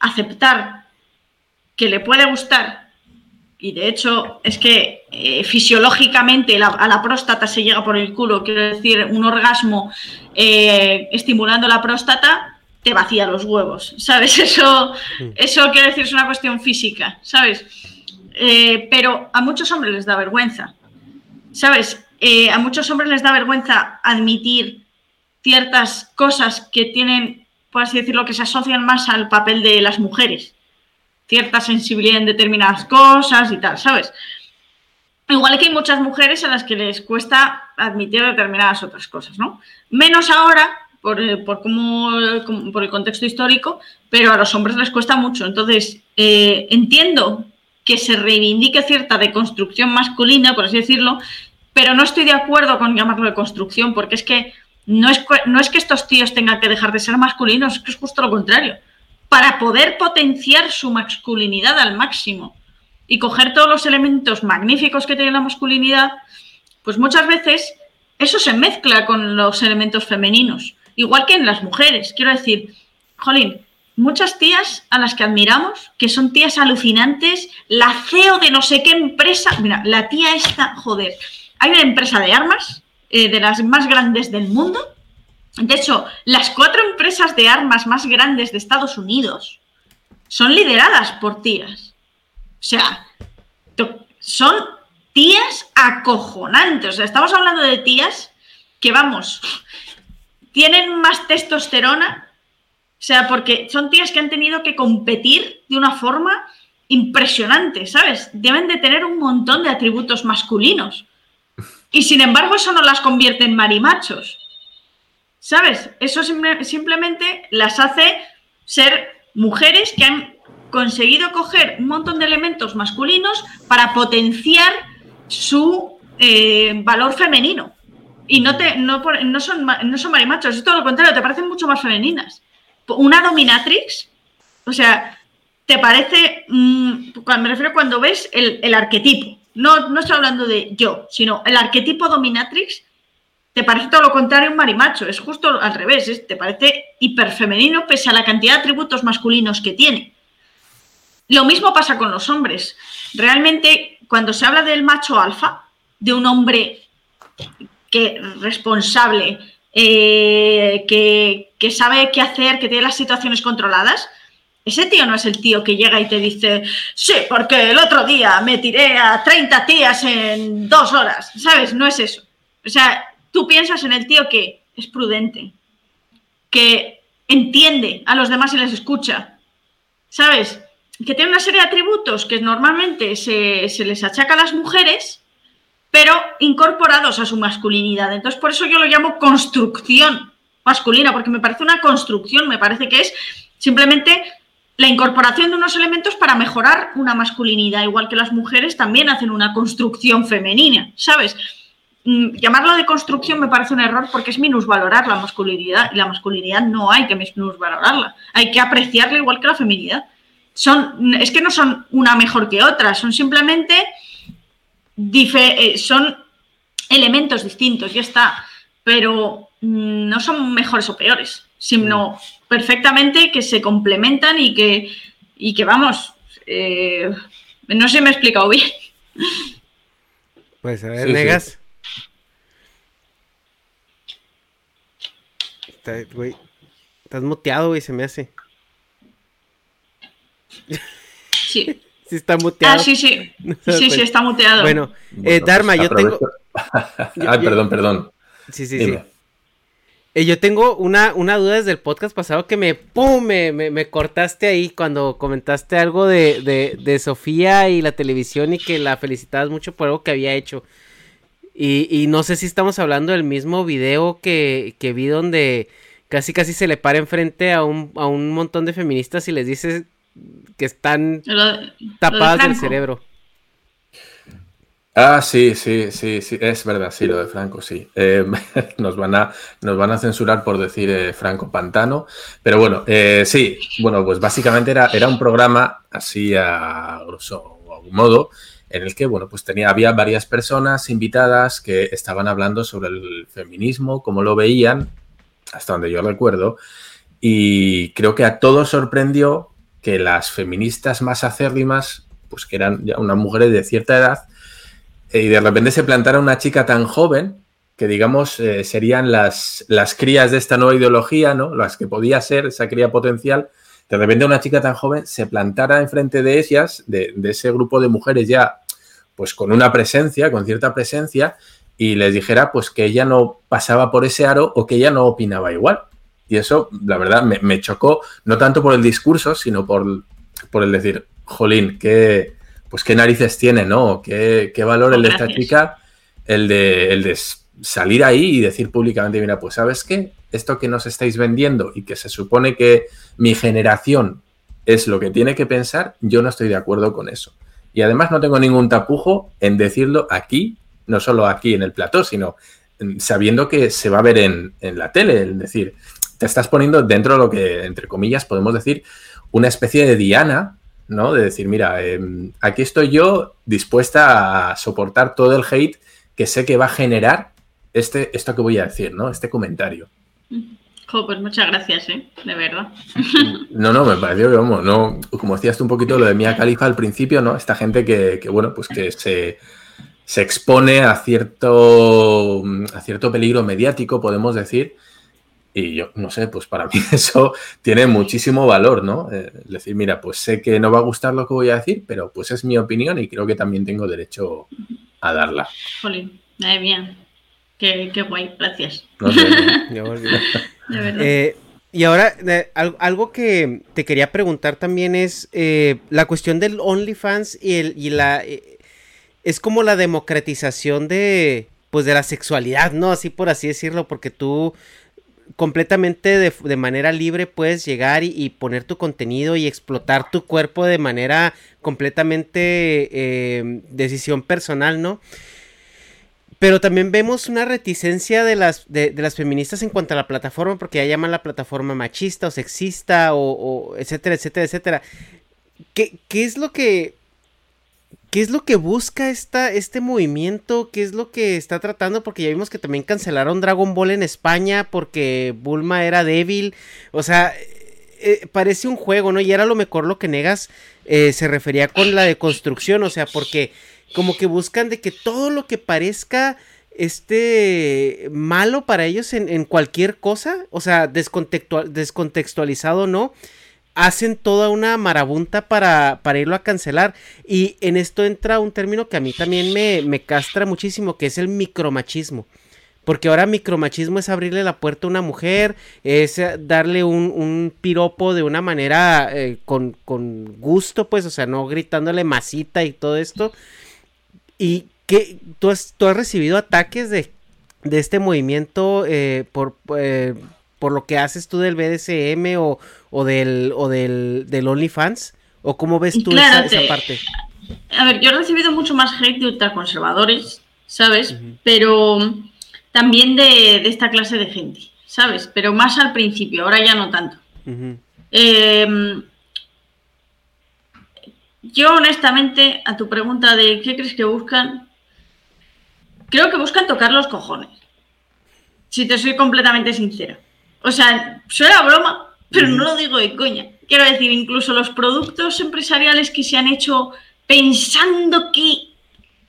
aceptar que le puede gustar, y de hecho es que eh, fisiológicamente a la próstata se llega por el culo, quiero decir, un orgasmo eh, estimulando la próstata te vacía los huevos, ¿sabes? <laughs> Eso, eso quiere decir es una cuestión física, ¿sabes? Eh, pero a muchos hombres les da vergüenza, ¿sabes? A muchos hombres les da vergüenza admitir ciertas cosas que tienen, por así decirlo, que se asocian más al papel de las mujeres, cierta sensibilidad en determinadas cosas y tal, ¿sabes? Igual que hay muchas mujeres a las que les cuesta admitir determinadas otras cosas, ¿no? Menos ahora, por, eh, por, por el contexto histórico, pero a los hombres les cuesta mucho. Entonces, eh, entiendo que se reivindique cierta deconstrucción masculina, por así decirlo, pero no estoy de acuerdo con llamarlo de construcción, porque es que no es, no es que estos tíos tengan que dejar de ser masculinos, es que es justo lo contrario. Para poder potenciar su masculinidad al máximo y coger todos los elementos magníficos que tiene la masculinidad, pues muchas veces eso se mezcla con los elementos femeninos. Igual que en las mujeres, quiero decir, jolín, muchas tías a las que admiramos, que son tías alucinantes, la CEO de no sé qué empresa, mira, la tía esta, joder, hay una empresa de armas, eh, de las más grandes del mundo, de hecho, las cuatro empresas de armas más grandes de Estados Unidos son lideradas por tías. O sea, son tías acojonantes. O sea, estamos hablando de tías que, vamos, tienen más testosterona, o sea, porque son tías que han tenido que competir de una forma impresionante, ¿sabes? Deben de tener un montón de atributos masculinos. Y sin embargo, eso no las convierte en marimachos. ¿Sabes? Eso simplemente las hace ser mujeres que han conseguido coger un montón de elementos masculinos para potenciar su eh, valor femenino. Y no, te, no, no, son, no son marimachos, es todo lo contrario, te parecen mucho más femeninas. Una dominatrix, o sea, te parece, mm, me refiero cuando ves el, arquetipo, no, no estoy hablando de yo, sino el arquetipo dominatrix, te parece todo lo contrario un marimacho, es justo al revés, te parece hiperfemenino pese a la cantidad de atributos masculinos que tiene. Lo mismo pasa con los hombres. Realmente, cuando se habla del macho alfa, de un hombre que responsable, eh, que, sabe qué hacer, que tiene las situaciones controladas, ese tío no es el tío que llega y te dice, sí, porque el otro día me tiré a 30 tías en dos horas, ¿sabes? No es eso. O sea, tú piensas en el tío que es prudente, que entiende a los demás y les escucha, ¿sabes? Que tiene una serie de atributos que normalmente se, se les achaca a las mujeres pero incorporados a su masculinidad. Entonces, por eso yo lo llamo construcción masculina, porque me parece una construcción, me parece que es simplemente la incorporación de unos elementos para mejorar una masculinidad, igual que las mujeres también hacen una construcción femenina, ¿sabes? Mm, llamarlo de construcción me parece un error porque es minusvalorar la masculinidad y la masculinidad no hay que minusvalorarla, hay que apreciarla igual que la feminidad. Son, es que no son una mejor que otra, son simplemente eh, son elementos distintos, ya está, pero mm, no son mejores o peores, sino mm. Perfectamente que se complementan y que, y que vamos, eh, no sé si me he explicado bien. Pues a ver, Negas. estás muteado, güey, se me hace. Sí. <laughs> Sí está muteado. Ah, sí, sí. <laughs> Sí, sí, está muteado. Bueno, eh, Dharma, yo tengo... <laughs> Ay, perdón, perdón. Sí, sí, sí. Eh, yo tengo una, una duda desde el podcast pasado que me, ¡pum! Me, me, cortaste ahí cuando comentaste algo de, de, de, Sofía y la televisión y que la felicitabas mucho por algo que había hecho. Y, y no sé si estamos hablando del mismo video que, que vi donde casi casi se le para enfrente a un, a un montón de feministas y les dice que están tapadas del cerebro. Ah, sí, sí, sí, sí, es verdad, sí, lo de Franco, sí. Eh, <laughs> nos, van a, nos van a censurar por decir eh, Franco Pantano, pero bueno, eh, sí, bueno, pues básicamente era, era un programa así a grosso modo, en el que, bueno, pues tenía, había varias personas invitadas que estaban hablando sobre el feminismo, cómo lo veían, hasta donde yo recuerdo, y creo que a todos sorprendió que las feministas más acérrimas, pues que eran ya unas mujeres de cierta edad, y de repente se plantara una chica tan joven que digamos eh, serían las, las crías de esta nueva ideología, ¿no? Las que podía ser esa cría potencial. De repente una chica tan joven se plantara enfrente de ellas, de, ese grupo de mujeres ya, pues con una presencia, con cierta presencia, y les dijera pues que ella no pasaba por ese aro o que ella no opinaba igual. Y eso, la verdad, me, me chocó, no tanto por el discurso, sino por, por el decir, jolín, qué, pues qué narices tiene, ¿no? Qué, valor el de esta chica, el de, el de salir ahí y decir públicamente, mira, pues sabes qué, esto que nos estáis vendiendo y que se supone que mi generación es lo que tiene que pensar, yo no estoy de acuerdo con eso. Y además no tengo ningún tapujo en decirlo aquí, no solo aquí en el plató, sino sabiendo que se va a ver en, en la tele, es decir, te estás poniendo dentro de lo que, entre comillas, podemos decir una especie de diana ¿no? De decir, mira, em, aquí estoy yo dispuesta a soportar todo el hate que sé que va a generar este, esto que voy a decir, ¿no? Este comentario. pues muchas gracias, ¿eh? De verdad. No, no, me pareció que, vamos, no, como decías tú un poquito lo de Mia Califa al principio, ¿no? Esta gente que, que bueno, pues que se, se expone a cierto, a cierto peligro mediático, podemos decir, y yo, no sé, pues para <laughs> mí eso tiene muchísimo valor, ¿no? Eh, decir, mira, pues sé que no va a gustar lo que voy a decir, pero pues es mi opinión y creo que también tengo derecho a darla. Jolín, madre mía. Qué, qué guay, gracias. <laughs> Eh, y ahora, algo que te quería preguntar también es eh, la cuestión del OnlyFans y, el, y la... es como la democratización de, pues, de la sexualidad, ¿no? Así por así decirlo, porque tú completamente de, manera libre puedes llegar y, poner tu contenido y explotar tu cuerpo de manera completamente eh, decisión personal, ¿no? Pero también vemos una reticencia de las, de, las feministas en cuanto a la plataforma, porque ya llaman la plataforma machista o sexista o, etcétera, etcétera, etcétera. ¿Qué, ¿Qué es lo que ¿Qué es lo que busca esta, este movimiento? ¿Qué es lo que está tratando? Porque ya vimos que también cancelaron Dragon Ball en España porque Bulma era débil. O sea, eh, eh, parece un juego, ¿no? Y era lo mejor lo que Negas eh, se refería con la deconstrucción. O sea, porque como que buscan de que todo lo que parezca este malo para ellos en, en cualquier cosa, o sea, descontextualizado, ¿no? Hacen toda una marabunta para, para irlo a cancelar. Y en esto entra un término que a mí también me, me castra muchísimo, que es el micromachismo. Porque ahora micromachismo es abrirle la puerta a una mujer, es darle un, un piropo de una manera eh, con, con, gusto, pues, o sea, no gritándole masita y todo esto. Y que tú has, tú has recibido ataques de, de este movimiento eh, por, eh, por lo que haces tú del BDSM o, o del, o del, del OnlyFans? ¿O cómo ves tú esa, parte? A ver, yo he recibido mucho más hate de ultraconservadores, ¿sabes? Pero también de, esta clase de gente, ¿sabes? Pero más al principio, ahora ya no tanto. Em, yo honestamente, a tu pregunta de qué crees que buscan, creo que buscan tocar los cojones. Si te soy completamente sincera. O sea, suena broma, pero no lo digo de coña. Quiero decir, incluso los productos empresariales que se han hecho pensando que,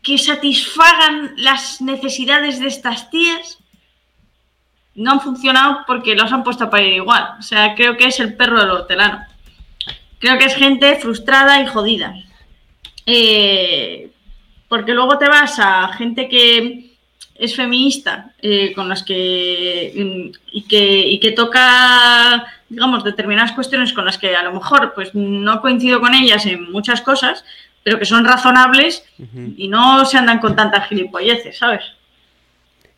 que satisfagan las necesidades de estas tías, no han funcionado porque los han puesto para ir igual. O sea, creo que es el perro del hortelano. Creo que es gente frustrada y jodida. Eh, porque luego te vas a gente que es feminista, eh, con las que y, que y que toca, digamos, determinadas cuestiones con las que a lo mejor pues no coincido con ellas en muchas cosas, pero que son razonables y no se andan con tantas gilipolleces, ¿sabes?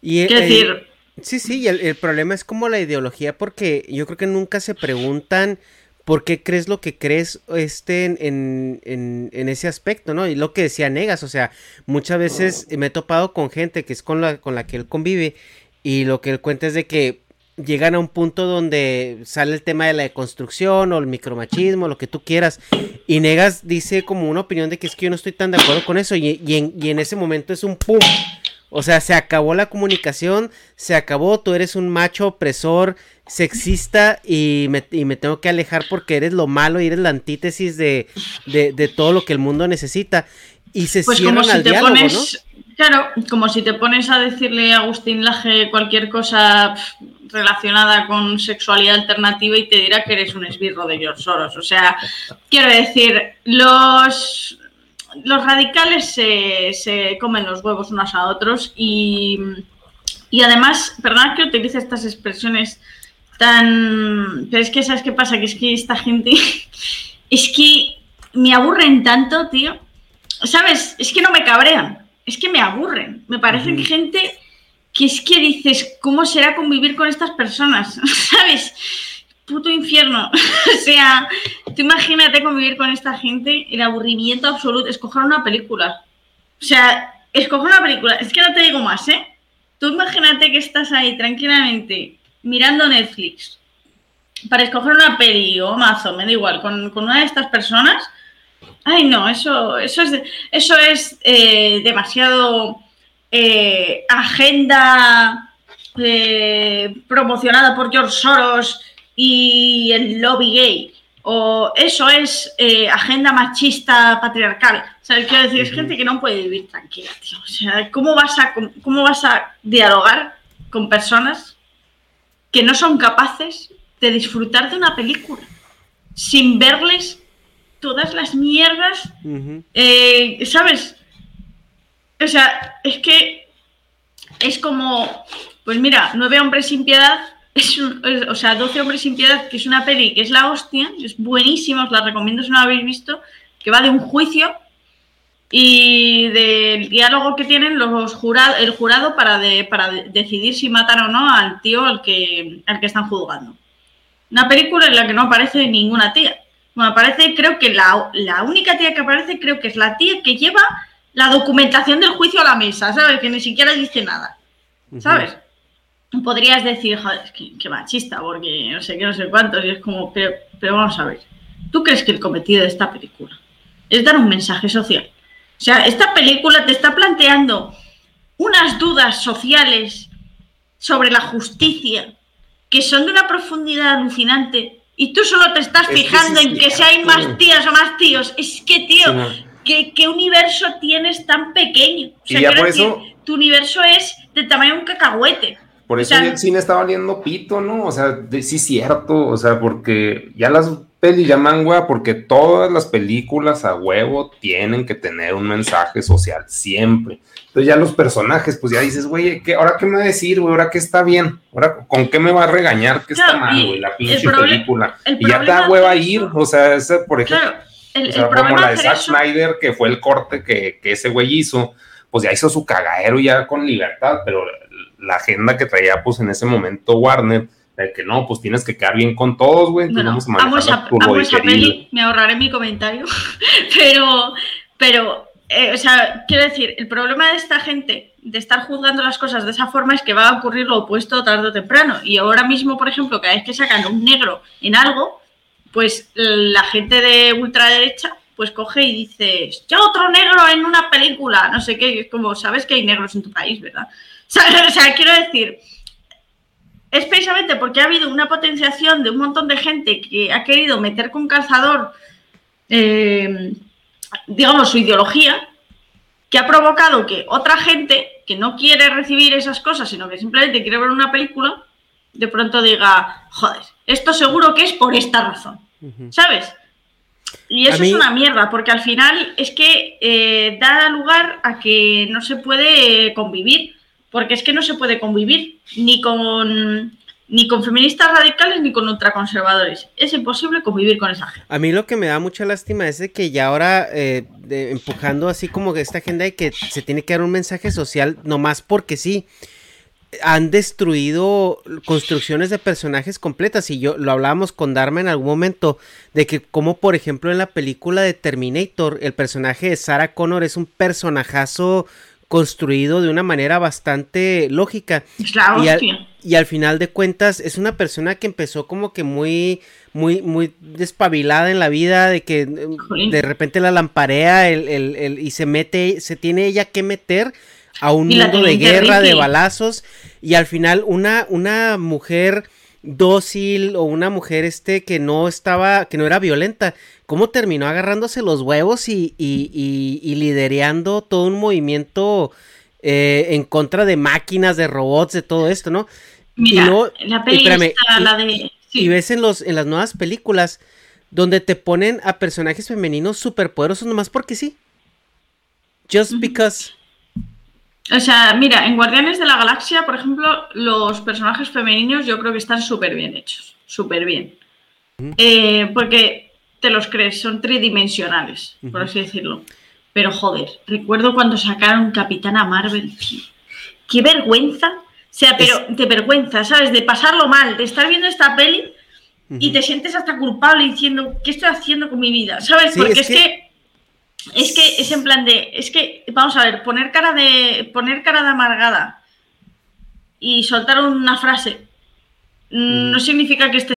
Y el, decir... Sí, sí, y el, el, problema es como la ideología, porque yo creo que nunca se preguntan ¿por qué crees lo que crees este en, en, en, ese aspecto, no? Y lo que decía Negas, o sea, muchas veces me he topado con gente que es con la, con la que él convive y lo que él cuenta es de que llegan a un punto donde sale el tema de la deconstrucción o el micromachismo, lo que tú quieras, y Negas dice como una opinión de que es que yo no estoy tan de acuerdo con eso, y, en, y en, ese momento es un pum. O sea, se acabó la comunicación, se acabó, tú eres un macho opresor, sexista y me, y me tengo que alejar porque eres lo malo y eres la antítesis de, de, de todo lo que el mundo necesita. Y se pues como si te pones, Claro, como si te pones a decirle a Agustín Laje cualquier cosa relacionada con sexualidad alternativa y te dirá que eres un esbirro de George Soros. O sea, quiero decir, los, los radicales se, comen los huevos unos a otros y, y además, perdón que utilice estas expresiones tan... Pero es que, ¿sabes qué pasa? Que es que esta gente... <laughs> Es que me aburren tanto, tío. ¿Sabes? Es que no me cabrean. Es que me aburren. Me parecen gente que es que dices, ¿cómo será convivir con estas personas? <laughs> ¿Sabes? Puto infierno. <laughs> o sea, tú imagínate convivir con esta gente, el aburrimiento absoluto, escoger una película. O sea, escoger una película. Es que no te digo más, ¿eh? Tú imagínate que estás ahí tranquilamente mirando Netflix para escoger una peli o Amazon, me da igual, con, una de estas personas. Ay, no, eso, eso es, eso es eh, demasiado eh, agenda eh, promocionada por George Soros y el lobby gay. O eso es agenda machista patriarcal. Sea, quiero decir, es gente que no puede vivir tranquila, tío. O sea, ¿cómo vas a, cómo vas a dialogar con personas que no son capaces de disfrutar de una película sin verles todas las mierdas? ¿Sabes? O sea, es que es como, pues mira, Nueve hombres sin piedad, <laughs> es o sea, Doce hombres sin piedad, que es una peli que es la hostia, es buenísima, os la recomiendo si no la habéis visto, que va de un juicio y del diálogo que tienen los jurados, el jurado para, para decidir si matan o no al tío al que, al que están juzgando. Una película en la que no aparece ninguna tía. Bueno, aparece, creo que la, la única tía que aparece, creo que es la tía que lleva la documentación del juicio a la mesa, ¿sabes? Que ni siquiera dice nada, ¿sabes? Podrías decir, joder, es que, machista, porque no sé qué, no sé cuántos, y es como, pero, pero vamos a ver, ¿tú crees que el cometido de esta película es dar un mensaje social? O sea, esta película te está planteando unas dudas sociales sobre la justicia que son de una profundidad alucinante y tú solo te estás fijando en que si hay más tías o más tíos. Es que, tío, ¿qué, universo tienes tan pequeño? O sea, por eso, tu universo es de tamaño de un cacahuete. Por eso el cine está valiendo pito, ¿no? O sea, sí es cierto, o sea, porque ya las pelis llaman hueva, porque todas las películas a huevo tienen que tener un mensaje social, siempre. Entonces ya los personajes, pues ya dices, güey, ¿qué, ¿ahora qué me va a decir, güey? ¿Ahora qué está bien? ¿Ahora con qué me va a regañar? ¿Qué está mal, güey? La pinche película. Y ya te da hueva ir, o sea, por ejemplo el, como la de Zack Snyder, que fue el corte que, ese güey hizo, pues ya hizo su cagadero ya con libertad, pero la agenda que traía pues en ese momento Warner, de que no, pues tienes que quedar bien con todos, güey. Bueno, amo esa, peli, me ahorraré mi comentario, <laughs> pero, pero, eh, o sea, quiero decir, el problema de esta gente de estar juzgando las cosas de esa forma es que va a ocurrir lo opuesto tarde o temprano. Y ahora mismo, por ejemplo, cada vez que sacan un negro en algo, pues la gente de ultraderecha pues coge y dice, yo otro negro en una película, no sé qué, es como, sabes que hay negros en tu país, ¿verdad? <laughs> O sea, quiero decir, es precisamente porque ha habido una potenciación de un montón de gente que ha querido meter con calzador, eh, digamos, su ideología, que ha provocado que otra gente que no quiere recibir esas cosas, sino que simplemente quiere ver una película, de pronto diga, joder, esto seguro que es por esta razón, ¿sabes? Y eso es una mierda, porque al final es que eh, da lugar a que no se puede convivir, porque es que no se puede convivir ni con ni con feministas radicales ni con ultraconservadores. Es imposible convivir con esa gente. A mí lo que me da mucha lástima es de que ya ahora eh, empujando así como que esta agenda de que se tiene que dar un mensaje social nomás porque sí han destruido construcciones de personajes completas. Y yo lo hablábamos con Dharma en algún momento, de que como por ejemplo en la película de Terminator, el personaje de Sarah Connor es un personajazo construido de una manera bastante lógica. y, al, y al final de cuentas es una persona que empezó como que muy, muy, muy despabilada en la vida, de que de repente la lamparea el, el, y se mete, se tiene ella que meter a un mundo de guerra, de balazos, y al final una, una mujer dócil o una mujer este que no estaba, que no era violenta, cómo terminó agarrándose los huevos y, y, y, lidereando todo un movimiento eh, en contra de máquinas, de robots, de todo esto, ¿no? Mira, y la la de... Y ves en, los, en las nuevas películas donde te ponen a personajes femeninos superpoderosos nomás porque sí. Just because. O sea, mira, en Guardianes de la Galaxia, por ejemplo, los personajes femeninos yo creo que están súper bien hechos, súper bien. Eh, porque te los crees, son tridimensionales, por así decirlo. Pero joder, recuerdo cuando sacaron Capitana Marvel, Qué vergüenza. O sea, pero de vergüenza, ¿sabes? De pasarlo mal, de estar viendo esta peli y te sientes hasta culpable diciendo, ¿qué estoy haciendo con mi vida? ¿Sabes? Porque es que es que es en plan de, es que, vamos a ver, poner cara de, poner cara de amargada y soltar una frase mm. no significa que esté.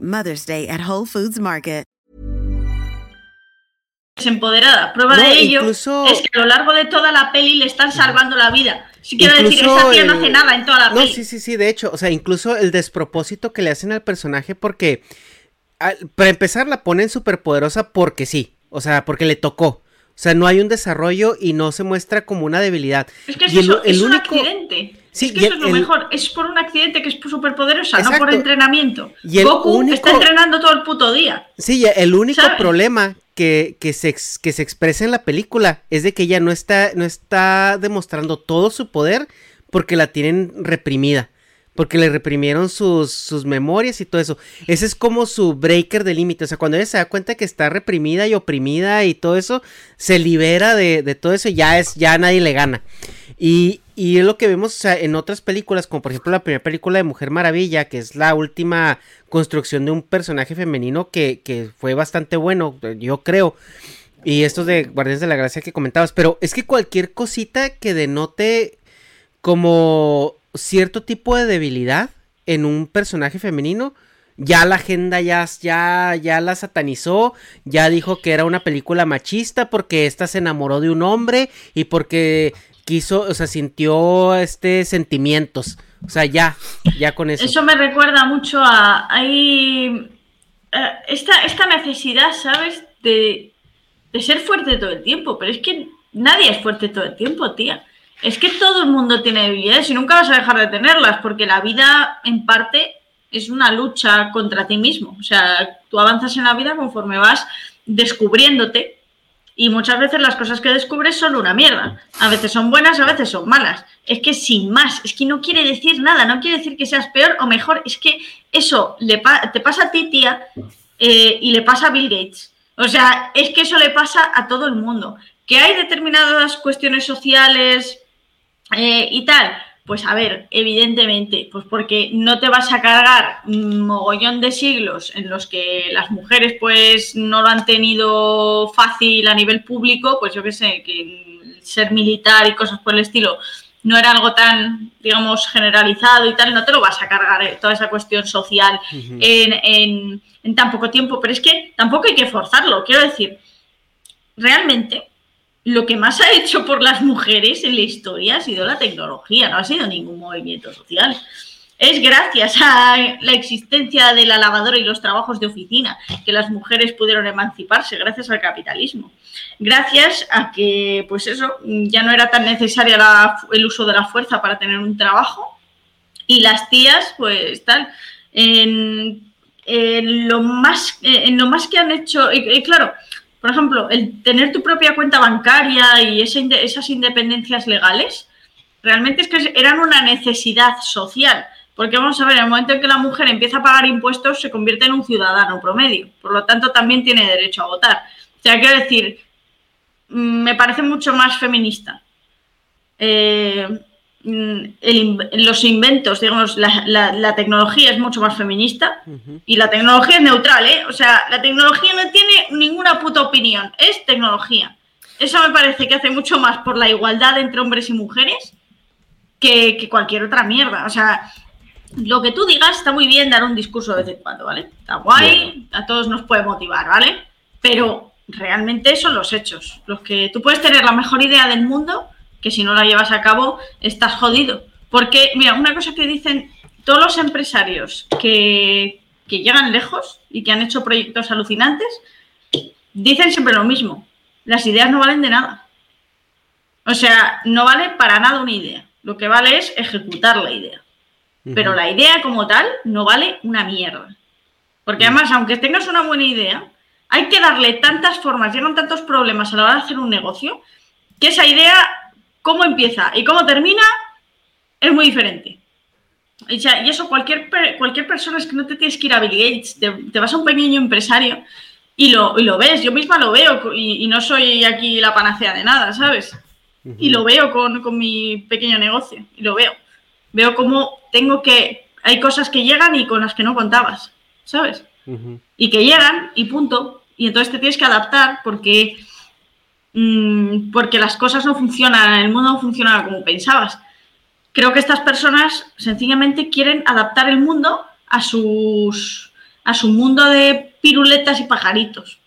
Mother's Day at Whole Foods Market. Empoderada. Prueba de ello es que a lo largo de toda la peli le están salvando la vida. Si quiero decir, esa tía no hace nada en toda la peli. No, sí, sí, sí, de hecho, o sea, incluso el despropósito que le hacen al personaje porque, para empezar, la ponen súper poderosa porque sí, o sea, porque le tocó. O sea, no hay un desarrollo y no se muestra como una debilidad. Es que es, eso, es un accidente. Sí, es que eso es lo mejor. Es por un accidente que es súper poderosa, no por entrenamiento. Y Goku está entrenando todo el puto día. Sí, el único problema que, que, se, que se expresa en la película es de que ella no está, no está demostrando todo su poder porque la tienen reprimida porque le reprimieron sus, sus memorias y todo eso. Ese es como su breaker de límite. O sea, cuando ella se da cuenta que está reprimida y oprimida y todo eso, se libera de, de todo eso y ya es, ya nadie le gana. Y, y es lo que vemos o sea, en otras películas, como por ejemplo la primera película de Mujer Maravilla, que es la última construcción de un personaje femenino que, que fue bastante bueno, yo creo. Y estos de Guardianes de la Gracia que comentabas. Pero es que cualquier cosita que denote como cierto tipo de debilidad en un personaje femenino, ya la agenda ya, ya, ya la satanizó, ya dijo que era una película machista porque ésta se enamoró de un hombre y porque quiso, o sea, sintió este sentimientos. O sea, ya, ya con eso. Eso me recuerda mucho a hay eh, esta, esta necesidad, ¿sabes? De, de ser fuerte todo el tiempo, pero es que nadie es fuerte todo el tiempo, tía. Es que todo el mundo tiene debilidades y nunca vas a dejar de tenerlas, porque la vida, en parte, es una lucha contra ti mismo. O sea, tú avanzas en la vida conforme vas descubriéndote y muchas veces las cosas que descubres son una mierda. A veces son buenas, a veces son malas. Es que sin más, es que no quiere decir nada, no quiere decir que seas peor o mejor. Es que eso le te pasa a ti, tía, eh, y le pasa a Bill Gates. O sea, es que eso le pasa a todo el mundo. Que hay determinadas cuestiones sociales eh, y tal, pues a ver, evidentemente, pues porque no te vas a cargar un mogollón de siglos en los que las mujeres pues no lo han tenido fácil a nivel público, pues yo qué sé, que ser militar y cosas por el estilo no era algo tan, digamos, generalizado y tal, no te lo vas a cargar eh, toda esa cuestión social en, en tan poco tiempo, pero es que tampoco hay que forzarlo, quiero decir, realmente lo que más ha hecho por las mujeres en la historia ha sido la tecnología, no ha sido ningún movimiento social. Es gracias a la existencia de la lavadora y los trabajos de oficina que las mujeres pudieron emanciparse, gracias al capitalismo. Gracias a que, pues eso, ya no era tan necesaria el uso de la fuerza para tener un trabajo y las tías, pues tal, en, lo, más, en lo más que han hecho, y claro, por ejemplo, el tener tu propia cuenta bancaria y esas independencias legales, realmente es que eran una necesidad social. Porque vamos a ver, en el momento en que la mujer empieza a pagar impuestos, se convierte en un ciudadano promedio. Por lo tanto, también tiene derecho a votar. O sea, quiero decir, mm, me parece mucho más feminista. Eh, Mm, los inventos, digamos, la, tecnología es mucho más feminista y la tecnología es neutral, ¿eh? O sea, la tecnología no tiene ninguna puta opinión, es tecnología. Eso me parece que hace mucho más por la igualdad entre hombres y mujeres que, cualquier otra mierda. O sea, lo que tú digas está muy bien dar un discurso de vez en cuando, ¿vale? Está guay, a todos nos puede motivar, ¿vale? Pero realmente son los hechos. Los que tú puedes tener la mejor idea del mundo, que si no la llevas a cabo estás jodido. Porque, mira, una cosa que dicen todos los empresarios que, llegan lejos y que han hecho proyectos alucinantes, dicen siempre lo mismo. Las ideas no valen de nada. O sea, no vale para nada una idea. Lo que vale es ejecutar la idea. Pero la idea como tal no vale una mierda. Porque además, aunque tengas una buena idea, hay que darle tantas formas, llegan tantos problemas a la hora de hacer un negocio, que esa idea cómo empieza y cómo termina es muy diferente. Y, eso cualquier, cualquier persona es que no te tienes que ir a Bill Gates, te, vas a un pequeño empresario y lo, lo ves, yo misma lo veo y, no soy aquí la panacea de nada, ¿sabes? Y lo veo con, mi pequeño negocio y lo veo. Veo cómo tengo que, hay cosas que llegan y con las que no contabas, ¿sabes? Y que llegan y punto. Y entonces te tienes que adaptar porque Mm, porque las cosas no funcionan, el mundo no funciona como pensabas. Creo que estas personas sencillamente quieren adaptar el mundo a, sus, a su mundo de piruletas y pajaritos.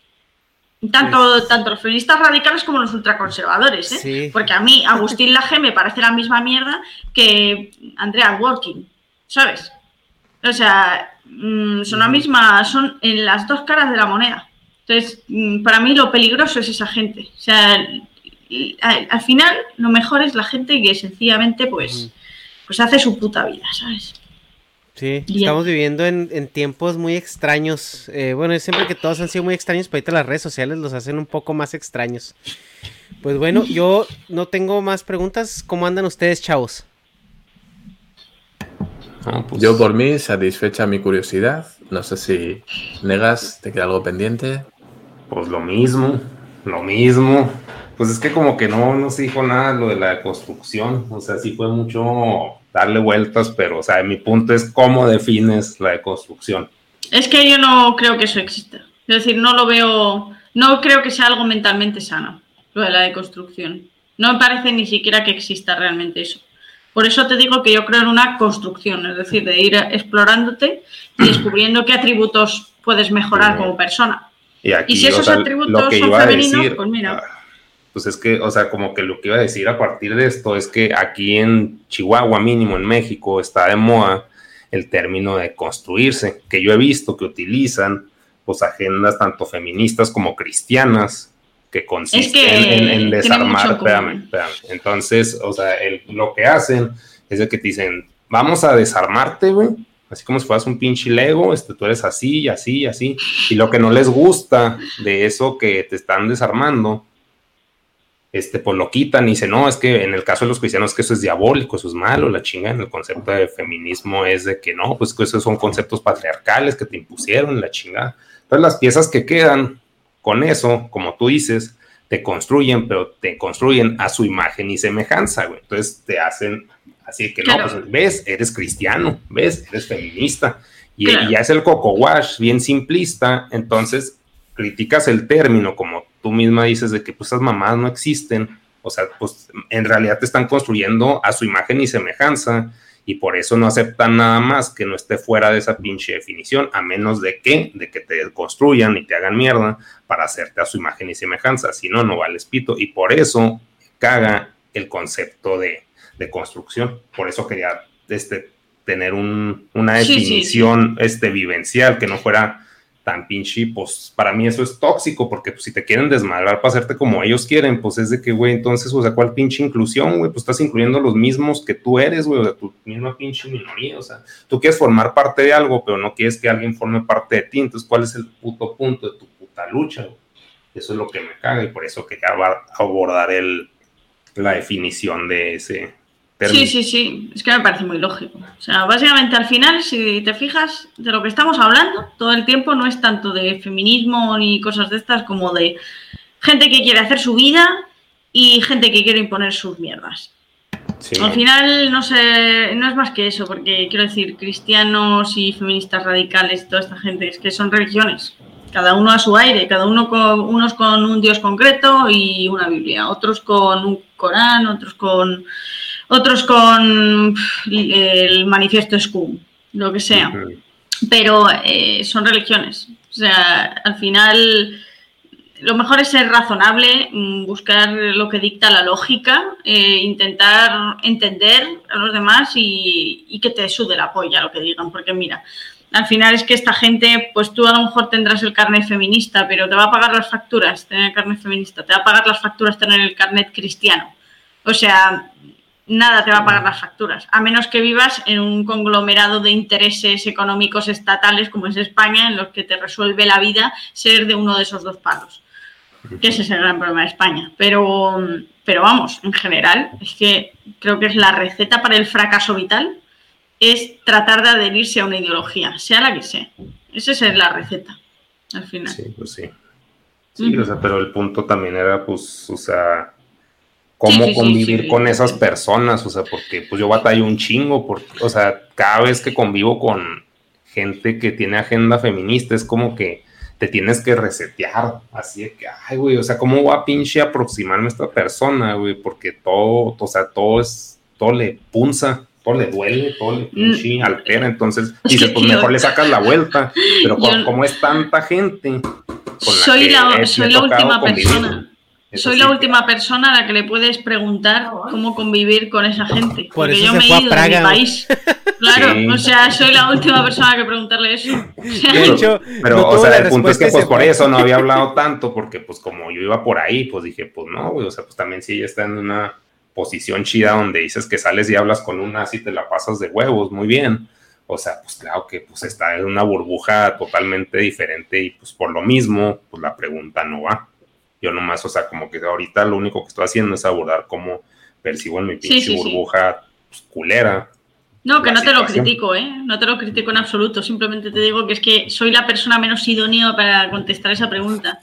Tanto, tanto los feministas radicales como los ultraconservadores, ¿eh? Porque a mí Agustín Laje me parece la misma mierda que Andrea Working, ¿sabes? O sea, mm, son la misma, son en las dos caras de la moneda. Entonces, mm, para mí lo peligroso es esa gente. O sea, al, final lo mejor es la gente que sencillamente pues, pues hace su puta vida, ¿sabes? Sí, estamos viviendo en, tiempos muy extraños. Eh, bueno, siempre que todos han sido muy extraños, pero ahorita las redes sociales los hacen un poco más extraños. Pues bueno, yo no tengo más preguntas. ¿Cómo andan ustedes, chavos? Pues yo por mí, satisfecha mi curiosidad. No sé si negas, te queda algo pendiente. Pues lo mismo, lo mismo. Pues es que como que no, no se dijo nada lo de la construcción, o sea, sí fue mucho darle vueltas, pero, o sea, mi punto es cómo defines la deconstrucción. Es que yo no creo que eso exista. Es decir, no lo veo, no creo que sea algo mentalmente sano, lo de la deconstrucción. No me parece ni siquiera que exista realmente eso. Por eso te digo que yo creo en una construcción, es decir, de ir explorándote y descubriendo qué atributos puedes mejorar como persona. Y, si esos atributos son femeninos, pues mira. Ah, pues es que, o sea, como que lo que iba a decir a partir de esto es que aquí en Chihuahua, mínimo en México, está de moda el término de construirse, que yo he visto que utilizan pues agendas tanto feministas como cristianas que consisten en, desarmar, espérame, espérame. Entonces, o sea, lo que hacen es de que te dicen, vamos a desarmarte, güey, así como si fueras un pinche Lego, este, tú eres así así así, y lo que no les gusta de eso que te están desarmando, este, pues lo quitan y dicen, no, es que en el caso de los cristianos que eso es diabólico, eso es malo, la chinga en el concepto de feminismo es de que no, pues que esos son conceptos patriarcales que te impusieron, la chingada. Entonces las piezas que quedan con eso, como tú dices, te construyen, pero te construyen a su imagen y semejanza, güey. Entonces te hacen así que no, pues ves, eres cristiano, ves, eres feminista. Y, ya es el coco wash bien simplista, entonces criticas el término, como tú misma dices, de que pues esas mamás no existen, o sea, pues en realidad te están construyendo a su imagen y semejanza. Y por eso no aceptan nada más que no esté fuera de esa pinche definición, a menos de que, de que te construyan y te hagan mierda para hacerte a su imagen y semejanza, si no, no vales pito, y por eso caga el concepto de, construcción, por eso quería este, tener una definición Este, vivencial, que no fuera tan pinche, pues para mí eso es tóxico, porque pues, si te quieren desmadrar para hacerte como ellos quieren, pues es de que, güey, entonces, o sea, ¿cuál pinche inclusión, güey? Pues estás incluyendo los mismos que tú eres, güey, o sea, tu misma pinche minoría, o sea, tú quieres formar parte de algo, pero no quieres que alguien forme parte de ti, entonces, ¿cuál es el puto punto de tu puta lucha, güey? Eso es lo que me caga y por eso quería abordar el, la definición de ese, Sí, sí, sí, es que me parece muy lógico. O sea, básicamente al final, si te fijas, de lo que estamos hablando todo el tiempo no es tanto de feminismo ni cosas de estas como de gente que quiere hacer su vida y gente que quiere imponer sus mierdas. Al final no sé, no es más que eso, porque quiero decir, cristianos y feministas radicales, toda esta gente, es que son religiones, cada uno a su aire, cada uno con unos con un dios concreto y una Biblia, otros con un Corán, otros con otros con el manifiesto SCUM, lo que sea. Pero eh, son religiones. O sea, al final lo mejor es ser razonable, mm, buscar lo que dicta la lógica, eh, intentar entender a los demás y, que te sude la polla lo que digan, porque mira, al final es que esta gente, pues tú a lo mejor tendrás el carnet feminista, pero te va a pagar las facturas tener el carnet feminista, te va a pagar las facturas tener el carnet cristiano. O sea, nada te va a pagar las facturas, a menos que vivas en un conglomerado de intereses económicos estatales como es España, en los que te resuelve la vida ser de uno de esos dos palos. Que ese es el gran problema de España. Pero, pero vamos, en general, es que creo que es la receta para el fracaso vital, es tratar de adherirse a una ideología, sea la que sea. Esa es la receta, al final. Sí, pues sí. Sí, o sea, pero el punto también era, pues, o sea, cómo convivir con esas personas, o sea, porque pues yo batallo un chingo, porque, o sea, cada vez que convivo con gente que tiene agenda feminista, es como que te tienes que resetear, así de que, ay, güey, o sea, ¿cómo voy a pinche aproximarme a esta persona, güey? Porque todo, o sea, todo es, todo le punza, todo le duele, todo le pinche mm. altera, entonces <laughs> dice, pues mejor le sacas la vuelta, pero <laughs> como, es tanta gente, soy la, soy la última persona soy la última persona a la que le puedes preguntar cómo convivir con esa gente. porque yo me he ido de mi país. <laughs> Claro, o sea, soy la última persona que preguntarle eso. De hecho, pero, o sea, el punto es que pues por eso no había <laughs> hablado tanto, porque pues como yo iba por ahí, pues dije, pues no, güey, o sea, pues también si ella está en una posición chida donde dices que sales y hablas con una así te la pasas de huevos, muy bien. O sea, pues claro que pues está en una burbuja totalmente diferente y pues por lo mismo, pues la pregunta no va. Yo nomás, o sea, como que ahorita lo único que estoy haciendo es abordar cómo percibo en mi pinche burbuja pues, culera. No, que no te lo critico, ¿eh? No te lo critico en absoluto. Simplemente te digo que es que soy la persona menos idónea para contestar esa pregunta.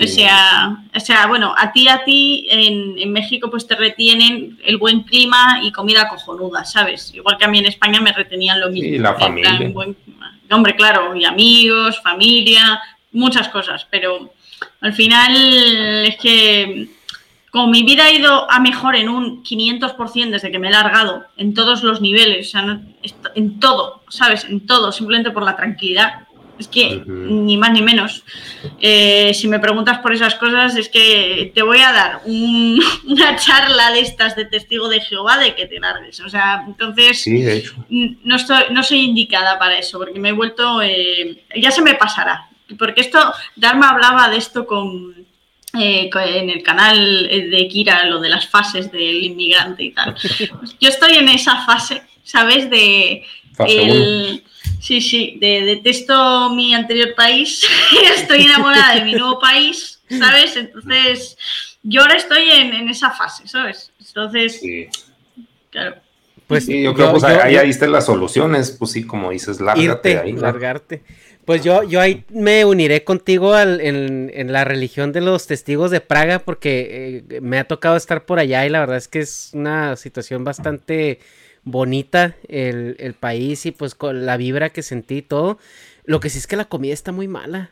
o, sea, o sea, bueno, a ti, a ti, en, en, México pues te retienen el buen clima y comida cojonuda, ¿sabes? Igual que a mí en España me retenían lo mismo. Y la familia. hombre, claro, y amigos, familia, muchas cosas, pero al final es que como mi vida ha ido a mejor en un 500% desde que me he largado, en todos los niveles, o sea, en todo, ¿sabes? En todo, simplemente por la tranquilidad. Es que ni más ni menos. Eh, si me preguntas por esas cosas, es que te voy a dar <laughs> una charla de estas de testigo de Jehová de que te largues. O sea, entonces No, estoy, no soy indicada para eso, porque me he vuelto. Eh, ya se me pasará. Porque esto, Dharma hablaba de esto con, eh, en el canal de Kira, lo de las fases del inmigrante y tal. <laughs> Yo estoy en esa fase, ¿sabes? De. Sí, sí, de, detesto mi anterior país, <laughs> estoy enamorada de mi nuevo país, ¿sabes? Entonces, yo ahora estoy en, esa fase, ¿sabes? Entonces, claro. Pues sí, yo creo que ahí, ahí están las soluciones, pues sí, como dices, lárgate ahí. Largarte. Pues yo, yo ahí me uniré contigo en, la religión de los testigos de Praga porque eh, me ha tocado estar por allá y la verdad es que es una situación bastante bonita el, país y pues con la vibra que sentí y todo. Lo que sí es que la comida está muy mala.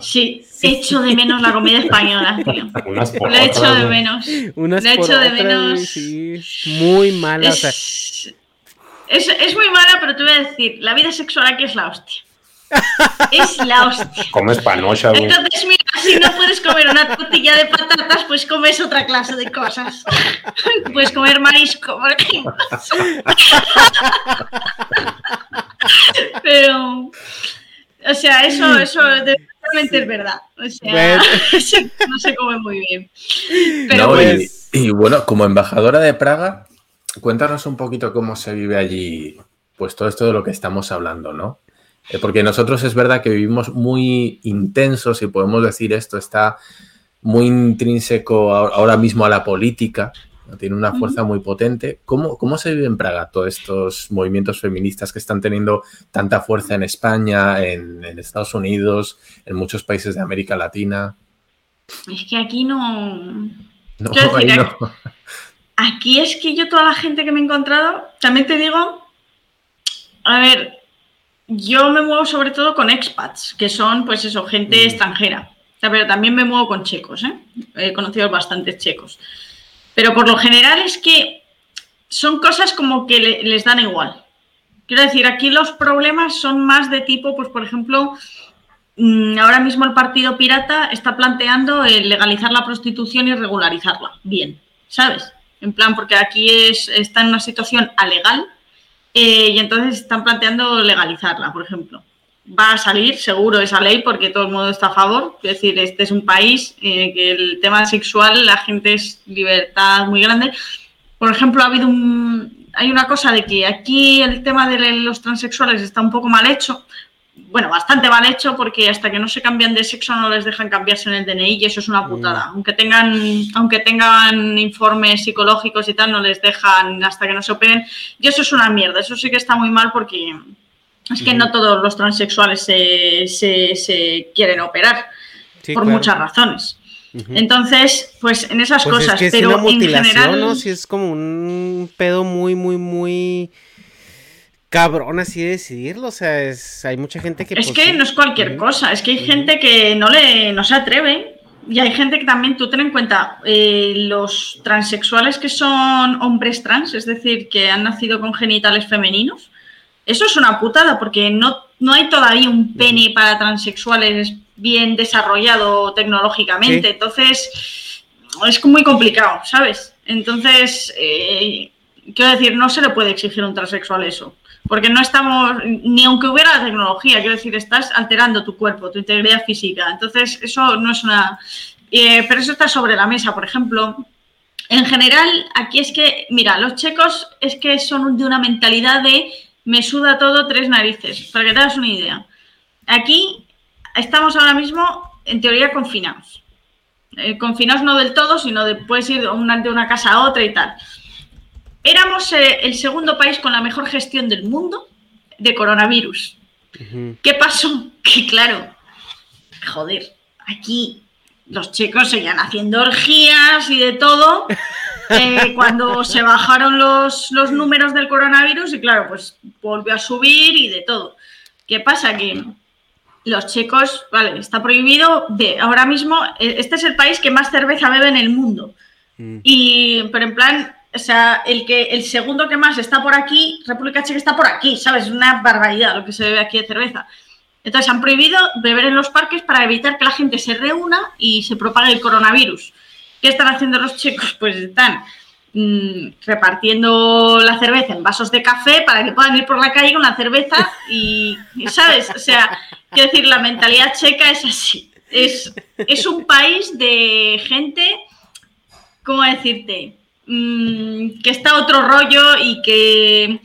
Sí, echo de menos la comida española, tío. <laughs> Unas por Lo echo de menos. Unas Lo echo de menos. Sí, muy mala. Es, es, muy mala, pero te voy a decir, la vida sexual aquí es la hostia. Es la hostia. Comes panocha, güey. Entonces, mira, si no puedes comer una tortilla de patatas, pues comes otra clase de cosas. Puedes comer marisco. Pero, o sea, eso, eso definitivamente es verdad. O sea, no se come muy bien. Pero pues... y, y bueno, como embajadora de Praga, cuéntanos un poquito cómo se vive allí, pues todo esto de lo que estamos hablando, ¿no? Eh, porque nosotros es verdad que vivimos muy intensos, y podemos decir esto, está muy intrínseco ahora mismo a la política, tiene una fuerza muy potente. ¿Cómo, ¿Cómo se vive en Praga todos estos movimientos feministas que están teniendo tanta fuerza en España, en, Estados Unidos, en muchos países de América Latina? Es que aquí no... No, no. Aquí es que yo toda la gente que me he encontrado, también te digo, a ver, yo me muevo sobre todo con expats, que son, pues eso, gente mm. extranjera. pero también me muevo con checos, ¿eh? He conocido bastantes checos. Pero por lo general es que son cosas como que les dan igual. Quiero decir, aquí los problemas son más de tipo, pues por ejemplo, mm, ahora mismo el Partido Pirata está planteando legalizar la prostitución y regularizarla. Bien, ¿sabes? En plan, porque aquí es, está en una situación alegal eh, y entonces están planteando legalizarla, por ejemplo. Va a salir seguro esa ley porque todo el mundo está a favor. Es decir, este es un país en que el tema sexual, la gente es libertad muy grande. Por ejemplo, ha habido hay una cosa de que aquí el tema de los transexuales está un poco mal hecho, bueno, bastante mal hecho porque hasta que no se cambian de sexo no les dejan cambiarse en el DNI y eso es una putada. Mm. Aunque tengan, aunque tengan informes psicológicos y tal, no les dejan hasta que no se operen. Y eso es una mierda. Eso sí que está muy mal porque es que no todos los transexuales se, se, quieren operar por muchas razones. Entonces, pues en esas pues cosas, pero en general... ¿no? Si es como un pedo muy, muy, muy cabrón así decidirlo. O sea, es, hay mucha gente que. Es pues, que no es cualquier cosa, es que hay gente que no, le, no se atreve. Y hay gente que también, tú ten en cuenta, eh, los transexuales que son hombres trans, es decir, que han nacido con genitales femeninos, eso es una putada porque no, no hay todavía un pene para transexuales bien desarrollado tecnológicamente. Entonces, es muy complicado, ¿sabes? Entonces, eh, quiero decir, no se le puede exigir a un transexual eso porque no estamos, ni aunque hubiera la tecnología, quiero decir, estás alterando tu cuerpo, tu integridad física. Entonces, eso no es una... Eh, pero eso está sobre la mesa, por ejemplo. En general, aquí es que, mira, los checos es que son de una mentalidad de me suda todo tres narices, para que te hagas una idea. Aquí estamos ahora mismo, en teoría, confinados. Eh, confinados no del todo, sino de puedes ir de una casa a otra y tal. Éramos eh, el segundo país con la mejor gestión del mundo de coronavirus. ¿Qué pasó? <laughs> Que claro, joder, aquí los chicos seguían haciendo orgías y de todo. <laughs> Eh, cuando se bajaron los, los, números del coronavirus y claro, pues volvió a subir y de todo. ¿Qué pasa? Que los chicos, vale, está prohibido de ahora mismo, eh, este es el país que más cerveza bebe en el mundo. Mm. Y, pero en plan, o sea, el, que, el segundo que más está por aquí, República Checa está por aquí, ¿sabes? Es una barbaridad lo que se bebe aquí de cerveza. Entonces han prohibido beber en los parques para evitar que la gente se reúna y se propague el coronavirus. ¿Qué están haciendo los chicos? Pues están mm, repartiendo la cerveza en vasos de café para que puedan ir por la calle con la cerveza y, ¿sabes? O sea, quiero decir, la mentalidad checa es así. Es, es un país de gente, ¿cómo decirte? Mm, que está otro rollo y que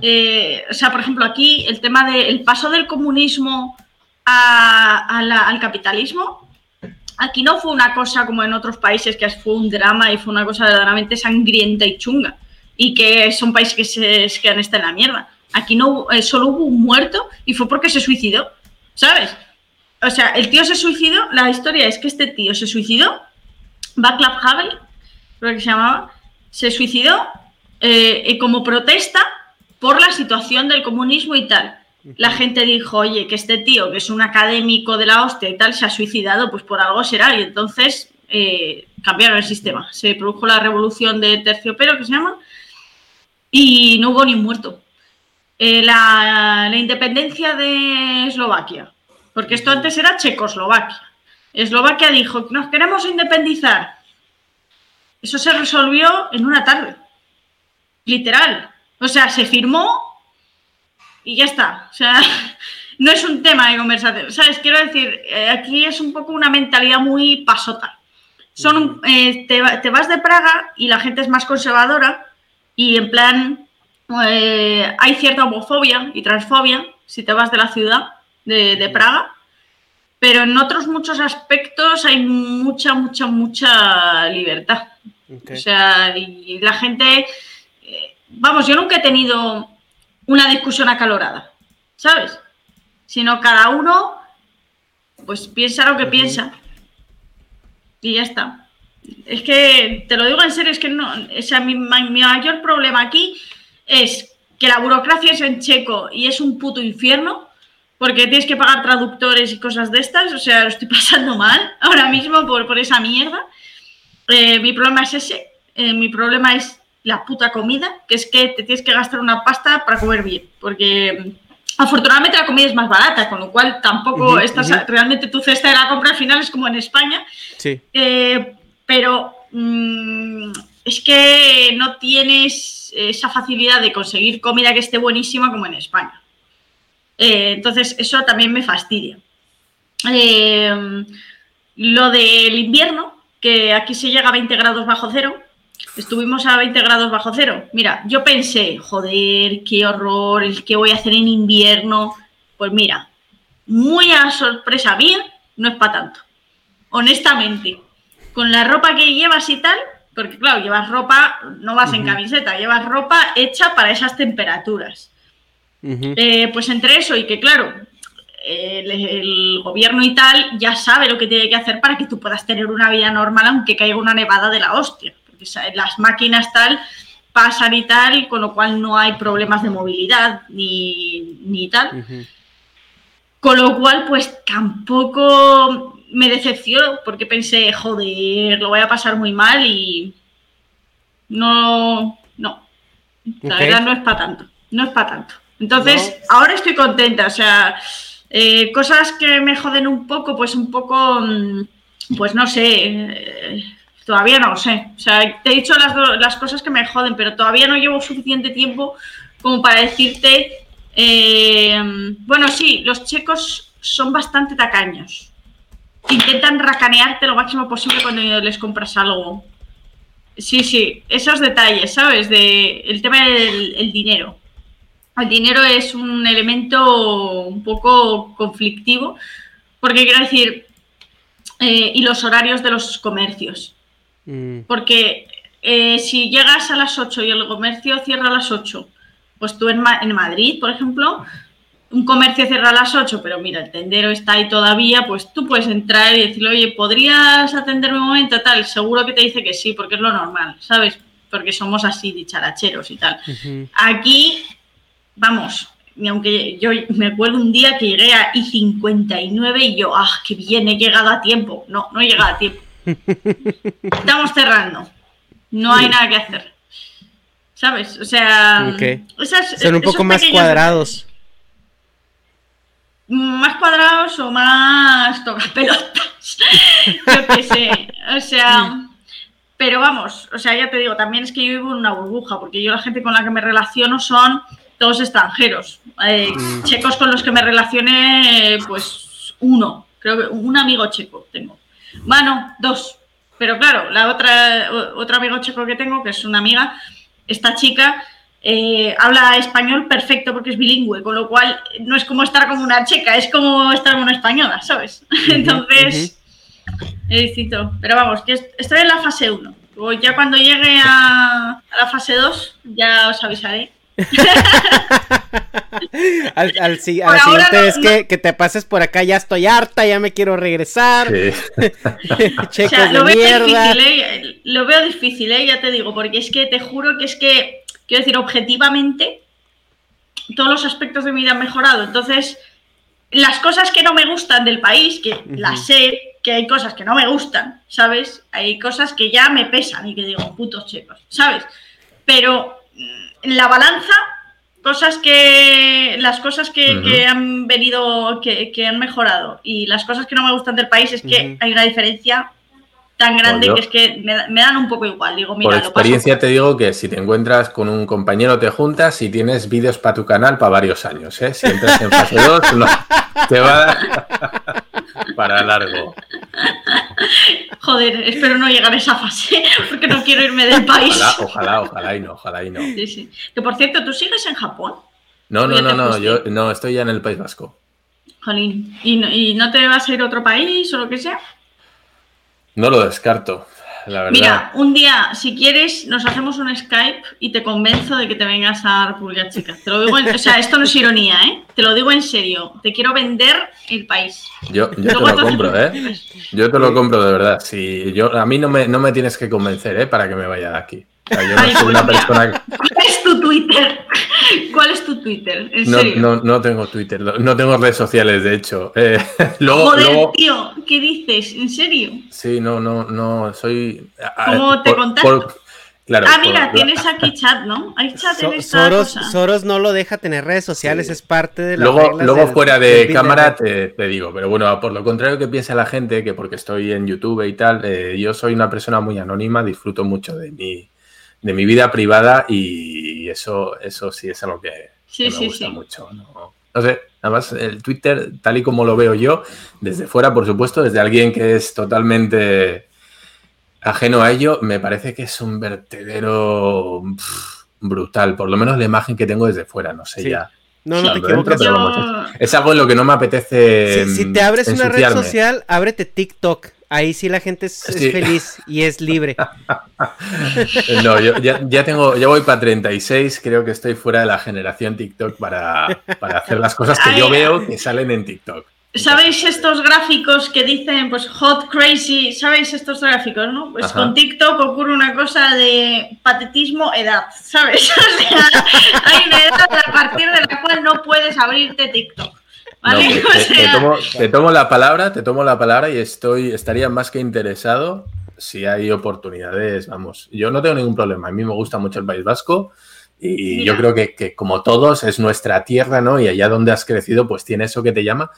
eh, o sea, por ejemplo, aquí el tema del paso del comunismo al capitalismo, aquí no fue una cosa como en otros países que fue un drama y fue una cosa verdaderamente sangrienta y chunga y que son países que se que han estado en la mierda. Aquí no eh, solo hubo un muerto y fue porque se suicidó, ¿sabes? O sea, el tío se suicidó, la historia es que este tío se suicidó, Václav Havel, creo que se llamaba, se suicidó eh, como protesta por la situación del comunismo y tal. La gente dijo, oye, que este tío, que es un académico de la hostia y tal, se ha suicidado, pues por algo será. Y entonces eh, cambiaron el sistema. Se produjo la revolución de terciopelo, que se llama, y no hubo ni un muerto. Eh, la, la, independencia de Eslovaquia, porque esto antes era Checoslovaquia. Eslovaquia dijo, nos queremos independizar. Eso se resolvió en una tarde, literal. O sea, se firmó y ya está. O sea, <laughs> no es un tema de conversación. ¿Sabes? Quiero decir, eh, aquí es un poco una mentalidad muy pasota. Son, eh, te, vas de Praga y la gente es más conservadora y en plan eh, hay cierta homofobia y transfobia si te vas de la ciudad de, Praga, pero en otros muchos aspectos hay mucha, mucha, mucha libertad. O sea, y la gente vamos, yo nunca he tenido una discusión acalorada, ¿sabes? Sino cada uno, pues piensa lo que piensa. Y ya está. Es que, te lo digo en serio, es que no, o sea, mi, mayor problema aquí es que la burocracia es en checo y es un puto infierno, porque tienes que pagar traductores y cosas de estas, o sea, lo estoy <laughs> pasando mal ahora mismo por, por esa mierda. Eh, mi problema es ese, eh, mi problema es la puta comida, que es que te tienes que gastar una pasta para comer bien, porque mm, afortunadamente la comida es más barata, con lo cual tampoco estás realmente tu cesta de la compra al final es como en España. Sí. Eh, pero mm, es que no tienes esa facilidad de conseguir comida que esté buenísima como en España. Eh, entonces, eso también me fastidia. Eh, lo del invierno, que aquí se llega a 20 grados bajo cero, Estuvimos a 20 grados bajo cero. Mira, yo pensé, joder, qué horror, el que voy a hacer en invierno. Pues mira, muy a sorpresa mía, no es para tanto. Honestamente, con la ropa que llevas y tal, porque claro, llevas ropa, no vas en camiseta, llevas ropa hecha para esas temperaturas. Eh, pues entre eso y que claro, el, gobierno y tal ya sabe lo que tiene que hacer para que tú puedas tener una vida normal aunque caiga una nevada de la hostia las máquinas tal pasan y tal, con lo cual no hay problemas de movilidad ni, tal. Con lo cual, pues tampoco me decepcionó porque pensé, joder, lo voy a pasar muy mal y no, no. La verdad no es para tanto, no es para tanto. Entonces, ahora estoy contenta, o sea, eh, cosas que me joden un poco, pues un poco, mm, pues no sé, eh, Todavía no lo sé. O sea, te he dicho las, las cosas que me joden, pero todavía no llevo suficiente tiempo como para decirte. Eh, bueno, sí, los checos son bastante tacaños. Intentan racanearte lo máximo posible cuando les compras algo. Sí, sí, esos detalles, ¿sabes? De el tema del dinero. El dinero es un elemento un poco conflictivo, porque quiero decir, eh, y los horarios de los comercios. Mm. Porque eh, si llegas a las 8 y el comercio cierra a las 8, pues tú en, en, Madrid, por ejemplo, un comercio cierra a las 8, pero mira, el tendero está ahí todavía, pues tú puedes entrar y decirle, oye, ¿podrías atenderme un momento? Tal, seguro que te dice que sí, porque es lo normal, ¿sabes? Porque somos así, dicharacheros y tal. Aquí, vamos, y aunque yo me acuerdo un día que llegué a I-59 y yo, ah, qué bien, he llegado a tiempo. No, no he llegado a tiempo. <laughs> Estamos cerrando. No hay nada que hacer. ¿Sabes? O sea, son un poco más cuadrados. más cuadrados o más tocapelotas. <laughs> Yo qué sé. O sea, pero vamos, o sea, ya te digo, también es que yo vivo en una burbuja, porque yo la gente con la que me relaciono son todos extranjeros. Eh, mm. checos con los que me relacioné, pues uno, creo que un amigo checo tengo. Bueno, dos. Pero claro, la otra, otro amigo checo que tengo, que es una amiga, esta chica eh, habla español perfecto porque es bilingüe, con lo cual no es como estar como una checa, es como estar como una española, ¿sabes? <laughs> Entonces, es distinto. Pero vamos, que estoy en la fase 1. ya cuando llegue a, la fase 2, ya os avisaré. Al, al, siguiente es que, que, te pases por acá, ya estoy harta, ya me quiero regresar. <laughs> Checos lo de veo Difícil, ¿eh? Lo veo difícil, ¿eh? ya te digo, porque es que te juro que es que quiero decir, objetivamente, todos los aspectos de mi vida han mejorado. Entonces, las cosas que no me gustan del país, que las sé, que hay cosas que no me gustan, ¿sabes? Hay cosas que ya me pesan y que digo, putos chicos, ¿sabes? Pero la balanza, cosas que. Las cosas que, han venido, que, han mejorado y las cosas que no me gustan del país es que hay una diferencia tan grande que es que me, dan un poco igual. Digo, mira, por experiencia te digo que si te encuentras con un compañero te juntas y tienes vídeos para tu canal para varios años. ¿eh? Si entras en fase 2, te va a dar <laughs> para largo. <laughs> Joder, espero no llegar a esa fase porque no quiero irme del país. Ojalá, ojalá, y no, ojalá y no. Sí, sí. Que por cierto, ¿tú sigues en Japón? No, no, no, no, yo no, estoy ya en el País Vasco. Jolín, ¿Y no, ¿y no te vas a ir a otro país o lo que sea? No lo descarto, la verdad. Mira, un día, si quieres, nos hacemos un Skype y te convenzo de que te vengas a República Checa. Te lo digo o sea, esto no es ironía, ¿eh? Te lo digo en serio. Te quiero vender el país. Yo, te lo compro, ¿eh? Yo te lo compro de verdad. Si yo, a mí no me, no me tienes que convencer, ¿eh? Para que me vaya de aquí. ¿Cuál es tu Twitter? ¿Cuál es tu Twitter? no, No, tengo Twitter, no tengo redes sociales, de hecho. Eh, <laughs> Joder, tío, ¿qué dices? ¿En serio? Sí, no, no, no, soy... ¿Cómo te contacto? ah, mira, tienes aquí <laughs> chat, ¿no? Hay chat en esta Soros, Soros no lo deja tener redes sociales, es parte de la Luego, luego fuera de cámara te, digo, pero bueno, por lo contrario que piensa la gente, que porque estoy en YouTube y tal, eh, yo soy una persona muy anónima, disfruto mucho de mi, de mi vida privada y eso, eso sí es algo que, me gusta mucho. ¿no? sé, además el Twitter, tal y como lo veo yo, desde fuera, por supuesto, desde alguien que es totalmente ajeno a ello, me parece que es un vertedero brutal, por lo menos la imagen que tengo desde fuera, no sé ya. No, no te equivoques. es algo en lo que no me apetece. Si, te abres una red social, ábrete TikTok. Ahí sí la gente es, feliz y es libre. <laughs> no, yo ya, tengo, ya voy para 36, creo que estoy fuera de la generación TikTok para, para hacer las cosas que yo veo que salen en TikTok. ¿Sabéis estos gráficos que dicen, pues, hot, crazy? ¿Sabéis estos gráficos, no? Pues con TikTok ocurre una cosa de patetismo, edad, ¿sabes? <laughs> O sea, hay una edad a partir de la cual no puedes abrirte TikTok. ¿Vale? te, tomo, la palabra, te tomo la palabra y estoy, estaría más que interesado si hay oportunidades, vamos. Yo no tengo ningún problema, a mí me gusta mucho el País Vasco. Y yo creo que, que, como todos es nuestra tierra, ¿no? Y allá donde has crecido, pues tiene eso que te llama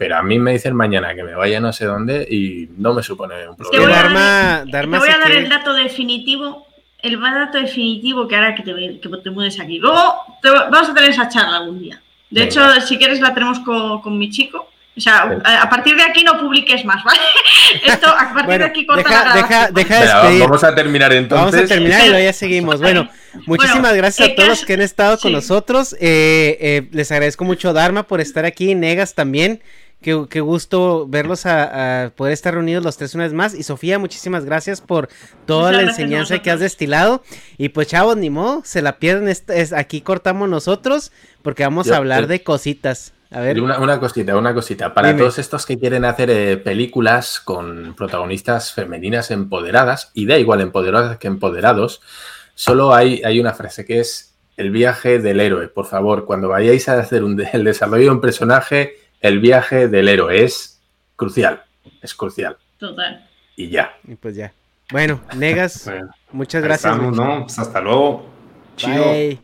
pero a mí me dicen mañana que me vaya no sé dónde y no me supone un problema. Te voy a, dar, voy a dar el dato definitivo, el dato definitivo que hará que te, que te mudes aquí. Luego vamos a tener esa charla algún día. De hecho, si quieres la tenemos con, mi chico. O sea, a, partir de aquí no publiques más, ¿vale? <laughs> Esto, a partir de aquí corta deja, deja, Vamos a terminar entonces. Vamos a terminar y luego ya seguimos. Bueno, muchísimas gracias a todos los que han estado con nosotros. Eh, eh, les agradezco mucho, Dharma, por estar aquí. Negas también. Qué, gusto verlos a, poder estar reunidos los tres una vez más. Y Sofía, muchísimas gracias por toda la enseñanza que has destilado. Y pues chavos, ni modo, se la pierden. Es, aquí cortamos nosotros porque vamos a hablar de cositas. A ver. Una, cosita, una cosita. Para todos estos que quieren hacer eh, películas con protagonistas femeninas empoderadas, y da igual empoderadas que empoderados, solo hay, hay una frase que es el viaje del héroe. Por favor, cuando vayáis a hacer un, el desarrollo de un personaje, el viaje del héroe es crucial, es crucial. Total. Y ya. Y pues ya. Bueno, Negas, muchas gracias. ¿no? Pues hasta luego. Chido.